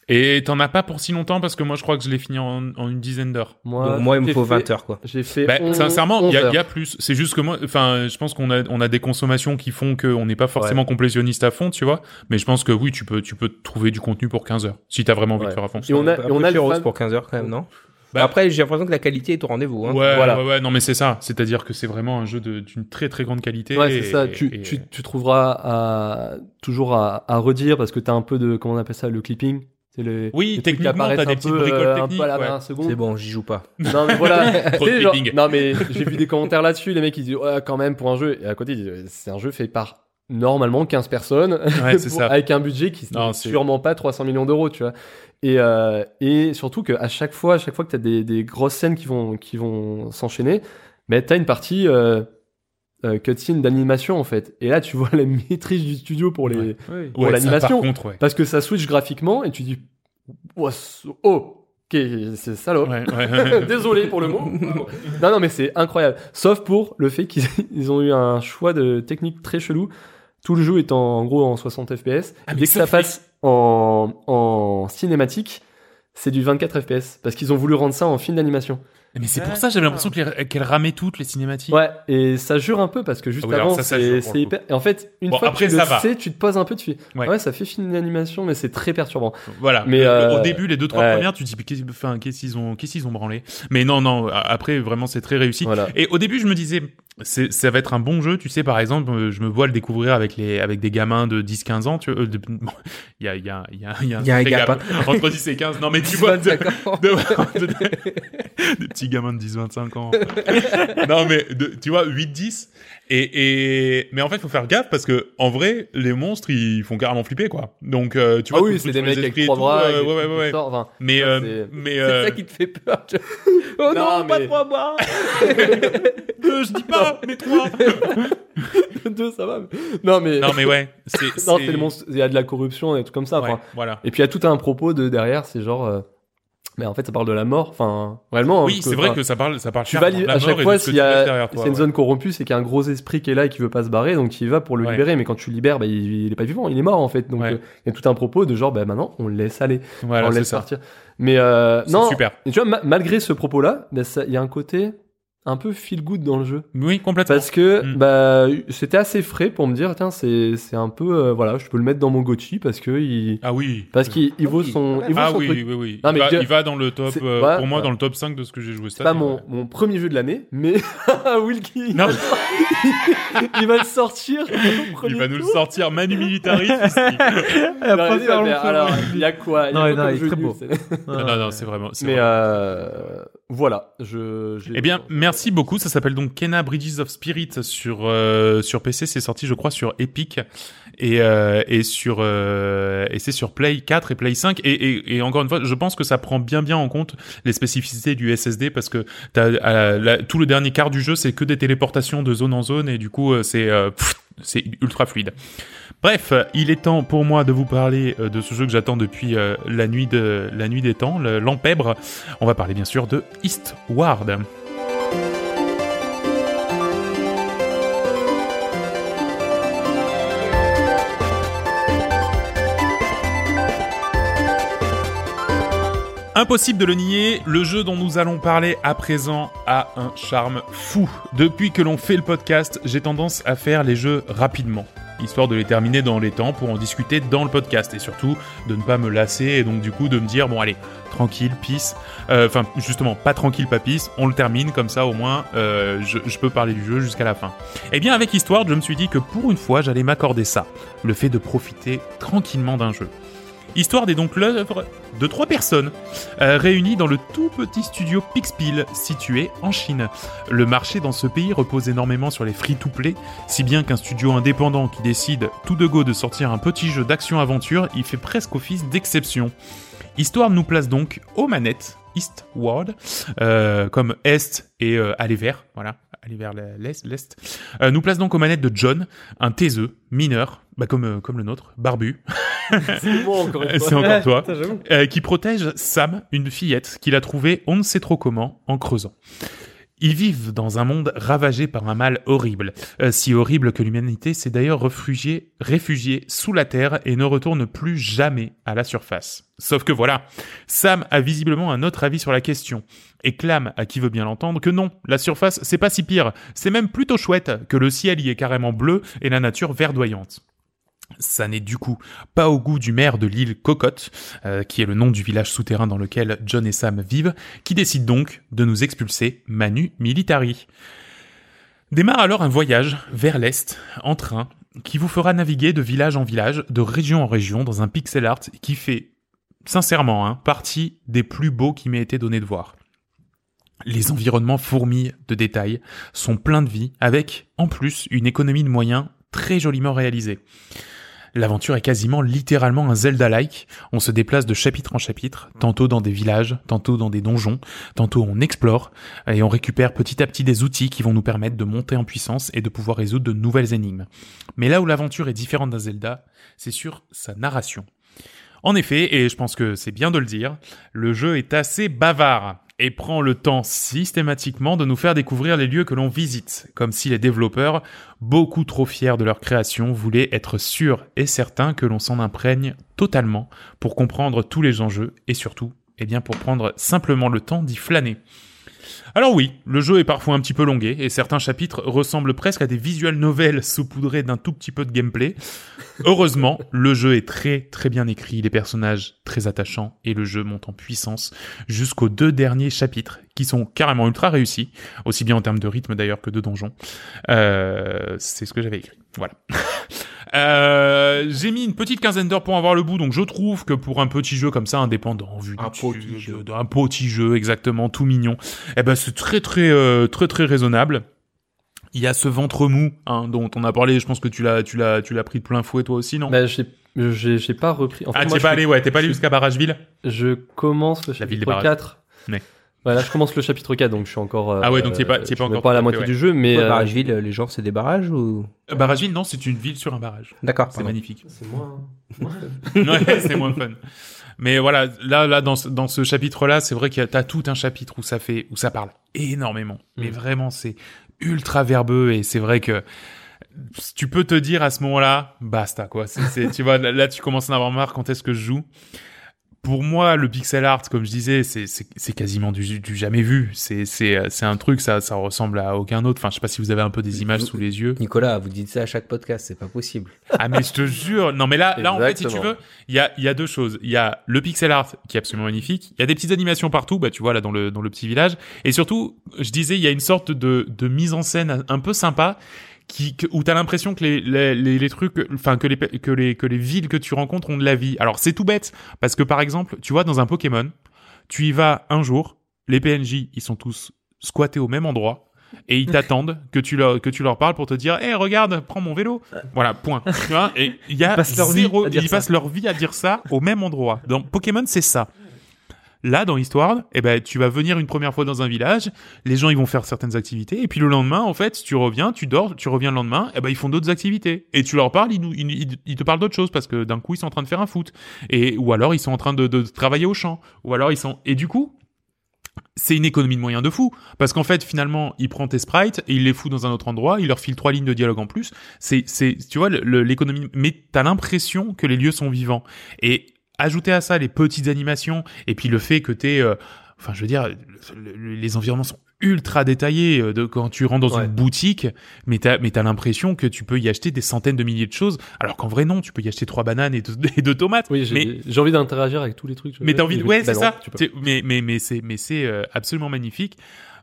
et t'en as pas pour si longtemps parce que moi je crois que je l'ai fini en, en une dizaine d'heures Moi, Donc moi, il me faut fait- 20 heures quoi. J'ai fait. Bah, 11 sincèrement, il y, a- 11 il y a heures. plus. C'est juste que moi, enfin, je pense qu'on a, on a des consommations qui font qu'on n'est pas forcément complétionniste à fond, tu vois. Mais je pense que oui, tu peux, tu peux trouver du contenu pour 15 heures si t'as vraiment envie Ouais. de faire à fond. Et on a, et on a le fan- pour 15 heures quand même, non? Bah- Après, j'ai l'impression que la qualité est au rendez-vous. Hein. Ouais, Voilà. ouais, ouais, non, mais c'est ça. C'est-à-dire que c'est vraiment un jeu d'une très très grande qualité. Ouais, c'est ça. Tu, et- tu, tu trouveras à, toujours à, à redire parce que t'as un peu de, comment on appelle ça, le clipping? C'est le, Oui, les techniquement, t'as des petites bricoles euh, techniques, ouais. C'est bon, j'y joue pas. Non, mais voilà. Genre- clipping. non, mais j'ai vu des commentaires là-dessus. Les mecs, ils disent, ouais, quand même, pour un jeu. Et à côté, ils disent, c'est un jeu fait par normalement 15 personnes. Ouais, c'est pour- ça. Avec un budget qui n'est sûrement pas 300 millions d'euros, tu vois. Et, euh, et surtout qu'à chaque fois, à chaque fois que tu as des, des grosses scènes qui vont, qui vont s'enchaîner, mais tu as une partie euh, euh, cutscene d'animation, en fait. Et là, tu vois la maîtrise du studio pour les. Ouais. pour Ouais, l'animation. par contre, ouais. Parce que ça switch graphiquement et tu dis, oh, c'est- oh, ok, c'est salaud. Ouais, ouais. Désolé pour le mot. non, non, mais c'est incroyable. Sauf pour le fait qu'ils ils ont eu un choix de technique très chelou. Tout le jeu est en, en gros en 60 FPS. Ah, Dès que ça ça fait- passe en, cinématique, c'est du 24 FPS. Parce qu'ils ont voulu rendre ça en film d'animation. Mais c'est pour ça, j'avais l'impression que les- qu'elles ramaient toutes les cinématiques. Ouais, et ça jure un peu parce que juste Ah oui, avant, c'est hyper. Et en fait, une Bon, fois après, que tu ça le va. sais, tu te poses un peu, tu fais Ouais. ouais, ça fait film d'animation, mais c'est très perturbant. Voilà. Mais, euh, au début, les deux trois ouais. premières, tu te dis qu'est-ce enfin, qu'ils ont, qu'est-ce qu'ils ont branlé? Mais non, non. a- Après, vraiment, c'est très réussi. Voilà. Et au début, je me disais, ça va être un bon jeu, tu sais par exemple, euh, je me vois le découvrir avec les avec des gamins de 10 15 ans, tu vois, euh, de- bon, il y a il y a il y a il y a, Il y a un gap, gap entre 10 et 15. Non mais tu vois de, D'accord. de- de- des petits gamins de 10 25 ans. non mais de- tu vois 8 10 et et mais en fait, faut faire gaffe parce que en vrai, les monstres ils font carrément flipper quoi. Donc euh, tu Ah vois oui, tout- c'est tout des mecs les avec trois tout, bras. euh, ouais ouais ouais. enfin, Mais euh, c'est- mais C'est ça qui te fait peur. tu- Oh Non, non, pas trois bras. euh, je dis pas mais toi. deux, ça va. Non, mais. non mais ouais, c'est Non, c'est le monstre. Il y a de la corruption et trucs comme ça. Ouais, voilà. Et puis il y a tout un propos de derrière, c'est genre. Mais en fait, ça parle de la mort. Enfin, réellement. Oui, parce c'est vrai enfin, que ça parle ça parle Tu vas de li- la à chaque fois s'il y a a une ouais. zone corrompue, c'est qu'il y a un gros esprit qui est là et qui veut pas se barrer, donc tu y vas pour le Ouais. libérer. Mais quand tu le libères, bah, il, il est pas vivant, il est mort en fait. Donc Ouais. euh, il y a tout un propos de genre, bah maintenant on le laisse aller, Voilà, on le c'est laisse ça. partir. Mais euh, C'est non, super. et tu vois, ma- malgré ce propos-là, bah, il y a un côté un peu feel good dans le jeu. Oui, complètement. Parce que Mm. bah c'était assez frais pour me dire tiens c'est c'est un peu euh, voilà je peux le mettre dans mon Gochi parce que il Ah oui. parce qu'il il vaut son même. il vaut Ah son oui, truc. oui, oui. Non, il, mais va, je- il va dans le top, euh, voilà, pour moi, voilà. dans le top 5 de ce que j'ai joué C'est cette pas année, mon, ouais. mon premier jeu de l'année, mais Wilkie, Non. il va le sortir. Il va nous le sortir Manu Militari. ici. Elle Non, va il faire va le faire- feu. alors, il y a quoi Il y a Non, non, il est très beau. c'est- non, non, c'est vraiment. Mais vraiment- euh, voilà, je. Eh bien, merci beaucoup. Ça s'appelle donc Kena Bridges of Spirit sur euh, sur PC. C'est sorti, je crois, sur Epic et euh, et sur euh, et c'est sur Play 4 et Play 5. Et, encore une fois, je pense que ça prend bien bien en compte les spécificités du SSD parce que euh, tout le dernier quart du jeu, c'est que des téléportations de zone en zone et du coup, c'est c'est ultra fluide. Bref, il est temps pour moi de vous parler de ce jeu que j'attends depuis la nuit de la nuit des temps, le- l'Empèbre. On va parler bien sûr de Eastward. Impossible de le nier, le jeu dont nous allons parler à présent a un charme fou. Depuis que l'on fait le podcast, j'ai tendance à faire les jeux rapidement, histoire de les terminer dans les temps pour en discuter dans le podcast et surtout de ne pas me lasser et donc du coup de me dire bon allez tranquille peace, Euh, enfin justement pas tranquille pas peace, on le termine comme ça au moins euh, je, je peux parler du jeu jusqu'à la fin. Et bien avec Histoire, je me suis dit que pour une fois j'allais m'accorder ça, le fait de profiter tranquillement d'un jeu. Histoire est donc l'œuvre de trois personnes euh, réunies dans le tout petit studio Pixpil situé en Chine. Le marché dans ce pays repose énormément sur les free-to-play, si bien qu'un studio indépendant qui décide tout de go de sortir un petit jeu d'action-aventure, il fait presque office d'exception. Histoire nous place donc aux manettes, Eastward, euh, comme Est et euh, aller vers, voilà, aller vers l'Est, l'Est, euh, nous place donc aux manettes de John, un taiseux, mineur, bah comme, euh, comme le nôtre, barbu, C'est moi encore une c'est fois. encore toi, Putain, euh, qui protège Sam, une fillette qu'il a trouvée on ne sait trop comment en creusant. Ils vivent dans un monde ravagé par un mal horrible, euh, si horrible que l'humanité s'est d'ailleurs réfugiée, réfugiée sous la terre et ne retourne plus jamais à la surface. Sauf que voilà, Sam a visiblement un autre avis sur la question, et clame à qui veut bien l'entendre que non, la surface c'est pas si pire, c'est même plutôt chouette, que le ciel y est carrément bleu et la nature verdoyante. Ça n'est du coup pas au goût du maire de l'île Cocotte, euh, qui est le nom du village souterrain dans lequel John et Sam vivent, qui décide donc de nous expulser Manu Militari. Démarre alors un voyage vers l'est, en train, qui vous fera naviguer de village en village, de région en région, dans un pixel art qui fait, sincèrement, hein, partie des plus beaux qui m'aient été donnés de voir. Les environnements fourmillent de détails, sont pleins de vie, avec, en plus, une économie de moyens très joliment réalisée. L'aventure est quasiment littéralement un Zelda-like. On se déplace de chapitre en chapitre, tantôt dans des villages, tantôt dans des donjons, tantôt on explore, et on récupère petit à petit des outils qui vont nous permettre de monter en puissance et de pouvoir résoudre de nouvelles énigmes. Mais là où l'aventure est différente d'un Zelda, c'est sur sa narration. En effet, et je pense que c'est bien de le dire, le jeu est assez bavard et prend le temps systématiquement de nous faire découvrir les lieux que l'on visite, comme si les développeurs, beaucoup trop fiers de leur création, voulaient être sûrs et certains que l'on s'en imprègne totalement pour comprendre tous les enjeux et surtout, eh bien pour prendre simplement le temps d'y flâner. Alors oui, le jeu est parfois un petit peu longué et certains chapitres ressemblent presque à des visual novels saupoudrés d'un tout petit peu de gameplay. Heureusement, le jeu est très très bien écrit, les personnages très attachants et le jeu monte en puissance jusqu'aux deux derniers chapitres qui sont carrément ultra réussis, aussi bien en termes de rythme d'ailleurs que de donjon. Euh, c'est ce que j'avais écrit. Voilà. Euh, j'ai mis une petite quinzaine d'heures pour avoir le bout, donc je trouve que pour un petit jeu comme ça, indépendant, vu Un du- petit de- jeu. d'un petit jeu, exactement, tout mignon, eh ben c'est très très euh, très très raisonnable. Il y a ce ventre mou hein, dont on a parlé. Je pense que tu l'as tu l'as tu l'as pris de plein fouet toi aussi, non? Bah, j'ai, j'ai, j'ai pas repris. En fait, Ah, t'es pas allé, ouais, t'es pas allé jusqu'à Barrageville? Je commence le La ville des chapitre barrages. 4. Ouais. Voilà, je commence le chapitre 4, donc je suis encore. euh, Ah ouais, donc es pas- es je pas encore pas à la moitié du jeu, mais. Ouais, euh, Barrageville, les gens, c'est des barrages ou? Euh, Barrageville, non, c'est une ville sur un barrage. D'accord. C'est magnifique. C'est moins. ouais, c'est moins fun. Mais voilà, là, là, dans ce, dans ce chapitre-là, c'est vrai qu'il y a, t'as tout un chapitre où ça fait, où ça parle énormément. Mais Mm. vraiment, c'est ultra verbeux et c'est vrai que tu peux te dire à ce moment-là, basta, quoi. C'est, c'est- tu vois, là, là, tu commences à en avoir marre quand est-ce que je joue? Pour moi, le pixel art, comme je disais, c'est, quasiment du, du jamais vu. C'est, c'est, euh, c'est un truc, ça, ça ressemble à aucun autre. Enfin, je sais pas si vous avez un peu des images sous les yeux. Nicolas, vous dites ça à chaque podcast, c'est pas possible. Ah mais je te jure, non mais là, là en fait si tu veux, il y a, il y a deux choses. Il y a le pixel art qui est absolument magnifique. Il y a des petites animations partout, bah tu vois là dans le dans le petit village. Et surtout, je disais, il y a une sorte de de mise en scène un peu sympa qui que- où t'as l'impression que les, les les les trucs, enfin que les que les que les villes que tu rencontres ont de la vie. Alors c'est tout bête parce que par exemple, tu vois dans un Pokémon, tu y vas un jour, les PNJ ils sont tous squattés au même endroit et ils t'attendent que tu leur que tu leur parles pour te dire "Eh regarde, prends mon vélo." Voilà, point. Tu vois et il y a Ils passent leur zéro ils ça. passent leur vie à dire ça au même endroit. Dans Pokémon, c'est ça. Là, dans l'histoire, eh ben, tu vas venir une première fois dans un village, les gens ils vont faire certaines activités, et puis le lendemain, en fait, tu reviens, tu dors, tu reviens le lendemain, eh ben, ils font d'autres activités. Et tu leur parles, ils, ils, ils- te parlent d'autres choses, parce que d'un coup, ils sont en train de faire un foot. Et, ou alors, ils sont en train de, de travailler au champ. Ou alors, ils sont, et du coup, c'est une économie de moyens de fou. Parce qu'en fait, finalement, il prend tes sprites et il les fout dans un autre endroit, il leur file trois lignes de dialogue en plus. C'est, c'est, tu vois, l'économie, mais t'as l'impression que les lieux sont vivants. Et ajouter à ça les petites animations et puis le fait que t'es, euh, enfin, je veux dire, le- le- les environnements sont ultra détaillés euh, de quand tu rentres dans Ouais. une boutique, mais t'as, mais t'as l'impression que tu peux y acheter des centaines de milliers de choses, alors qu'en vrai non, tu peux y acheter trois bananes et deux, et deux tomates. Oui, j'ai, mais j'ai envie d'interagir avec tous les trucs. mais t'as envie de... Ouais, bah c'est non, ça. tu Mais, mais, mais c'est, mais c'est euh, absolument magnifique.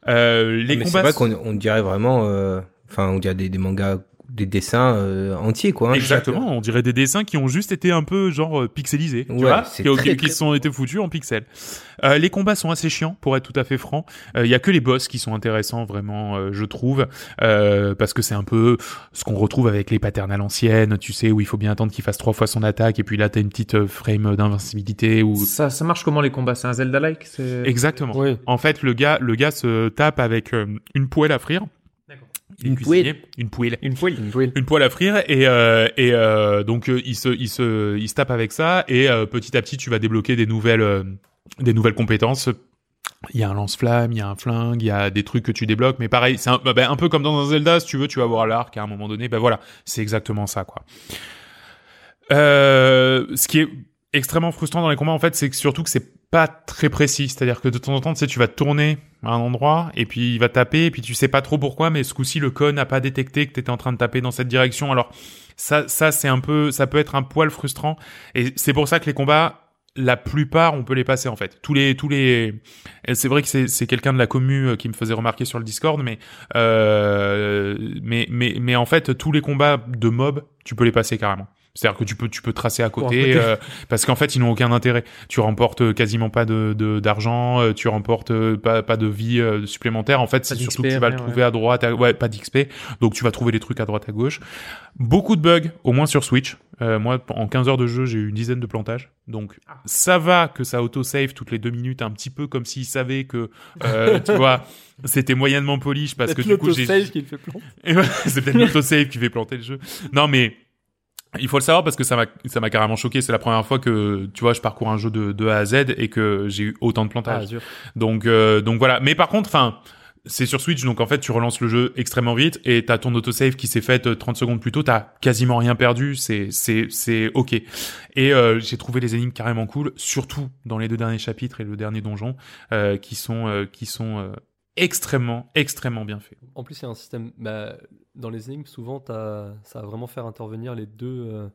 Euh, les Mais c'est combats... vrai qu'on on dirait vraiment, euh, enfin, on dirait des, des mangas, des dessins euh, entiers, quoi. hein. Exactement, on dirait des dessins qui ont juste été un peu genre euh, pixelisés, tu Ouais, vois, qui, très, qui très- sont été foutus en pixels. Euh, les combats sont assez chiants, pour être tout à fait franc. Il y a que les boss qui sont intéressants, vraiment, euh, je trouve, euh, parce que c'est un peu ce qu'on retrouve avec les patterns à l'ancienne, tu sais, où il faut bien attendre qu'il fasse trois fois son attaque, et puis là t'as une petite euh, frame d'invincibilité ou Ça, ça marche comment les combats? C'est un Zelda-like? C'est... exactement. Oui. En fait, le gars, le gars se tape avec euh, une poêle à frire. D'accord. Il est Une cuisinier. Une poêle. Une poêle. Une poêle à frire et euh, et euh, donc euh, il se il se il se tape avec ça et euh, petit à petit tu vas débloquer des nouvelles euh, des nouvelles compétences il y a un lance-flamme, il y a un flingue, il y a des trucs que tu débloques, mais pareil, c'est un, bah, un peu comme dans un Zelda, si tu veux, tu vas avoir l'arc à un moment donné, ben voilà, c'est exactement ça, quoi. Euh, ce qui est extrêmement frustrant dans les combats, en fait, c'est que surtout que c'est pas très précis, c'est-à-dire que de temps en temps, tu sais, tu vas tourner à un endroit, et puis il va taper, et puis tu sais pas trop pourquoi, mais ce coup-ci, le con n'a pas détecté que t'étais en train de taper dans cette direction, alors ça, ça, c'est un peu, ça peut être un poil frustrant, et c'est pour ça que les combats, la plupart, on peut les passer en fait. Tous les, tous les. C'est vrai que c'est, quelqu'un de la commu euh, qui me faisait remarquer sur le Discord, mais, euh, mais, mais, mais en fait, tous les combats de mobs, tu peux les passer carrément. C'est-à-dire que tu peux, tu peux tracer à côté, euh, parce qu'en fait, ils n'ont aucun intérêt. Tu remportes euh, quasiment pas de, de- d'argent, euh, tu remportes euh, pas, pas de vie supplémentaire. En fait, c'est surtout que tu vas le trouver à droite, à- ouais, pas d'XP. Donc tu vas trouver les trucs à droite, à gauche. Beaucoup de bugs, au moins sur Switch. Euh, moi, en 15 heures de jeu, j'ai eu une dizaine de plantages. Donc, ça va que ça auto-save toutes les deux minutes, un petit peu comme s'il savait que, euh, tu vois, c'était moyennement polish parce que du coup, j'ai... c'est peut-être l'autosave qui fait planter le jeu. Non, mais il faut le savoir parce que ça m'a ça m'a carrément choqué. C'est la première fois que tu vois, je parcours un jeu de, de A à Z et que j'ai eu autant de Ah, plantages. dur. Donc euh, donc voilà. Mais par contre, enfin. C'est sur Switch, donc en fait, tu relances le jeu extrêmement vite et t'as ton autosave qui s'est fait euh, 30 secondes plus tôt, t'as quasiment rien perdu, c'est c'est c'est ok. Et euh, j'ai trouvé les énigmes carrément cool, surtout dans les deux derniers chapitres et le dernier donjon, euh, qui sont euh, qui sont euh, extrêmement, extrêmement bien fait. En plus, il y a un système. Bah, dans les énigmes, souvent, t'as- ça va vraiment faire intervenir les deux, euh,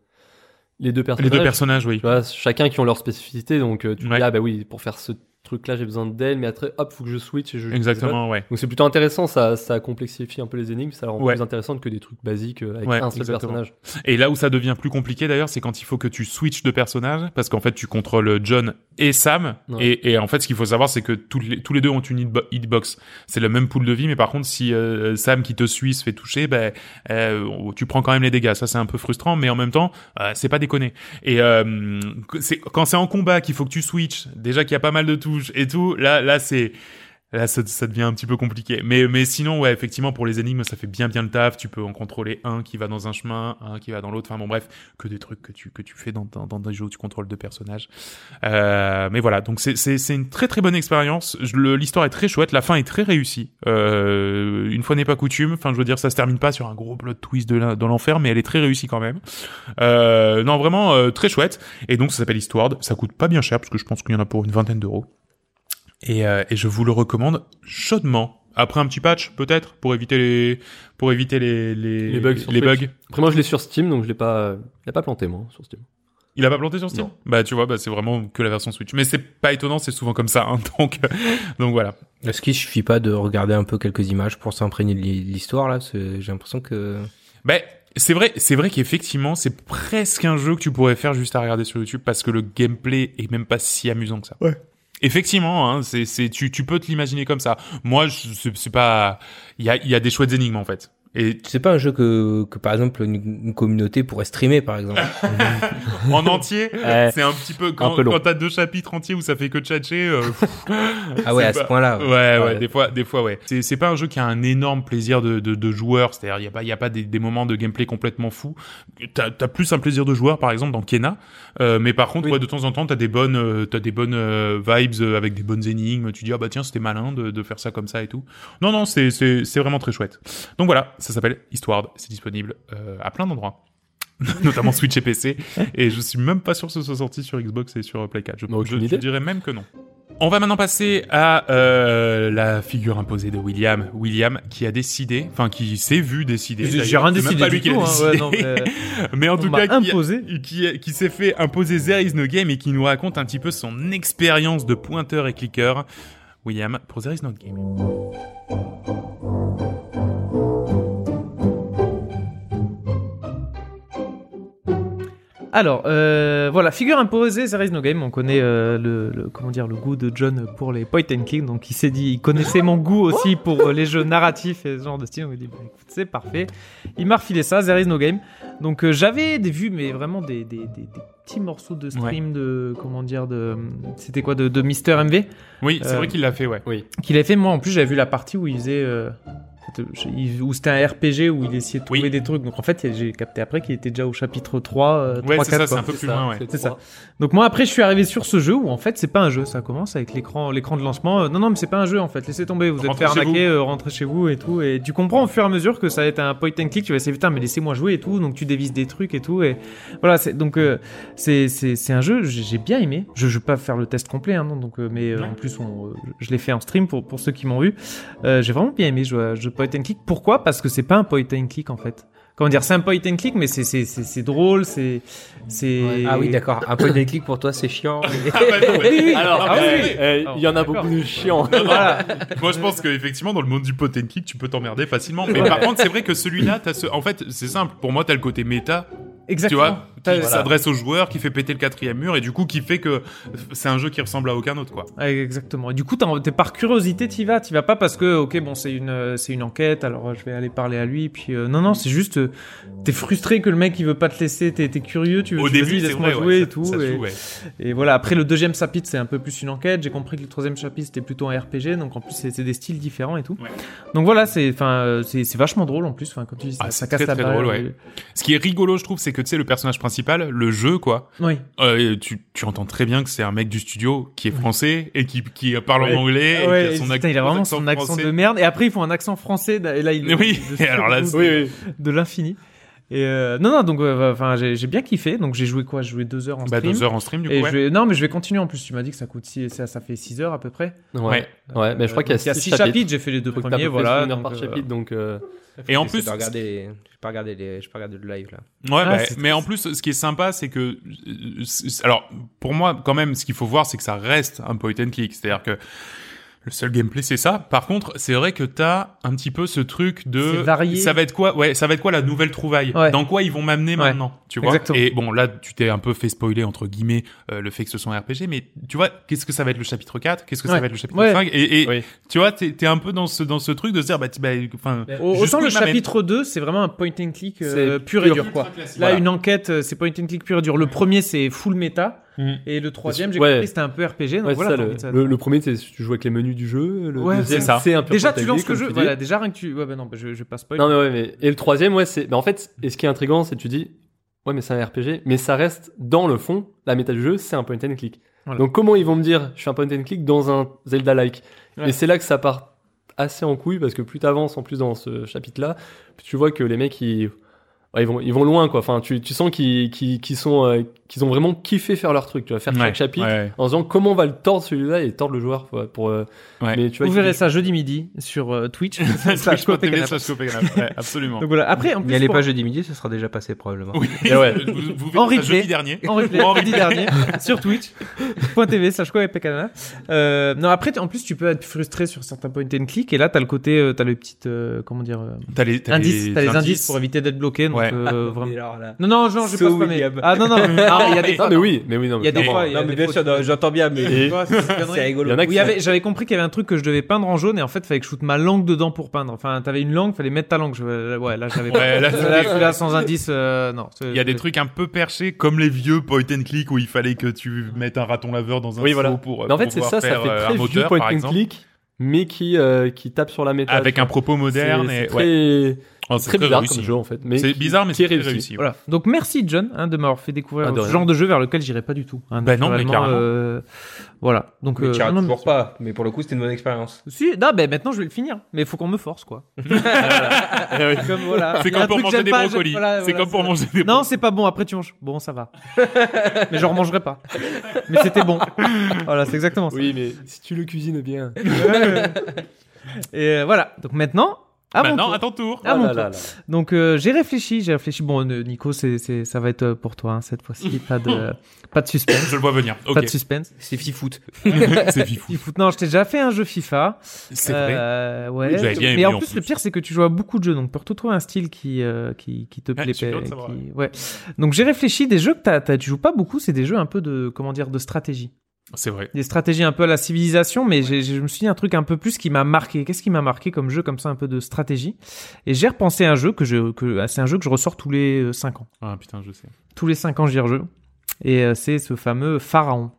les deux Les personnages. deux personnages, oui. Tu vois, chacun qui ont leur spécificité. Donc, euh, tu Ouais. dis, ah bah oui, pour faire ce truc-là, j'ai besoin d'elle, mais après, hop, faut que je switch et je. Exactement, ouais. Donc, c'est plutôt intéressant. Ça, ça complexifie un peu les énigmes. Ça rend Ouais. plus intéressantes que des trucs basiques euh, avec Ouais, un seul exactement. personnage. Et là où ça devient plus compliqué d'ailleurs, c'est quand il faut que tu switches de personnage, parce qu'en fait tu contrôles John et Sam, Ouais. et, et en fait ce qu'il faut savoir c'est que tous les, tous les deux ont une hitbo- hitbox. C'est le même pool de vie, mais par contre si euh, Sam qui te suit se fait toucher, ben euh, tu prends quand même les dégâts. Ça c'est un peu frustrant, mais en même temps euh, c'est pas déconné. Et c'est quand c'est en combat qu'il faut que tu switches, déjà qu'il y a pas mal de et tout, là là c'est Là, ça, ça devient un petit peu compliqué. Mais, mais sinon, ouais, effectivement, pour les énigmes, ça fait bien, bien le taf. Tu peux en contrôler un qui va dans un chemin, un qui va dans l'autre. Enfin, bon, bref, que des trucs que tu, que tu fais dans, dans, dans des jeux où tu contrôles deux personnages. Euh, mais voilà, donc c'est, c'est, c'est une très, très bonne expérience. L'histoire est très chouette. La fin est très réussie. Euh, une fois n'est pas coutume. Enfin, je veux dire, ça se termine pas sur un gros plot twist de l'enfer, mais elle est très réussie quand même. Euh, non, vraiment, euh, très chouette. Et donc, ça s'appelle Histoire. Ça coûte pas bien cher, parce que je pense qu'il y en a pour une vingtaine d'euros. Et, euh, et je vous le recommande chaudement. Après un petit patch, peut-être, pour éviter les, pour éviter les, les, Les bugs sur les bugs. Après, moi, je l'ai sur Steam, donc je l'ai pas, je l'ai pas planté, moi, sur Steam. Il a pas planté sur Steam? Non. Bah, tu vois, bah, c'est vraiment que la version Switch. Mais c'est pas étonnant, c'est souvent comme ça, hein, donc, euh, donc voilà. Est-ce qu'il suffit pas de regarder un peu quelques images pour s'imprégner de l'hi- l'histoire là? J'ai l'impression que Ben, c'est vrai, c'est vrai qu'effectivement, c'est presque un jeu que tu pourrais faire juste à regarder sur YouTube parce que le gameplay est même pas si amusant que ça. Ouais. Effectivement, hein, c'est, c'est, tu, tu peux te l'imaginer comme ça. Moi, c'est, pas, il y a, y a des chouettes énigmes en fait. Et c'est pas un jeu que, que par exemple une, une communauté pourrait streamer par exemple. en entier, Ouais. c'est un petit peu quand, quand t'as deux chapitres entiers où ça fait que tchatcher. Euh, ah ouais, à ce point-là. ouais, ouais, Ouais. des fois, des fois, ouais. C'est, c'est pas un jeu qui a un énorme plaisir de, de, de joueur. C'est-à-dire, il y a pas, y a pas des, des moments de gameplay complètement fous. T'as, t'as plus un plaisir de joueur, par exemple, dans Kena. Euh, mais par contre, Oui. ouais, de temps en temps, t'as des bonnes, euh, t'as des bonnes euh, vibes avec des bonnes énigmes. Tu dis, ah bah tiens, c'était malin de, de faire ça comme ça et tout. Non, non, c'est, c'est, c'est vraiment très chouette. Donc voilà, ça s'appelle Histoire. C'est disponible euh, à plein d'endroits. notamment Switch et PC et je suis même pas sûr que ce soit sorti sur Xbox et sur Play 4 je, dirais même que non on va maintenant passer à euh, la figure imposée de William. William qui a décidé, enfin qui s'est vu décider. J'ai rien même décidé pas lui qui tout, hein, ouais, décidé. non, mais- mais en On tout cas, qui, imposé. qui, qui s'est fait imposer There is no game et qui nous raconte un petit peu son expérience de pointeur et cliqueur. William, pour There is no game. Alors, euh, voilà, figure imposée, There is no game. On connaît euh, le, le- comment dire le goût de John pour les point and click, donc il s'est dit, il connaissait mon goût aussi pour euh, les jeux narratifs et ce genre de style. Donc il dit, bah, écoute, c'est parfait. Il m'a refilé ça, There is no game. Donc euh, j'avais des vues, mais vraiment des, des, des- des petits morceaux de stream de comment dire de, c'était quoi de, de Mister MV Oui, c'est Euh, vrai qu'il l'a fait, ouais. qu'il avait fait. Moi, en plus, j'avais vu la partie où il faisait. Euh, c'était- il- où c'était un RPG où il essayait de trouver Oui. des trucs. Donc en fait, j'ai capté après qu'il était déjà au chapitre 3, euh, Ouais, 3 c'est ça, 4, c'est un peu plus loin, ouais. C'est ça. Donc moi après je suis arrivé sur ce jeu où en fait c'est pas un jeu, ça commence avec l'écran l'écran de lancement. Euh, non non mais c'est pas un jeu en fait, laissez tomber, vous êtes Rentrez fait chez arnaquer, euh, rentrez chez vous et tout et tu comprends au fur et à mesure que ça va être un point and click, tu vas essayer putain mais laissez-moi jouer et tout, donc tu dévises des trucs et tout et voilà, c'est donc euh, c'est c'est c'est un jeu j'ai bien aimé. Je je vais pas faire le test complet hein, non, donc euh, mais euh, en plus on, euh, je l'ai fait en stream pour pour ceux qui m'ont vu. Euh, j'ai vraiment bien aimé un jeu point and click. Pourquoi? Parce que c'est pas un point and click en fait. Comment dire, c'est un point and click mais c'est c'est c'est c'est drôle, c'est c'est Ah oui, d'accord. Un peu de clic pour toi, c'est chiant. Ah bah non, mais- Alors, Ah, oui, il y en a D'accord. beaucoup de chiants. Voilà. Moi, je pense qu'effectivement, dans le monde du pot and kick, tu peux t'emmerder facilement. Mais par contre, c'est vrai que celui-là, t'as ce... en fait, c'est simple. Pour moi, t'as le côté méta, Exactement. tu vois, qui voilà. s'adresse aux joueurs, qui fait péter le quatrième mur, et du coup, qui fait que c'est un jeu qui ressemble à aucun autre, quoi. Exactement. Et du coup, t'es par curiosité, t'y vas. T'y vas pas parce que, ok, bon, c'est une, euh, c'est une enquête, alors euh, je vais aller parler à lui. Puis euh, non, non, c'est juste, euh, t'es frustré que le mec il veut pas te laisser. T'es, curieux, tu veux, Au tu début, c'est laisse-moi jouer ouais, et tout. ça, ça et, joue, ouais. et voilà. Après le deuxième chapitre, c'est un peu plus une enquête. J'ai compris que le troisième chapitre c'était plutôt un RPG, donc en plus c'est, c'est des styles différents et tout. Ouais. Donc voilà, c'est, enfin, c'est, vachement drôle en plus. Enfin, quand tu dis ça, Ah, ça casse très, la très drôle, ouais. Ce qui est rigolo, je trouve, c'est que tu sais, le personnage principal, le jeu, quoi, Oui. euh, tu, tu entends très bien que c'est un mec du studio qui est français et qui, qui parle Ouais. en anglais. et Ah ouais, qui a son putain, il a vraiment son accent français. de merde. Et après, ils font un accent français. Et là, il Oui, et alors là, de- Oui, oui. de l'infini. Et euh, non, non, donc euh, enfin, j'ai j'ai bien kiffé. Donc j'ai joué quoi? J'ai joué deux heures en Bah, stream. deux heures en stream, du coup, Et ouais. je vais... Non, mais je vais continuer en plus. Tu m'as dit que ça coûte six... ça, ça fait 6 heures à peu près. Ouais. Ouais, mais je crois Euh, qu'il y a donc il y a 6 six chapitres. J'ai fait les deux premiers, voilà. une heure donc, par euh, chapitre, donc euh, Et en plus, regarder j'ai pas regardé les, j'ai pas regardé le live là. Ouais, Ah, bah, mais en plus, ce qui est sympa, c'est que, euh, alors, pour moi, quand même, ce qu'il faut voir, c'est que ça reste un point and click. C'est-à-dire que le seul gameplay, c'est ça. Par contre, c'est vrai que t'as un petit peu ce truc de, C'est varié. ça va être quoi, ouais, ça va être quoi la nouvelle trouvaille? Ouais. Dans quoi ils vont m'amener Ouais. maintenant, tu vois? Exactement. Et bon, là, tu t'es un peu fait spoiler entre guillemets euh, le fait que ce soit un RPG, mais tu vois, qu'est-ce que ça va être le chapitre 4 Qu'est-ce que ça va être le chapitre Ouais. 5 Et, et Oui. tu vois, t'es es un peu dans ce dans ce truc de se dire, bah, tu- bah, enfin, Au- jusqu'où Autant le chapitre 2, c'est vraiment un point and click euh, pur et dur, quoi. Là, Voilà. une enquête, euh, c'est point and click pur et dur. Le premier, c'est full méta. Mhm. Et le troisième, j'ai Ouais. compris, c'était un peu RPG. Donc ouais, voilà, ça, le, envie de ça. le, le premier, c'est tu joues avec les menus du jeu. Le Ouais, deuxième, c'est un peu Déjà, point tu and lances click, le jeu. Voilà, déjà, rien que tu. Ouais, bah non, bah, je, je vais pas. Non, mais ouais, mais. Et le troisième, ouais, c'est. Mais en fait, et ce qui est intriguant, c'est que tu dis, ouais, mais c'est un RPG, mais ça reste dans le fond, la méta du jeu, c'est un point and click. Voilà. Donc, comment ils vont me dire, je fais un point and click dans un Zelda-like? Ouais. Et c'est là que ça part assez en couille, parce que plus t'avances en plus dans ce chapitre-là, plus tu vois que les mecs, ils. Ouais, ils vont, ils vont loin, quoi. Enfin, tu, tu sens qu'ils, qu'ils, qu'ils sont, euh, qu'ils ont vraiment kiffé faire leur truc, tu vois, faire Ouais, chaque chapitre ouais, en disant comment on va le tordre celui-là et tordre le joueur pour, pour, euh, Ouais. mais tu vois Vous verrez ça jeudi midi sur euh, Twitch. Twitch.tv absolument. Donc voilà. Après, en plus, N'y allez pour- pas jeudi midi, ça sera déjà passé probablement. Oui, vous, vous En replay. jeudi dernier. en replay, En jeudi replay. dernier sur Twitch.tv slash Copenhague. euh, non après en plus tu peux être frustré sur certains point and click et là t'as le côté euh, t'as le petit euh, comment dire T'as les, t'as indices t'as les indices pour éviter d'être bloqué donc Ouais. euh, vraiment Et alors là. non non genre je So vais pas William. ah non non non, il y a des fois Non, mais oui, mais oui, non, il y a des fois il y a Non, mais des bien fois, sûr, j'entends bien, mais c'est rigolo. Il y en a qui Oui, il y avait- j'avais compris qu'il y avait un truc que je devais peindre en jaune et en fait, fallait que je shoote ma langue dedans pour peindre. Enfin, t'avais une langue, fallait mettre ta langue. Je- ouais, là, j'avais Ouais, là, sans indice, euh, non. Il y a des trucs un peu perchés, comme les vieux point and click où il fallait que tu mettes un raton laveur dans un Oui, seau voilà. pour, Mais en fait, c'est ça, ça fait euh, très vieux point and click, mais qui, euh, qui tape sur la méta. Avec un propos moderne et ouais. Très, Oh, très bizarre comme réussi. jeu, en fait. mais C'est qui- bizarre, mais qui c'est est très réussi. réussi. Voilà. Donc, merci, John, hein, de m'avoir fait découvrir Ah, ce genre de jeu vers lequel j'irai pas du tout. Hein, Bah non, mais carrément. euh, voilà. Donc, Mais euh, non, non, toujours mais- pas. Mais pour le coup, c'était une bonne expérience. Si, non, ben maintenant je vais le finir. Mais il faut qu'on me force, quoi. Comme, voilà. C'est comme pour manger des pas, je- brocolis. voilà, C'est voilà, comme pour manger des Non, c'est pas bon. Après, tu manges. Bon, ça va. mais je remangerai pas. Mais c'était bon. Voilà, c'est exactement ça. Oui, mais si tu le cuisines bien. Et euh, voilà. Donc maintenant, à mon Maintenant, tour. à ton tour. Ah, mon là tour. là là. Donc euh, j'ai réfléchi, j'ai réfléchi. Bon, euh, Nico, c'est, c'est, ça va être euh, pour toi hein, cette fois-ci. Pas de, pas de suspense. Je le vois venir. Pas de suspense. C'est fifoot. c'est faut- Non, je t'ai déjà fait un jeu FIFA. C'est vrai. Euh, ouais. Oui, j'avais bien Mais en en plus, plus. le pire, c'est que tu joues à beaucoup de jeux. Donc, pour te trouver un style qui, euh, qui, qui te Ah, plaît. qui- ouais. Donc, j'ai réfléchi. Des jeux que t'as, t'as- tu joues pas beaucoup, c'est des jeux un peu de, comment dire, de stratégie. C'est vrai. Des stratégies un peu à la civilisation, mais je me suis dit un truc un peu plus qui m'a marqué. Qu'est-ce qui m'a marqué comme jeu, comme ça, un peu de stratégie? Et j'ai repensé à un jeu que je. Que, ah, c'est un jeu que je ressors tous les euh, 5 ans. Ah putain, je sais. Tous les 5 ans, j'y rejoue. Et euh, c'est ce fameux Pharaon.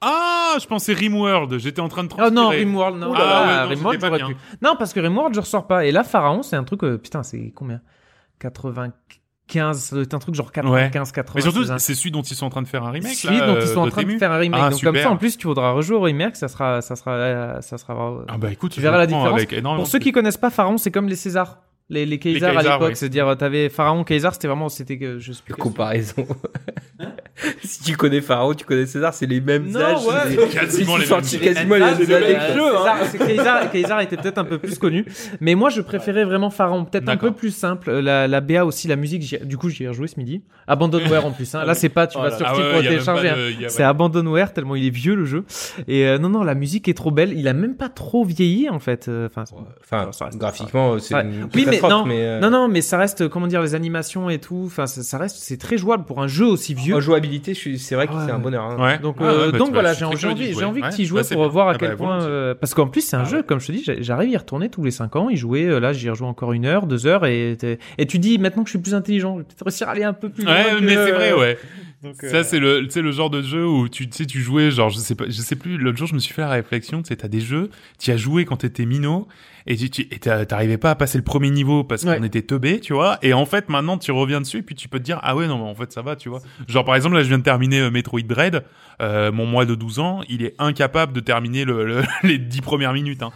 Ah, je pensais Rimworld. J'étais en train de. Transpirer. Oh non, Rimworld, non. Ah, non pas bien. Non, parce que Rimworld, je ressors pas. Et là, Pharaon, c'est un truc. Euh, putain, c'est combien? 84 15, c'est un truc genre 95, ouais. 80. Mais surtout, c'est celui dont ils sont en train de faire un remake. Celui dont ils sont euh, en train de faire un remake. Ah, Donc comme ça, en plus, tu voudras rejouer au remake, ça sera, ça sera, ça sera. Ah bah écoute, tu verras la différence. Pour ceux qui connaissent pas Pharaon, c'est comme les Césars. Les, les Caesars à l'époque, ouais. c'est-à-dire euh, t'avais Pharaon, Caesar, c'était vraiment, c'était que je sais plus. Comparaison. si tu connais Pharaon, tu connais César, c'est les mêmes Non, âges. ouais. c'est- Quasiment ils les sont mêmes quasiment les Ah, mêmes c'est années. c'est Caesar, Caesar était peut-être un peu plus connu, mais moi je préférais vraiment Pharaon, peut-être un peu plus simple. La, la BA aussi, la musique, j'y- du coup j'y ai rejoué ce midi. Abandonware en plus, hein. là c'est pas, tu Oh vas là sur Ah Steam ouais, pour télécharger. hein. C'est Abandonware tellement il est vieux le jeu. Et euh, non non, la musique est trop belle. Il a même pas trop vieilli en fait. Euh, Enfin, Enfin, Ça reste- graphiquement, c'est Ouais. une Oui, mais non, mais, euh, non non, mais ça reste comment dire les animations et tout. Enfin, ça, ça reste, c'est très jouable pour un jeu aussi vieux. En jouabilité, je suis- c'est vrai que Ouais. c'est un bonheur. hein. Ouais. Donc, Ah euh, ouais, bah, donc voilà, j'ai envie, j'ai envie que tu y joues pour voir à Ah quel bah, point. euh, parce qu'en plus, c'est un jeu, comme je te dis, j'arrive à y retourner tous les 5 ans, y jouer. Là, j'y rejoue encore une heure, deux heures, et, tu dis maintenant que je suis plus intelligent, je vais peut-être réussir à aller un peu plus loin. Ouais, mais c'est vrai, ouais. Donc, Ça, euh, c'est le, le genre de jeu où tu, sais, tu jouais, genre, je sais pas, je sais plus, l'autre jour, je me suis fait la réflexion, tu sais, t'as des jeux, tu as joué quand t'étais minot, et tu, et t'arrivais pas à passer le premier niveau parce Ouais. qu'on était teubé, tu vois, et en fait, maintenant, tu reviens dessus, et puis tu peux te dire, ah ouais, non, mais en fait, ça va, tu vois. Genre, par exemple, là, je viens de terminer euh, Metroid Dread, euh, mon mois de 12 ans, il est incapable de terminer le, le- les 10 premières minutes, hein.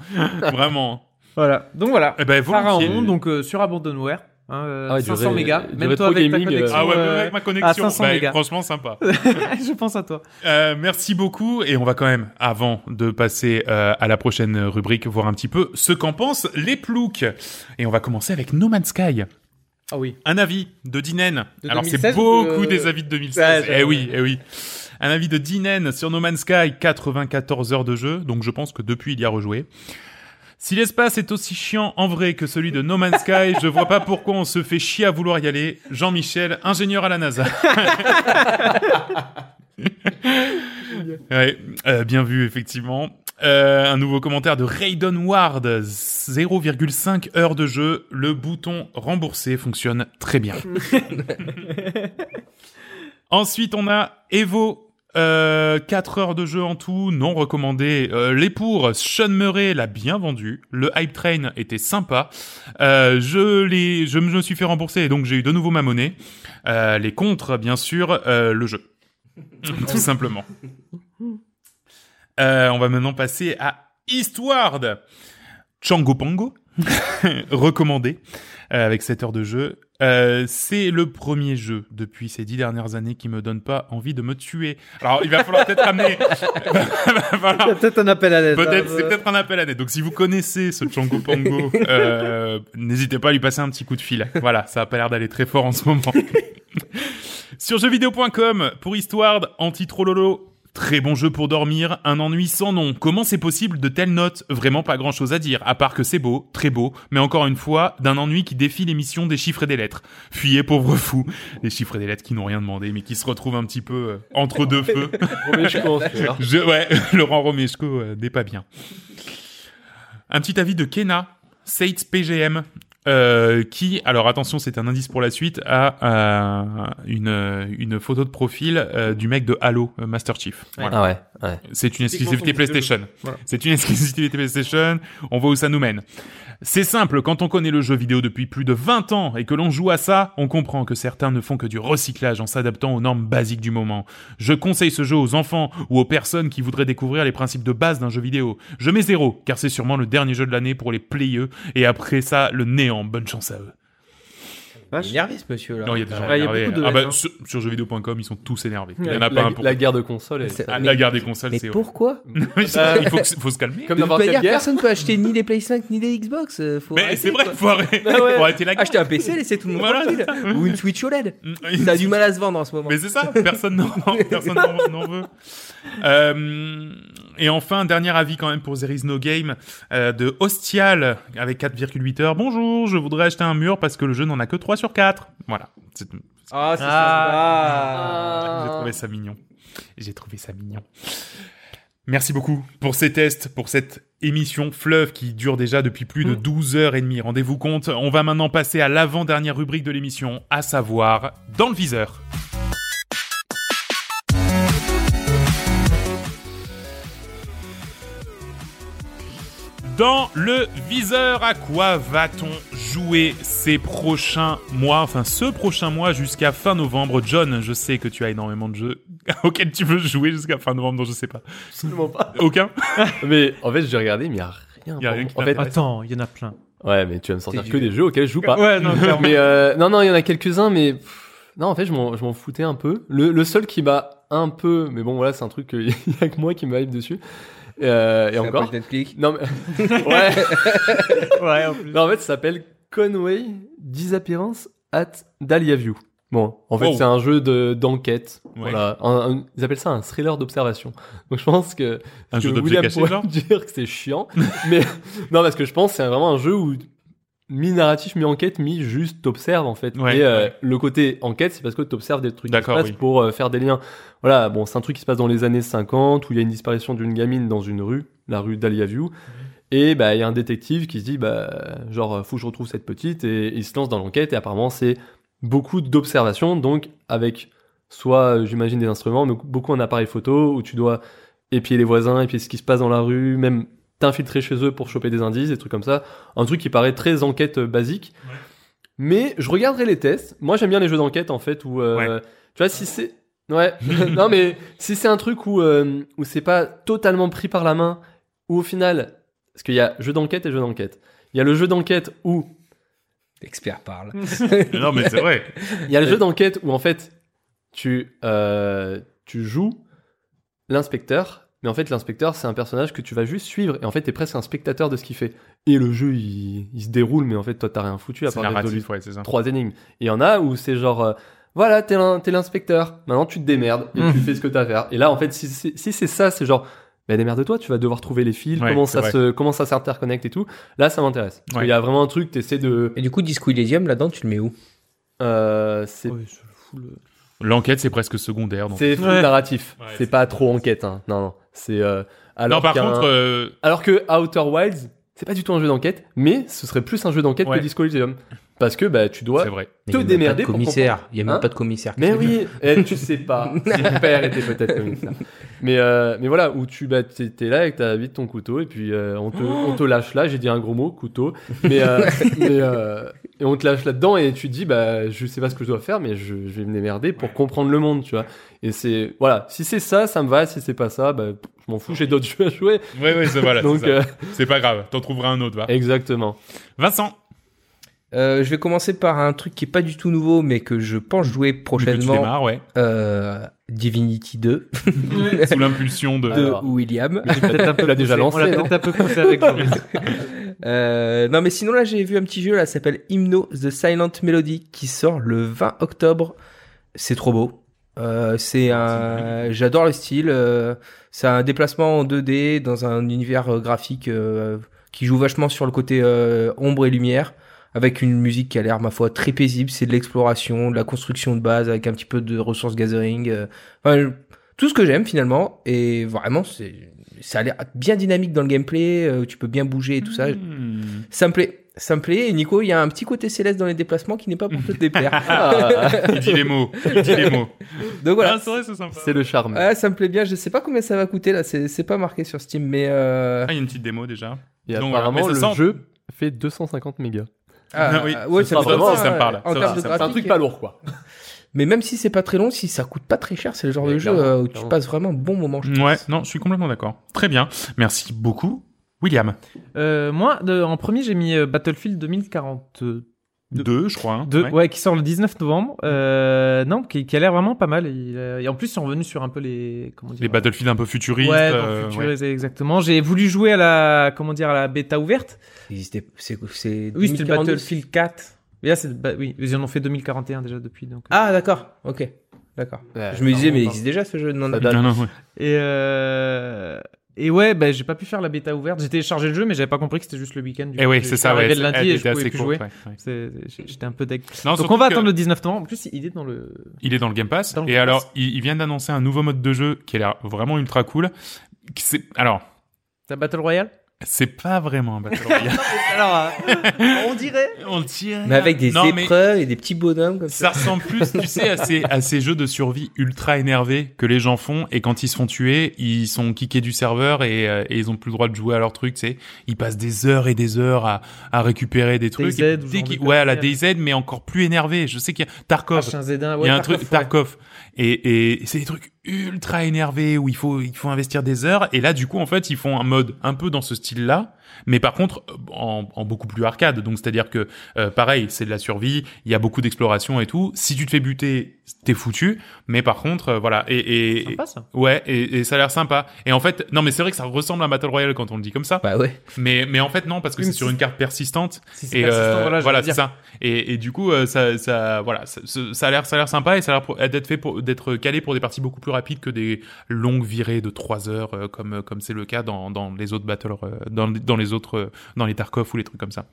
Vraiment. Voilà. Donc voilà. Eh ben. Pharaon, donc euh, sur Abandonware. Hein, euh, Ah ouais, du 500 ré- mégas. Même toi avec ta gaming, euh, connexion. Ah ouais, euh, avec ma connexion, à 500 bah, franchement sympa. je pense à toi. Euh, merci beaucoup et on va quand même, avant de passer euh, à la prochaine rubrique, voir un petit peu ce qu'en pensent les ploucs. Et on va commencer avec No Man's Sky. Ah oui. Un avis de Dinen. De Alors c'est 2016 beaucoup ou de- des avis de 2016. Ouais, eh oui, eh oui. Un avis de Dinen sur No Man's Sky, 94 heures de jeu, donc je pense que depuis il y a rejoué. Si l'espace est aussi chiant en vrai que celui de No Man's Sky, je vois pas pourquoi on se fait chier à vouloir y aller. Jean-Michel, ingénieur à la NASA. ouais, euh, bien vu effectivement. Euh, un nouveau commentaire de Raydon Ward, 0,5 heures de jeu. Le bouton rembourser fonctionne très bien. Ensuite, on a Evo. Euh, 4 heures de jeu en tout, non recommandé. Euh, les pour, Sean Murray l'a bien vendu. Le Hype Train était sympa. Euh, je, l'ai, je me suis fait rembourser, donc j'ai eu de nouveau ma monnaie. Euh, les contre, bien sûr, euh, le jeu. Tout simplement. Euh, on va maintenant passer à Eastward. Chango Pango, recommandé, euh, avec 7 heures de jeu. Euh, c'est le premier jeu depuis ces dix dernières années qui me donne pas envie de me tuer. Alors, il va falloir peut-être amener... falloir- peut-être un appel à l'aide. Peut-être, hein, c'est peut-être un appel à l'aide. Donc, si vous connaissez ce Chango Pango, euh, n'hésitez pas à lui passer un petit coup de fil. Voilà, ça a pas l'air d'aller très fort en ce moment. Sur jeuxvideo.com, pour Histoire, anti-trololo, très bon jeu pour dormir, un ennui sans nom. Comment c'est possible de telles notes? Vraiment pas grand chose à dire, à part que c'est beau, très beau, mais encore une fois, d'un ennui qui défie l'émission des chiffres et des lettres. Fuyez, pauvres fous. Les chiffres et des lettres qui n'ont rien demandé, mais qui se retrouvent un petit peu euh, entre deux feux. Romeshko. Je, ouais, Laurent Romeshko euh, n'est pas bien. Un petit avis de Kena, Sates PGM, euh, qui, alors attention, c'est un indice pour la suite, a euh, une, une photo de profil euh, du mec de Halo, euh, Master Chief. Voilà. Ah ouais, ouais. C'est une exclusivité PlayStation. Voilà. C'est une exclusivité PlayStation. On voit où ça nous mène. C'est simple, quand on connaît le jeu vidéo depuis plus de 20 ans et que l'on joue à ça, on comprend que certains ne font que du recyclage en s'adaptant aux normes basiques du moment. Je conseille ce jeu aux enfants ou aux personnes qui voudraient découvrir les principes de base d'un jeu vidéo. Je mets zéro, car c'est sûrement le dernier jeu de l'année pour les playeux, et après ça, le néant. Bonne chance à eux. Il est énervé ce monsieur là. Non, il y a des gens Ouais, il y a énervés. beaucoup de Ah bah, sur, sur jeuxvideo.com, ils sont tous énervés. Il y en La, a pas un pour la guerre de console. elle- C'est- Ah, mais- La guerre des consoles, Mais c'est pourquoi Oui, c'est- Il faut, que- faut se calmer. Comme n'importe quelle manière, guerre. personne peut acheter ni des Play 5 ni des Xbox. euh, Faut Mais c'est vrai, faut arrêter, Ah ouais. faut arrêter la guerre. Acheter un PC, laisser tout le monde Voilà, tranquille. Ou une Switch OLED. Ça a du mal à se vendre en ce moment. Mais c'est ça, personne n'en personne n'en- n'en veut. Euh, et enfin, dernier avis quand même pour There is no game euh, de Hostial avec 4,8 heures. Bonjour, je voudrais acheter un mur parce que le jeu n'en a que 3 sur 4. Voilà. Ah, c'est Ah. J'ai trouvé ça mignon. J'ai trouvé ça mignon. Merci beaucoup pour ces tests, pour cette émission fleuve qui dure déjà depuis plus de 12 heures et demie. Rendez-vous compte, on va maintenant passer à l'avant-dernière rubrique de l'émission, à savoir Dans le viseur. Dans le viseur, à quoi va-t-on jouer ces prochains mois, enfin ce prochain mois jusqu'à fin novembre? John, je sais que tu as énormément de jeux auxquels tu veux jouer jusqu'à fin novembre, donc je sais pas. Absolument pas. Aucun? Mais en fait, j'ai regardé, mais il y a rien. Y a rien en fait. Attends, il y en a plein. ouais, mais tu vas me sortir que des jeux auxquels je joue pas. Ouais, non, mais euh, non, non, il y en a quelques-uns, mais pff, non, en fait, je m'en, je m'en foutais un peu. Le, le seul qui m'a un peu, mais bon, voilà, c'est un truc qu'il y a que moi qui me hype dessus. Euh, et encore. Non, mais ouais. ouais, en plus. Non, en fait, ça s'appelle Conway Disappearance at Dahlia View. Bon, en fait, Oh. c'est un jeu de d'enquête. Ouais. Voilà, Un- un- ils appellent ça un thriller d'observation. Donc, je pense que Un que jeu d'objets genre dire que c'est chiant, mais non, parce que je pense que c'est vraiment un jeu où mi narratif, mi enquête, mi juste t'observes en fait. Ouais, et euh, ouais. le côté enquête, c'est parce que t'observes des trucs qui se passent oui. pour euh, faire des liens. Voilà, bon, c'est un truc qui se passe dans les années 50 où il y a une disparition d'une gamine dans une rue, la rue Dahlia View. Et bah il y a un détective qui se dit bah genre faut que je retrouve cette petite et il se lance dans l'enquête et apparemment c'est beaucoup d'observations donc avec soit euh, j'imagine des instruments mais beaucoup en appareil photo où tu dois épier les voisins épier ce qui se passe dans la rue même t'infiltrer chez eux pour choper des indices des trucs comme ça un truc qui paraît très enquête euh, basique Ouais. mais je regarderai les tests moi j'aime bien les jeux d'enquête en fait où euh, Ouais. tu vois si c'est ouais non mais si c'est un truc où euh, où c'est pas totalement pris par la main où au final parce qu'il y a jeu d'enquête et jeu d'enquête il y a le jeu d'enquête où Expert parle. non, mais c'est vrai. Il y a le jeu d'enquête où en fait tu euh, tu joues l'inspecteur, mais en fait l'inspecteur c'est un personnage que tu vas juste suivre et en fait t'es presque un spectateur de ce qu'il fait. Et le jeu il, il se déroule, mais en fait toi t'as rien foutu à part narratif, ouais, c'est ça. trois énigmes. Et il y en a où c'est genre euh, voilà t'es l'in- t'es l'inspecteur, maintenant tu te démerdes et Mhm. tu fais ce que t'as à faire. Et là en fait si c'est si c'est ça c'est genre bah démerde-toi, tu vas devoir trouver les fils, Ouais, comment ça vrai. se comment ça s'interconnecte et tout. Là ça m'intéresse. Ouais. qu'il y a vraiment un truc t'essaies de Et du coup, Disco Elysium, là-dedans, tu le mets où? Euh, c'est L'enquête, c'est presque secondaire. donc. C'est full Ouais. narratif. Ouais, c'est- pas trop enquête. Hein. Non, non. C'est euh, alors Non, par contre, euh, alors que Outer Wilds, c'est pas du tout un jeu d'enquête, mais ce serait plus un jeu d'enquête Ouais. que Disco Elysium, parce que bah tu dois. c'est vrai. Mais Te il y a même démerder pas de pour commissaire. Il y a même Hein pas de commissaire. Mais oui, eh, tu sais pas. Si le père était peut-être ça. Mais euh, mais voilà, où tu bah t'es t'es là avec ta vite ton couteau et puis euh, on te on te lâche là. J'ai dit un gros mot, couteau. Mais euh, mais euh, et on te lâche là-dedans et tu te dis bah je sais pas ce que je dois faire, mais je, je vais me démerder pour comprendre le monde, tu vois. Et c'est voilà, si c'est ça, ça me va. Si c'est pas ça, bah je m'en fous. J'ai d'autres jeux à jouer. Ouais, ouais, c'est voilà. Donc euh, C'est pas grave. T'en trouveras un autre, va. exactement. Vincent. Euh, je vais commencer par un truc qui est pas du tout nouveau, mais que je pense jouer Que tu prochainement. démarres, ouais. Euh, Divinity 2 Sous l'impulsion de. de Alors. William. Peut-être un peu l'a déjà lancé, On l'a non peut-être un peu poussé avec. Euh, non, mais sinon là, j'ai vu un petit jeu là, ça s'appelle Hymno The Silent Melody, qui sort le 20 octobre. C'est trop beau. Euh, c'est un, j'adore le style. euh, c'est un déplacement en 2D dans un univers graphique euh, qui joue vachement sur le côté euh, ombre et lumière, avec une musique qui a l'air ma foi très paisible. C'est de l'exploration, de la construction de base avec un petit peu de ressources gathering. euh, enfin, je- tout ce que j'aime finalement. Et vraiment, c'est, ça a l'air bien dynamique dans le gameplay. euh, tu peux bien bouger et tout ça. Hmm. Ça me plaît. Ça me plaît. Et Nico, il y a un petit côté céleste dans les déplacements qui n'est pas pour te déplaire. Ah, Il dit les mots. Il dit les mots. Donc voilà. Ah, c'est vrai, c'est sympa. c'est le charme. Ouais, ça me plaît bien. Je sais pas combien ça va coûter là. C'est c'est pas marqué sur Steam, mais euh... Ah, il y a une petite démo déjà. Et Donc, apparemment le sent- jeu fait 250 mégas. Ah, oui, ouais, ça vraiment- ça, ça me parle. C'est un truc pas lourd quoi. Mais même si c'est pas très long, si ça coûte pas très cher, c'est le genre de jeu euh, où tu passes vraiment un bon moment. je Ouais, non, je suis complètement d'accord. Très bien. Merci beaucoup. William. Euh, moi, de- en premier, j'ai mis euh, Battlefield 2042. Deux, je crois. hein. Deux, Ouais. ouais. qui sort le 19 novembre. Euh, non, qui, qui a l'air vraiment pas mal. Il, euh, et en plus, ils sont revenus sur un peu les comment dire. Les Battlefield un peu futuristes. Ouais, euh, futurisé, exactement. J'ai voulu jouer à la comment dire à la bêta ouverte. Il existait- C'est c'est Oui, c'était le 2042. Battlefield 4. Mais là, c'est bah, oui, ils en ont fait 2041 déjà depuis. Donc. Ah d'accord. Ok. D'accord. Ouais, je me disais, mais il existe déjà ce jeu? Non, non. Non, non, ouais. Et euh... et ouais, bah, j'ai pas pu faire la bêta ouverte. J'ai téléchargé le jeu, mais j'avais pas compris que c'était juste le week-end. Du Et coup, oui, c'est ça, ouais. le lundi et je pouvais assez plus jouer. ouais. C'est- J'étais un peu deg. Non, Donc on va attendre le 19 novembre. En plus, il est dans le. Il est dans le Game Pass. Le et Game alors, ils, ils viennent d'annoncer un nouveau mode de jeu qui a l'air vraiment ultra cool. Qui C'est, alors, T'as Battle Royale? C'est pas vraiment un Battle Royale. Alors, on dirait. On dirait. Mais avec des Non, mais épreuves et des petits bonhommes comme ça. Ça ressemble plus, tu sais, à ces, à ces jeux de survie ultra énervés que les gens font et quand ils se font tuer, ils sont kickés du serveur et, euh, et ils ont plus le droit de jouer à leur truc, tu sais. Ils passent des heures et des heures à, à récupérer des trucs. DayZ Et ou dès de ouais, à la. DayZ, mais encore plus énervé. Je sais qu'il y a Tarkov. H1Z1, Il y a un truc, Tarkov. Et, et c'est des trucs ultra énervés où il faut, il faut investir des heures. Et là, du coup, en fait, ils font un mode un peu dans ce style-là. Mais par contre, en, en beaucoup plus arcade. Donc, c'est-à-dire que, euh, pareil, c'est de la survie. Il y a beaucoup d'exploration et tout. Si tu te fais buter, t'es foutu. Mais par contre, euh, voilà. Et, et, Sympa ça. ouais, et, et ça a l'air sympa. Et en fait, non, mais c'est vrai que ça ressemble à un Battle Royale quand on le dit comme ça. Bah ouais. Mais, mais en fait, non, parce que Oui, c'est sur une carte persistante. Si Et persistant, euh, voilà, voilà, c'est ça. Et, et du coup, euh, ça, ça, voilà, ça, a l'air, ça a l'air sympa et ça a l'air d'être fait pour d'être calé pour des parties beaucoup plus rapides que des longues virées de 3 heures, euh, comme comme c'est le cas dans, dans les autres battles, euh, dans, dans les autres, euh, dans les Tarkov ou les trucs comme ça.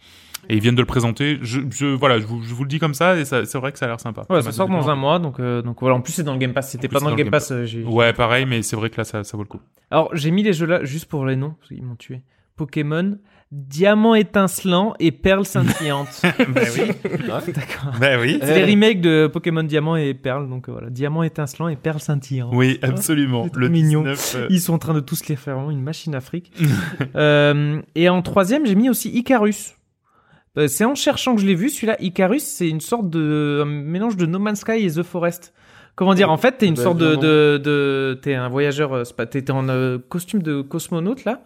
Et ils viennent de le présenter. Je, je voilà, je vous, je vous le dis comme ça et c'est vrai que ça a l'air sympa. Ouais, ça sort dans un mois, donc euh, donc voilà. En plus, c'est dans le Game Pass. C'était pas dans le Game Pass. euh, Ouais, pareil, mais c'est vrai que là, ça, ça vaut le coup. Alors, j'ai mis les jeux là juste pour les noms, parce qu'ils m'ont tué. Pokémon, Diamant étincelant et Perle scintillante. ben oui, D'accord. ben oui. C'est les remakes de Pokémon Diamant et Perle, donc euh, voilà. Diamant étincelant et Perle scintillante. Oui, absolument. Le mignon. 19, euh, Ils sont en train de tous les faire vraiment une machine afrique. euh, et en troisième, j'ai mis aussi Icarus. C'est en cherchant que je l'ai vu, celui-là, Icarus, c'est une sorte de un mélange de No Man's Sky et The Forest. Comment dire En fait, t'es une Bah, sorte de, vraiment. de, de t'es un voyageur, t'es t'es en euh, costume de cosmonaute là,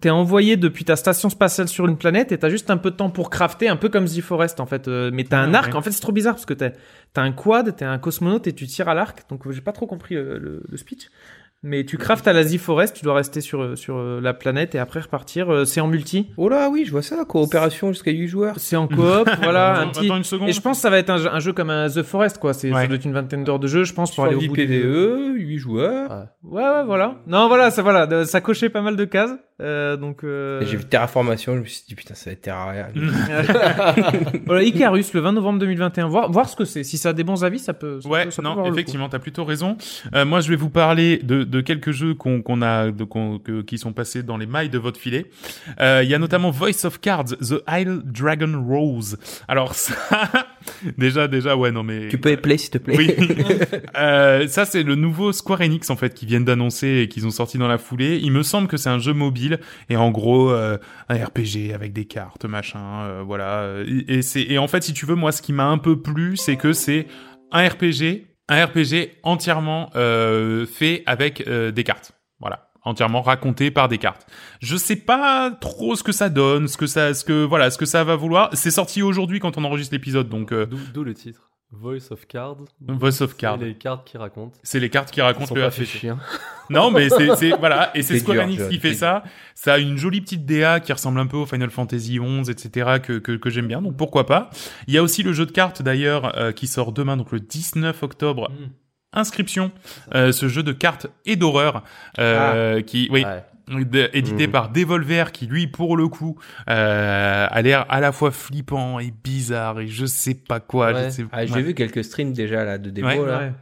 t'es envoyé depuis ta station spatiale sur une planète et t'as juste un peu de temps pour crafter, un peu comme The Forest en fait. Euh, mais t'as un Ah, arc. ouais. En fait, c'est trop bizarre parce que t'as t'as un quad, t'es un cosmonaute et tu tires à l'arc. Donc euh, j'ai pas trop compris le, le- le speech. Mais tu craftes à la The Forest, tu dois rester sur euh, sur euh, la planète et après repartir. Euh, C'est en multi. Oh là, oui, je vois ça, coopération jusqu'à 8 joueurs. C'est en coop, voilà, un petit. attends une seconde. Et je pense que ça va être un jeu, un jeu comme un The Forest, quoi. C'est, Ouais. ça doit être une vingtaine d'heures de jeu, je pense, pour aller au bout. PVE, 8 joueurs. Ouais, ouais, voilà. Non, voilà, ça, voilà, ça cochait pas mal de cases. Euh, donc, euh... J'ai vu Terraformation, je me suis dit, putain, ça va être Terraria. voilà, Icarus, le 20 novembre 2021. Voir, voir ce que c'est. Si ça a des bons avis, ça peut. ça Ouais, peut- ça non, effectivement, t'as plutôt raison. Euh, moi, je vais vous parler de, de quelques jeux qu'on a, de, que- qui sont passés dans les mailles de votre filet. Euh, Il y a notamment Voice of Cards, The Isle Dragon Rose. Alors ça, déjà, déjà, ouais, non mais. Tu peux play s'il te plaît Oui. Euh, ça, c'est le nouveau Square Enix en fait qui viennent d'annoncer et qu'ils ont sorti dans la foulée. Il me semble que c'est un jeu mobile et en gros euh, un RPG avec des cartes, machin, voilà. Et, et c'est et en fait, si tu veux, moi, ce qui m'a un peu plu, c'est que c'est un RPG, un RPG entièrement euh, fait avec euh, des cartes. Voilà entièrement raconté par des cartes. Je sais pas trop ce que ça donne, ce que ça, ce que voilà, ce que ça va vouloir. C'est sorti aujourd'hui quand on enregistre l'épisode, donc euh, D'où d'où le titre? Voice of Cards. Voice of C'est Cards. Les cartes qui racontent. C'est les cartes qui racontent le chier. Non, mais c'est, c'est voilà, et c'est C'est Square Enix qui fait c'est ça. Ça a une jolie petite DA qui ressemble un peu au Final Fantasy XI, etc. que que, que j'aime bien. Donc pourquoi pas. Il y a aussi le jeu de cartes d'ailleurs euh, qui sort demain, donc le 19 octobre. Mm. Inscription, euh, ce jeu de cartes et d'horreur euh, qui, oui, Ouais. Édité Mhm. par Devolver, qui lui, pour le coup, euh, a l'air à la fois flippant et bizarre et je sais pas quoi. Ouais. Je sais, Ah, j'ai ouais. vu quelques streams déjà là de démo Ouais. là. Ouais.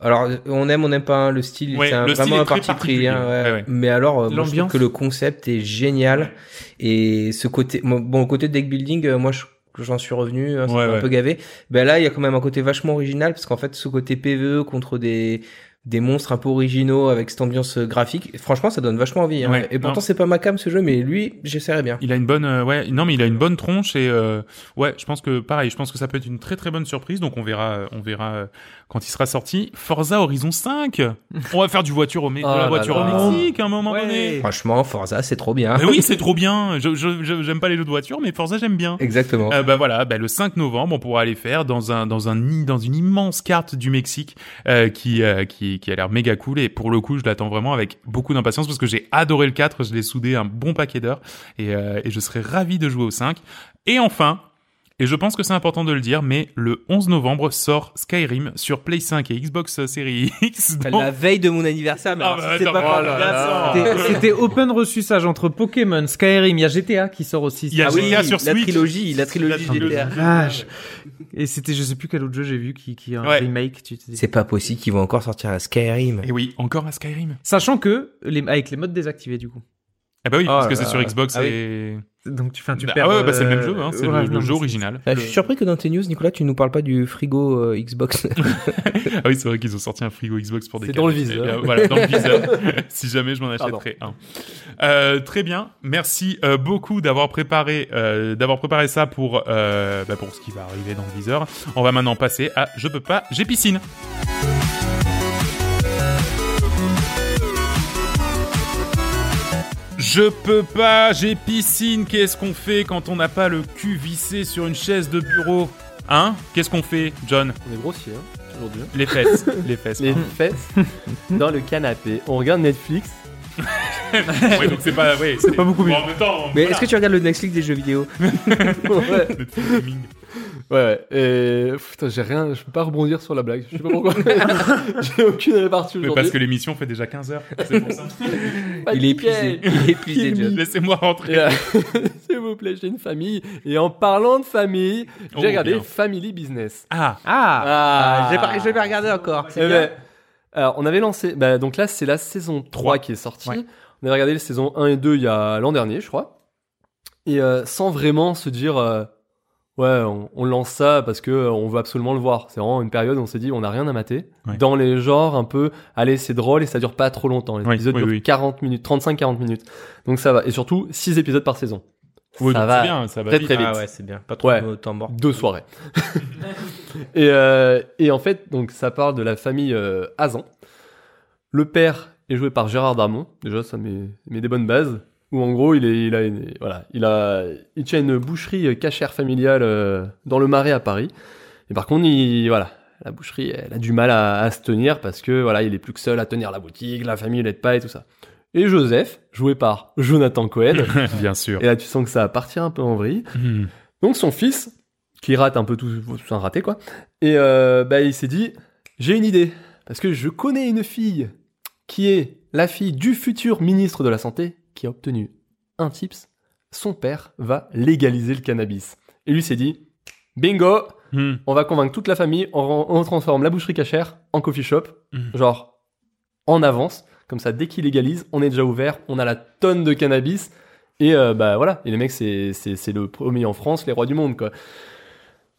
Alors on aime on n'aime pas hein, le style, Ouais, c'est style vraiment est un parti pris. hein, ouais. Ouais, ouais. Mais alors, euh, moi, je trouve que le concept est génial et ce côté, bon, côté deck building, euh, moi je j'en suis revenu, hein, Ouais, ouais. un peu gavé. Ben là, il y a quand même un côté vachement original parce qu'en fait, ce côté PVE contre des des monstres un peu originaux avec cette ambiance euh, graphique, franchement, ça donne vachement envie. Hein. Ouais, et pourtant, c'est pas ma cam ce jeu, mais lui, j'essaierais bien. Il a une bonne, euh, ouais, non mais il a une bonne tronche et euh, ouais, je pense que pareil, je pense que ça peut être une très très bonne surprise. Donc on verra, euh, on verra quand il sera sorti. Forza Horizon 5, on va faire du voiture au, Oh de la là voiture là. au Mexique à un moment Ouais. donné. Franchement, Forza, c'est trop bien. Mais oui, c'est trop bien. Je, j'aime pas les jeux de voiture, mais Forza j'aime bien. Exactement. Euh, bah voilà, bah, le 5 novembre, on pourra aller faire dans un dans un dans une immense carte du Mexique euh, qui euh, qui a l'air méga cool. Et pour le coup, je l'attends vraiment avec beaucoup d'impatience parce que j'ai adoré le 4, je l'ai soudé un bon paquet d'heures. Et euh, et je serais ravi de jouer au 5. Et enfin, et je pense que c'est important de le dire, mais le 11 novembre sort Skyrim sur Play 5 et Xbox Series X. donc- La veille de mon anniversaire, mais Ah, alors, bah, si c'est attends, pas oh C'était- open reçussage entre Pokémon, Skyrim, il y a GTA qui sort aussi. Il y a Ah oui, GTA sur la Switch. trilogie, la trilogie La trilogie. GTA. Vache. Et c'était, je sais plus quel autre jeu j'ai vu qui, qui a un Ouais. remake. Tu, C'est pas possible qu'ils vont encore sortir un Skyrim. Et oui, encore un Skyrim. Sachant que, les, avec les modes désactivés du coup. Eh bah oui, Oh parce que c'est sur Xbox Ah oui. Donc tu, tu Ah perds. ouais, bah c'est le même euh, jeu, hein, c'est ouais, le, jeu original. Ah, je suis surpris que dans tes news, Nicolas, tu nous parles pas du frigo euh, Xbox. Ah oui, c'est vrai qu'ils ont sorti un frigo Xbox pour des C'est dans le viseur. Eh bien, voilà, dans le viseur. si jamais je m'en Pardon. achèterais un. Euh, très bien. Merci euh, beaucoup d'avoir préparé, euh, d'avoir préparé ça pour, euh, bah, pour ce qui va arriver dans le viseur. On va maintenant passer à Je peux pas, j'ai piscine. Je peux pas, j'ai piscine. Qu'est-ce qu'on fait quand on n'a pas le cul vissé sur une chaise de bureau? Hein? Qu'est-ce qu'on fait, John? On est grossier hein, aujourd'hui. hein. Les fesses. Les fesses. Les pardon. fesses dans le canapé. On regarde Netflix. oui, donc c'est pas, ouais, c'est pas beaucoup mieux. En même temps, Mais voilà. est-ce que tu regardes le Netflix des jeux vidéo? Ouais, Netflix gaming. Ouais. Et putain, j'ai rien. Je peux pas rebondir sur la blague. Je sais pas pourquoi. j'ai aucune répartie Mais parce que l'émission fait déjà 15 heures. C'est pour ça. Il est épuisé. Il est épuisé. Laissez-moi rentrer. Euh, S'il vous plaît, j'ai une famille. Et en parlant de famille, Oh, j'ai regardé bien. Family Business. Ah, Ah, Ah, j'ai pas, j'ai pas regardé encore. C'est Eh bien. ben, alors, on avait lancé. Bah, donc là, c'est la saison 3 Trois. qui est sortie. Ouais. On avait regardé les saisons 1 et 2 il y a l'an dernier, je crois. Et euh, sans vraiment se dire, euh, ouais, on, on lance ça parce que euh, on veut absolument le voir. C'est vraiment une période où on s'est dit, on n'a rien à mater. Ouais. Dans les genres un peu, allez, c'est drôle et ça dure pas trop longtemps. Les Oui, épisodes oui, durent oui. 40 minutes, 35-40 minutes. Donc ça va. Et surtout, 6 épisodes par saison. oui, ça va c'est bien, ça va très, vite. très vite. Ah ouais, c'est bien. Pas trop Ouais. de temps mort. Deux soirées. et, euh, et en fait, donc ça parle de la famille euh, Azan. Le père est joué par Gérard Darmon. Déjà, ça met, met des bonnes bases. Où en gros il est, il a, une- voilà, il a, il tient une boucherie euh, cachère familiale euh, dans le Marais à Paris. Et par contre, il, voilà, la boucherie, elle a du mal à, à se tenir parce que voilà, il est plus que seul à tenir la boutique, la famille l'aide pas et tout ça. Et Joseph, joué par Jonathan Cohen, Bien sûr. et là tu sens que ça va partir un peu en vrille. Hmm. Donc son fils, qui rate un peu tout, tout un raté quoi, et euh, bah il s'est dit, j'ai une idée, parce que je connais une fille qui est la fille du futur ministre de la santé qui a obtenu un tips, son père va légaliser le cannabis. Et lui s'est dit, bingo, Hmm. on va convaincre toute la famille, on, transforme la boucherie cachère en coffee shop, Mhm. genre en avance, comme ça dès qu'il légalise, on est déjà ouvert, on a la tonne de cannabis, et euh, bah voilà, et les mecs c'est, le premier en France, les rois du monde quoi.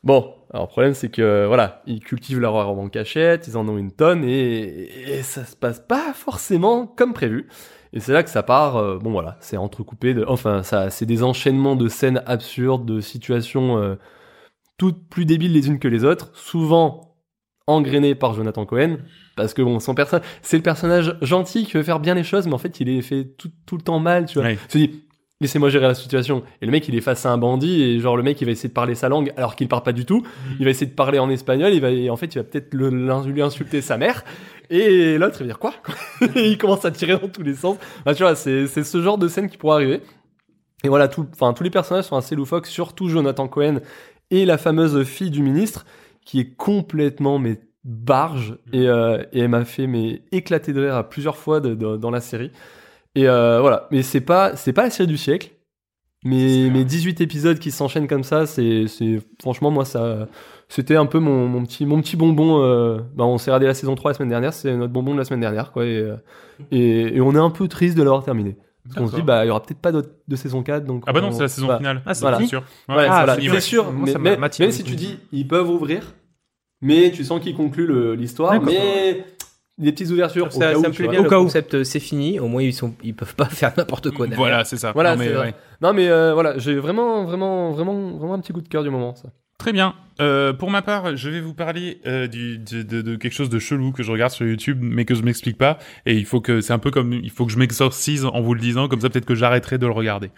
Bon, alors le problème c'est que voilà, ils cultivent leur herbe en cachette, ils en ont une tonne, et, et ça se passe pas forcément comme prévu. Et c'est là que ça part, euh, bon voilà, c'est entrecoupé de, enfin ça, c'est des enchaînements de scènes absurdes, de situations euh, toutes plus débiles les unes que les autres, souvent engrainées par Jonathan Cohen, parce que bon, son c'est le personnage gentil qui veut faire bien les choses, mais en fait il est fait tout, tout le temps mal, tu vois. Ouais. Se dit, laissez-moi gérer la situation. Et le mec, il est face à un bandit, et genre le mec, il va essayer de parler sa langue alors qu'il parle pas du tout. Il va essayer de parler en espagnol, il va, et en fait, il va peut-être lui insulter sa mère. Et l'autre, il va dire quoi? Il commence à tirer dans tous les sens. Bah, tu vois, c'est ce genre de scène qui pourrait arriver. Et voilà, tout, tous les personnages sont assez loufoques, surtout Jonathan Cohen et la fameuse fille du ministre, qui est complètement mais barge et, euh, et elle m'a fait mais éclater de rire à plusieurs fois de- de- dans la série. Et euh, voilà, mais c'est pas c'est pas la série du siècle. Mais mes 18 épisodes qui s'enchaînent comme ça, c'est c'est franchement moi ça c'était un peu mon, mon petit mon petit bonbon euh, bah, on s'est regardé la saison 3 la semaine dernière, c'est notre bonbon de la semaine dernière quoi et, euh, et, et on est un peu triste de l'avoir terminé. Parce qu'on se dit bah il y aura peut-être pas de saison 4 donc Ah bah non, on- c'est la saison bah, finale. Ah, c'est Voilà. sûr. Ouais, Ouais, c'est sûr. Moi, mais, ça mais- même si tu dis, ils peuvent ouvrir, mais tu sens qu'ils concluent l'histoire, mais des petites ouvertures au Ça, cas ça où, me plaît bien, Au le cas où. concept euh, c'est fini, au moins ils sont ils peuvent pas faire n'importe quoi. derrière. Voilà, c'est ça. Voilà, Non, mais, ouais. Non mais euh, voilà, j'ai vraiment, vraiment, vraiment, vraiment un petit coup de cœur du moment. Ça. Très bien. Euh, pour ma part, je vais vous parler euh, du, de, de- quelque chose de chelou que je regarde sur YouTube, mais que je m'explique pas. Et il faut que c'est un peu comme il faut que je m'exorcise en vous le disant, comme ça peut-être que j'arrêterai de le regarder.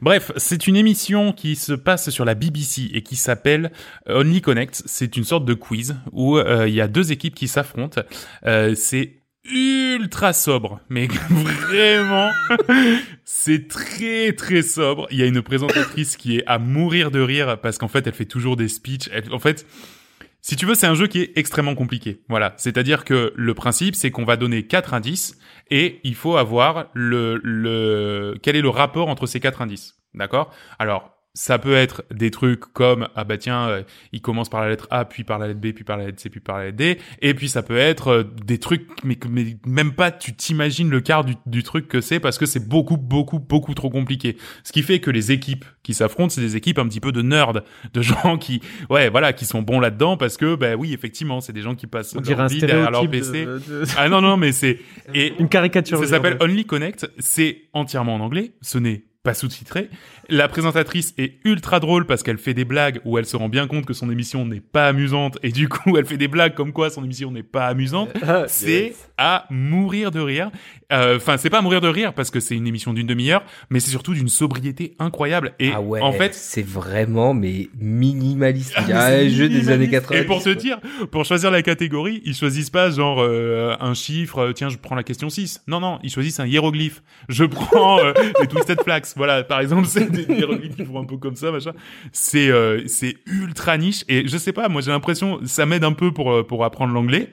Bref, c'est une émission qui se passe sur la BBC et qui s'appelle Only Connect. C'est une sorte de quiz où euh, il y a deux équipes qui s'affrontent. Euh, c'est ultra sobre, mais vraiment, c'est très très sobre. Il y a une présentatrice qui est à mourir de rire parce qu'en fait, elle fait toujours des speeches. Elle- en fait, si tu veux, c'est un jeu qui est extrêmement compliqué. Voilà, c'est-à-dire que le principe, c'est qu'on va donner quatre indices et il faut avoir le le quel est le rapport entre ces quatre indices. D'accord? Alors. Ça peut être des trucs comme ah bah tiens euh, il commence par la lettre A puis par la lettre B puis par la lettre C puis par la lettre D et puis ça peut être euh, des trucs mais, mais même pas tu t'imagines le quart du, du truc que c'est parce que c'est beaucoup beaucoup beaucoup trop compliqué ce qui fait que les équipes qui s'affrontent c'est des équipes un petit peu de nerds de gens qui ouais voilà qui sont bons là-dedans parce que bah oui effectivement c'est des gens qui passent On leur vie derrière leur. PC de- de- ah non non mais c'est et Une caricature. ça s'appelle. Only Connect. C'est entièrement en anglais. Ce n'est pas sous-titré. La présentatrice est ultra drôle parce qu'elle fait des blagues où elle se rend bien compte que son émission n'est pas amusante et du coup elle fait des blagues comme quoi son émission n'est pas amusante. C'est à mourir de rire. Euh, Enfin, c'est pas à mourir de rire parce que c'est une émission d'une demi-heure, mais c'est surtout d'une sobriété incroyable. Et ah ouais, en fait, c'est vraiment mais minimaliste. Ah, Il y a mais un jeu des années minimaliste. 80. Et pour te dire, pour choisir la catégorie, ils choisissent pas genre euh, un chiffre, euh, tiens, je prends la question 6. Non, non, ils choisissent un hiéroglyphe. Je prends euh, les Twisted Flags. Voilà, par exemple, c'est des hiéroglyphes qui font un peu comme ça, machin. C'est euh, c'est ultra niche et je sais pas, moi j'ai l'impression ça m'aide un peu pour euh, pour apprendre l'anglais.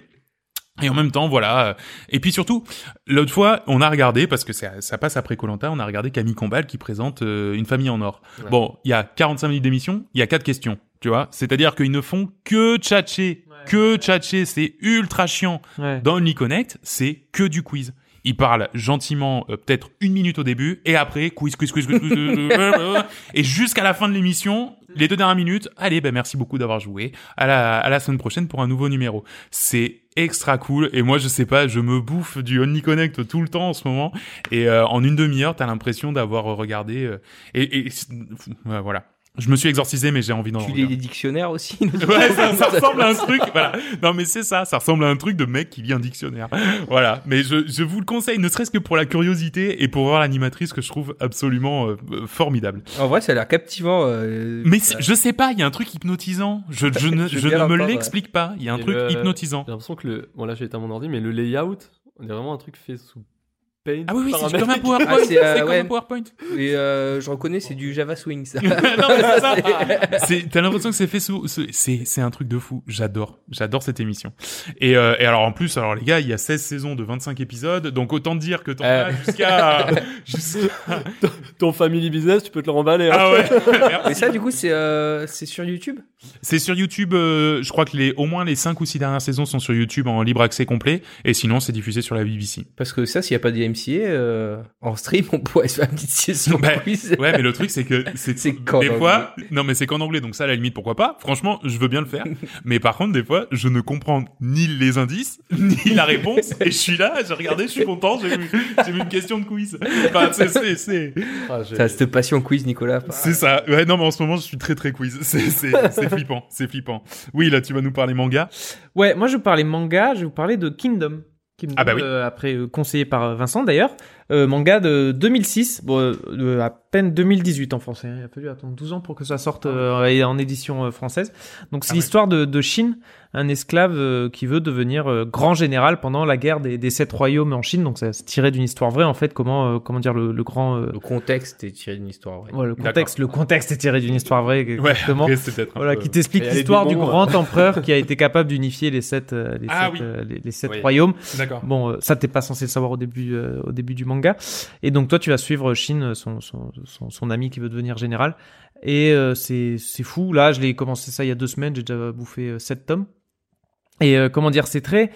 Et en même temps, voilà. euh, Et puis surtout, l'autre fois, on a regardé, parce que ça, ça passe après Colanta, on a regardé Camille Combal qui présente euh, Une famille en or. Ouais. Bon, il y a 45 minutes d'émission, il y a quatre questions, tu vois. C'est-à-dire qu'ils ne font que tchatcher, que tchatcher, c'est ultra chiant. Dans Only Connect, c'est que du quiz. Ils parlent gentiment, euh, peut-être une minute au début, et après, quiz, quiz, quiz, quiz, quiz, et jusqu'à la fin de l'émission, les deux dernières minutes, allez, ben merci beaucoup d'avoir joué. À la, à la semaine prochaine pour un nouveau numéro. C'est extra cool, et moi, je sais pas, je me bouffe du Only Connect tout le temps en ce moment, et euh, en une demi-heure, t'as l'impression d'avoir regardé, euh, et, voilà. Je me suis exorcisé, mais j'ai envie d'en Tu lis les dictionnaires aussi Ouais, ça, ça ressemble à un truc. Voilà. Non, mais c'est ça. Ça ressemble à un truc de mec qui lit un dictionnaire. Voilà. Mais je, je vous le conseille, ne serait-ce que pour la curiosité et pour voir l'animatrice que je trouve absolument euh, euh, formidable. En vrai, ça a l'air captivant. euh, Mais je sais pas, il y a un truc hypnotisant. Je, je ne, Je ne me l'explique pas. Il y a un Et truc le- hypnotisant. J'ai l'impression que le. Bon, là, j'ai éteint mon ordi, mais le layout, on est vraiment un truc fait sous Paint. Ah oui, oui, par c'est comme un PowerPoint. Ah, c'est, euh, comme ouais. un PowerPoint. Et euh, je reconnais, c'est du Java Swing, ça. non, mais c'est ça. C'est- T'as l'impression que c'est fait sous, c'est, c'est un truc de fou. J'adore. J'adore cette émission. Et, euh, et alors, en plus, alors, les gars, il y a 16 saisons de 25 épisodes. Donc, autant dire que t'en Euh. as jusqu'à, jusqu'à, Ton family business, tu peux te le remballer. hein. ah ouais. Et ça, du coup, c'est euh, c'est sur YouTube? C'est sur YouTube, euh, je crois que les, au moins les 5 ou 6 dernières saisons sont sur YouTube en libre accès complet. Et sinon, c'est diffusé sur la BBC. Parce que ça, s'il n'y a pas de MCA, euh, en stream, on pourrait se faire une petite session Bah, quiz. Ouais, mais le truc, c'est que c'est, des anglais. fois, non, mais c'est qu'en anglais, donc ça, à la limite, pourquoi pas. Franchement, je veux bien le faire. mais par contre, des fois, je ne comprends ni les indices, ni la réponse. et je suis là, j'ai regardé, je suis content, j'ai vu, une question de quiz. Enfin, c'est, c'est, c'est, Ah, T'as cette passion quiz, Nicolas. c'est ça. Ouais, non, mais en ce moment, je suis très, très quiz. C'est flippant, c'est flippant. Oui, là, tu vas nous parler manga. Ouais, moi je parlais manga, je vais vous parler de Kingdom. Kingdom, Ah bah oui. euh, après euh, conseillé par euh, Vincent d'ailleurs, Euh, manga de 2006, bon, euh, à peine 2018 en français. hein. Il a fallu attendre 12 ans pour que ça sorte euh, et en édition euh, française. Donc c'est Ah ouais. l'histoire de, de Shin, un esclave euh, qui veut devenir euh, grand général pendant la guerre des, des sept royaumes en Chine. Donc ça c'est tiré d'une histoire vraie en fait. Comment euh, comment dire le, le grand euh, Le contexte est tiré d'une histoire vraie. le contexte le contexte est tiré d'une histoire vraie exactement. Voilà, peu- qui t'explique l'histoire du grand empereur qui a été capable d'unifier les sept, euh, les, Ah sept, oui. euh, les, les sept Oui. royaumes. Bon, euh, ça t'es pas censé le savoir au début, euh, au début du manga. Et donc toi, tu vas suivre Shin, son, son, ami qui veut devenir général. Et euh, c'est fou. Là, je l'ai commencé ça il y a deux semaines. J'ai déjà bouffé euh, sept tomes. Et euh, comment dire, c'est très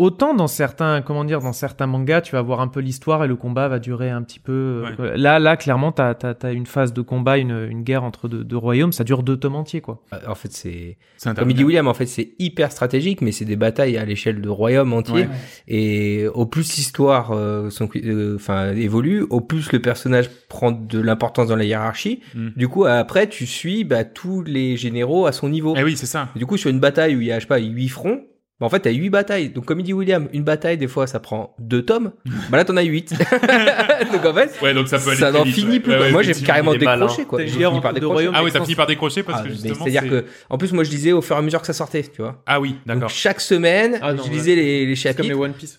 autant dans certains, comment dire, dans certains mangas, tu vas voir un peu l'histoire et le combat va durer un petit peu. euh, Là, là, clairement, t'as as, as une phase de combat, une, une guerre entre deux, deux royaumes. Ça dure deux tomes entiers, quoi. En fait, c'est comme il dit William. En fait, c'est hyper stratégique, mais c'est des batailles à l'échelle de royaumes entiers. Ouais. Et au plus l'histoire, euh, son- euh, enfin, évolue, au plus le personnage prend de l'importance dans la hiérarchie. Mm. Du coup, après, tu suis bah, tous les généraux à son niveau. Eh oui, c'est ça. Du coup, sur une bataille où il y a, je sais pas, huit fronts, bah, en fait, t'as huit batailles. Donc, comme il dit William, une bataille, des fois, ça prend deux tomes. bah là, t'en as huit. donc, en fait, Ouais, donc ça peut aller ça n'en vite, finit ouais. plus. Ouais, quoi. ouais, Moi, j'ai carrément décroché, quoi. J'ai fini par décrocher. Ah oui, t'as fini par décrocher parce Ah, que justement. C'est-à-dire c'est- que, en plus, moi, je lisais au fur et à mesure que ça sortait, tu vois. Ah oui, Donc, d'accord. chaque semaine, Ah non, je ouais. lisais les, les C'est comme les chapitres. One Piece.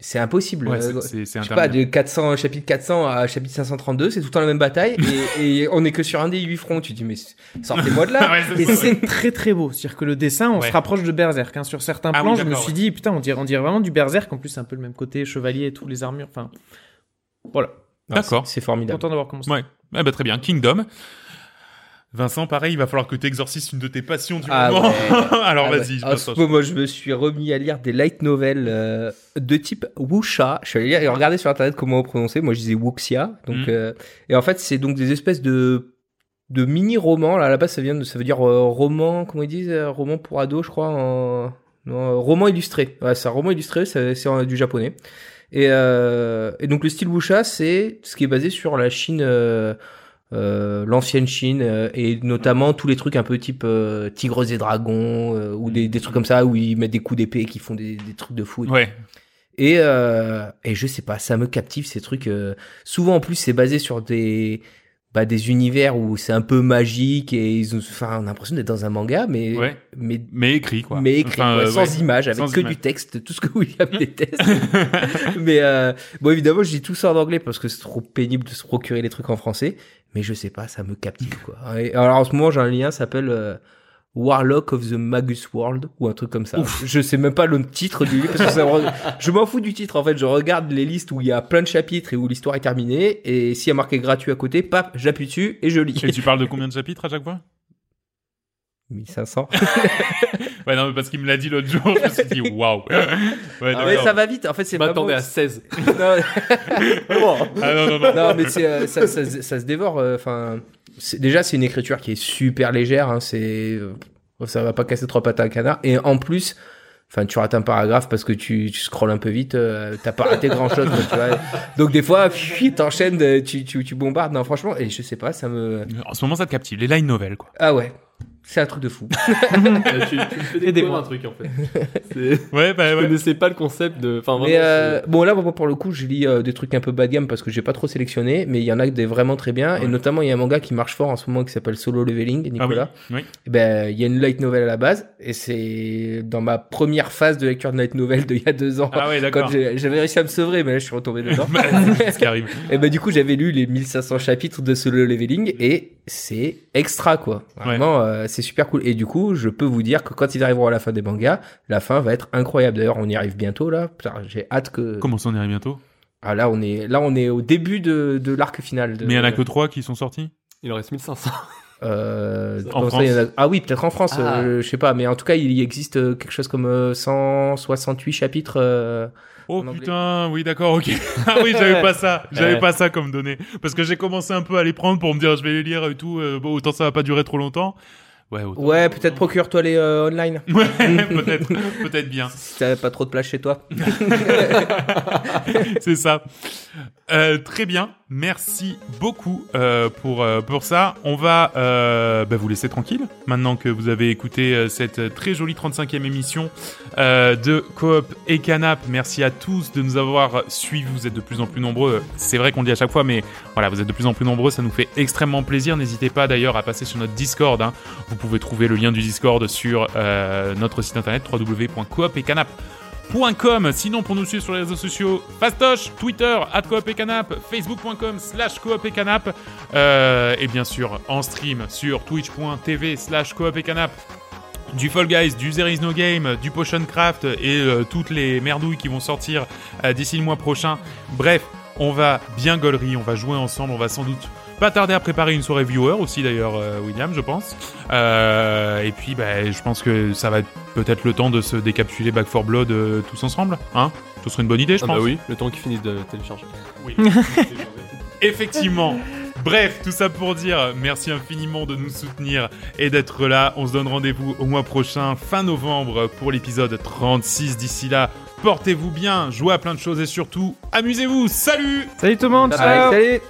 C'est impossible. Ouais, Euh, c'est- je sais pas, de 400, chapitre 400 à chapitre 532, c'est tout le temps la même bataille, et, et on est que sur un des huit fronts. Tu te dis, mais sortez-moi de là. Ouais, c'est Et ça, ouais. c'est très très beau. C'est-à-dire que le dessin, on se rapproche de Berserk. Hein. Sur certains Ah plans, oui, je me suis dit, putain, on dirait, on dirait vraiment du Berserk. En plus, c'est un peu le même côté chevalier et tous les armures. Enfin, voilà. D'accord. c'est- C'est formidable. Content d'avoir commencé. Ouais. Eh ben, très bien. Kingdom. Vincent, pareil, il va falloir que tu exorcises une de tes passions du Ah moment. ouais. Alors Ah ouais. vas-y, je En ce moment, je me suis remis à lire des light novels euh, de type wuxia. Je suis allé lire et regarder sur internet comment on prononçait. Moi, je disais wuxia. Donc, Mhm. euh, et en fait, c'est donc des espèces de de mini romans. Là, à la base, ça vient de, ça veut dire euh, roman. Comment ils disent Roman pour ados, je crois. En, non, roman illustré. Ouais, c'est un roman illustré. C'est du japonais. Et, et donc le style wuxia, c'est ce qui est basé sur la Chine. Euh, l'ancienne Chine euh, et notamment tous les trucs un peu type euh, tigres et dragons euh, ou des, des trucs comme ça où ils mettent des coups d'épée qui font des, des trucs de fou et, Ouais. et, euh, et je sais pas ça me captive ces trucs euh, souvent en plus c'est basé sur des bah, des univers où c'est un peu magique et ils ont enfin on a l'impression d'être dans un manga mais Ouais. mais Mais écrit, quoi. mais écrit Enfin, quoi, euh, sans ouais. images, avec Sans que du texte, tout ce que William déteste. mais euh, bon, évidemment, je dis tout ça en anglais parce que c'est trop pénible de se procurer les trucs en français. Mais je sais pas, ça me captive quoi. Et alors en ce moment, j'ai un lien, ça s'appelle euh, Warlock of the Magus World ou un truc comme ça. Je sais même pas le titre du livre parce que ça me re- je m'en fous du titre en fait. Je regarde les listes où il y a plein de chapitres et où l'histoire est terminée et s'il y a marqué gratuit à côté, paf, j'appuie dessus et je lis. Et tu parles de combien de chapitres à chaque fois? 1500. Ouais, non, mais parce qu'il me l'a dit l'autre jour, je me suis dit, waouh. Ouais, Ah ouais, d'accord. ça va vite. En fait, c'est Je m'attendais vraiment- à 16. Non, Ah non, non, non. non, mais euh, ça, ça, se- ça se dévore. euh, Enfin, déjà, c'est une écriture qui est super légère. Hein, c'est, euh, ça va pas casser trois pattes à un canard. Et en plus, Enfin, tu rates un paragraphe parce que tu, tu scrolles un peu vite, euh, t'as pas raté grand chose, tu vois. Donc des fois, t'enchaînes, euh, tu, tu, tu bombardes. Non, franchement, et je sais pas, ça me. En ce moment, ça te captive. Les line novels, quoi. Ah ouais, c'est un truc de fou. Euh, tu, tu me fais découvrir un truc en fait. Ouais, bah Je ouais. connaissais pas le concept de. Enfin, Mais vraiment, euh, bon là moi, pour le coup je lis euh, des trucs un peu bas de gamme parce que j'ai pas trop sélectionné mais il y en a des vraiment très bien et notamment il y a un manga qui marche fort en ce moment qui s'appelle Solo Leveling Ah oui. Nicolas oui. Eh ben il y a une light novel à la base et c'est dans ma première phase de lecture de light novel d'il y a deux ans Ah ouais, d'accord. quand j'avais réussi à me sevrer mais là je suis retombé dedans Bah, c'est ce qui arrive. et ben du coup j'avais lu les 1500 chapitres de Solo Leveling et c'est extra quoi vraiment euh, c'est super cool et du coup je peux vous dire que quand ils arriveront à la fin des mangas la fin va être incroyable d'ailleurs on y arrive bientôt là j'ai hâte que Comment ça, on y arrive bientôt? Ah là on est là on est au début de, de l'arc final de, Mais il y en a que trois qui sont sortis? Il en reste 1500. euh, En ça, a- ah oui peut-être en France Ah. euh, je sais pas mais en tout cas il y existe euh, quelque chose comme euh, 168 chapitres euh, Oh putain, oui d'accord, ok. ah oui, j'avais pas ça, j'avais pas ça comme données. Parce que j'ai commencé un peu à les prendre pour me dire je vais les lire et tout, euh, bon, autant ça va pas durer trop longtemps. Ouais, peut-être procure-toi les euh, online Ouais, peut-être, peut-être bien. si t'as pas trop de place chez toi C'est ça. Euh, très bien, merci beaucoup euh, pour euh, pour ça. On va euh, bah, vous laisser tranquille maintenant que vous avez écouté cette très jolie 35e émission de Coop et Canap. Merci à tous de nous avoir suivis. Vous êtes de plus en plus nombreux. C'est vrai qu'on le dit à chaque fois, mais voilà, vous êtes de plus en plus nombreux. Ça nous fait extrêmement plaisir. N'hésitez pas d'ailleurs à passer sur notre Discord. hein. Vous pouvez trouver le lien du Discord sur notre site internet www.coop-et-canap.com. Sinon, pour nous suivre sur les réseaux sociaux, Fastoche, Twitter, Coop et Canap, Facebook.com slash Coop et Canap, euh, et bien sûr en stream sur Twitch.tv slash Coop et Canap. Du Fall Guys, du There Is No Game, du Potion Craft et euh, toutes les merdouilles qui vont sortir euh, d'ici le mois prochain. Bref, on va bien gaulerie, on va jouer ensemble, on va sans doute pas tarder à préparer une soirée viewer aussi d'ailleurs, euh, William, je pense. Euh, et puis, bah, je pense que ça va être peut-être le temps de se décapsuler Back 4 Blood euh, tous ensemble, hein Ce serait une bonne idée, je Ah pense. bah oui, le temps qu'ils finissent de télécharger. Oui. Effectivement. Bref, tout ça pour dire merci infiniment de nous soutenir et d'être là. On se donne rendez-vous au mois prochain, fin novembre, pour l'épisode 36. D'ici là, portez-vous bien, jouez à plein de choses et surtout, amusez-vous. Salut Salut tout le monde, ciao salut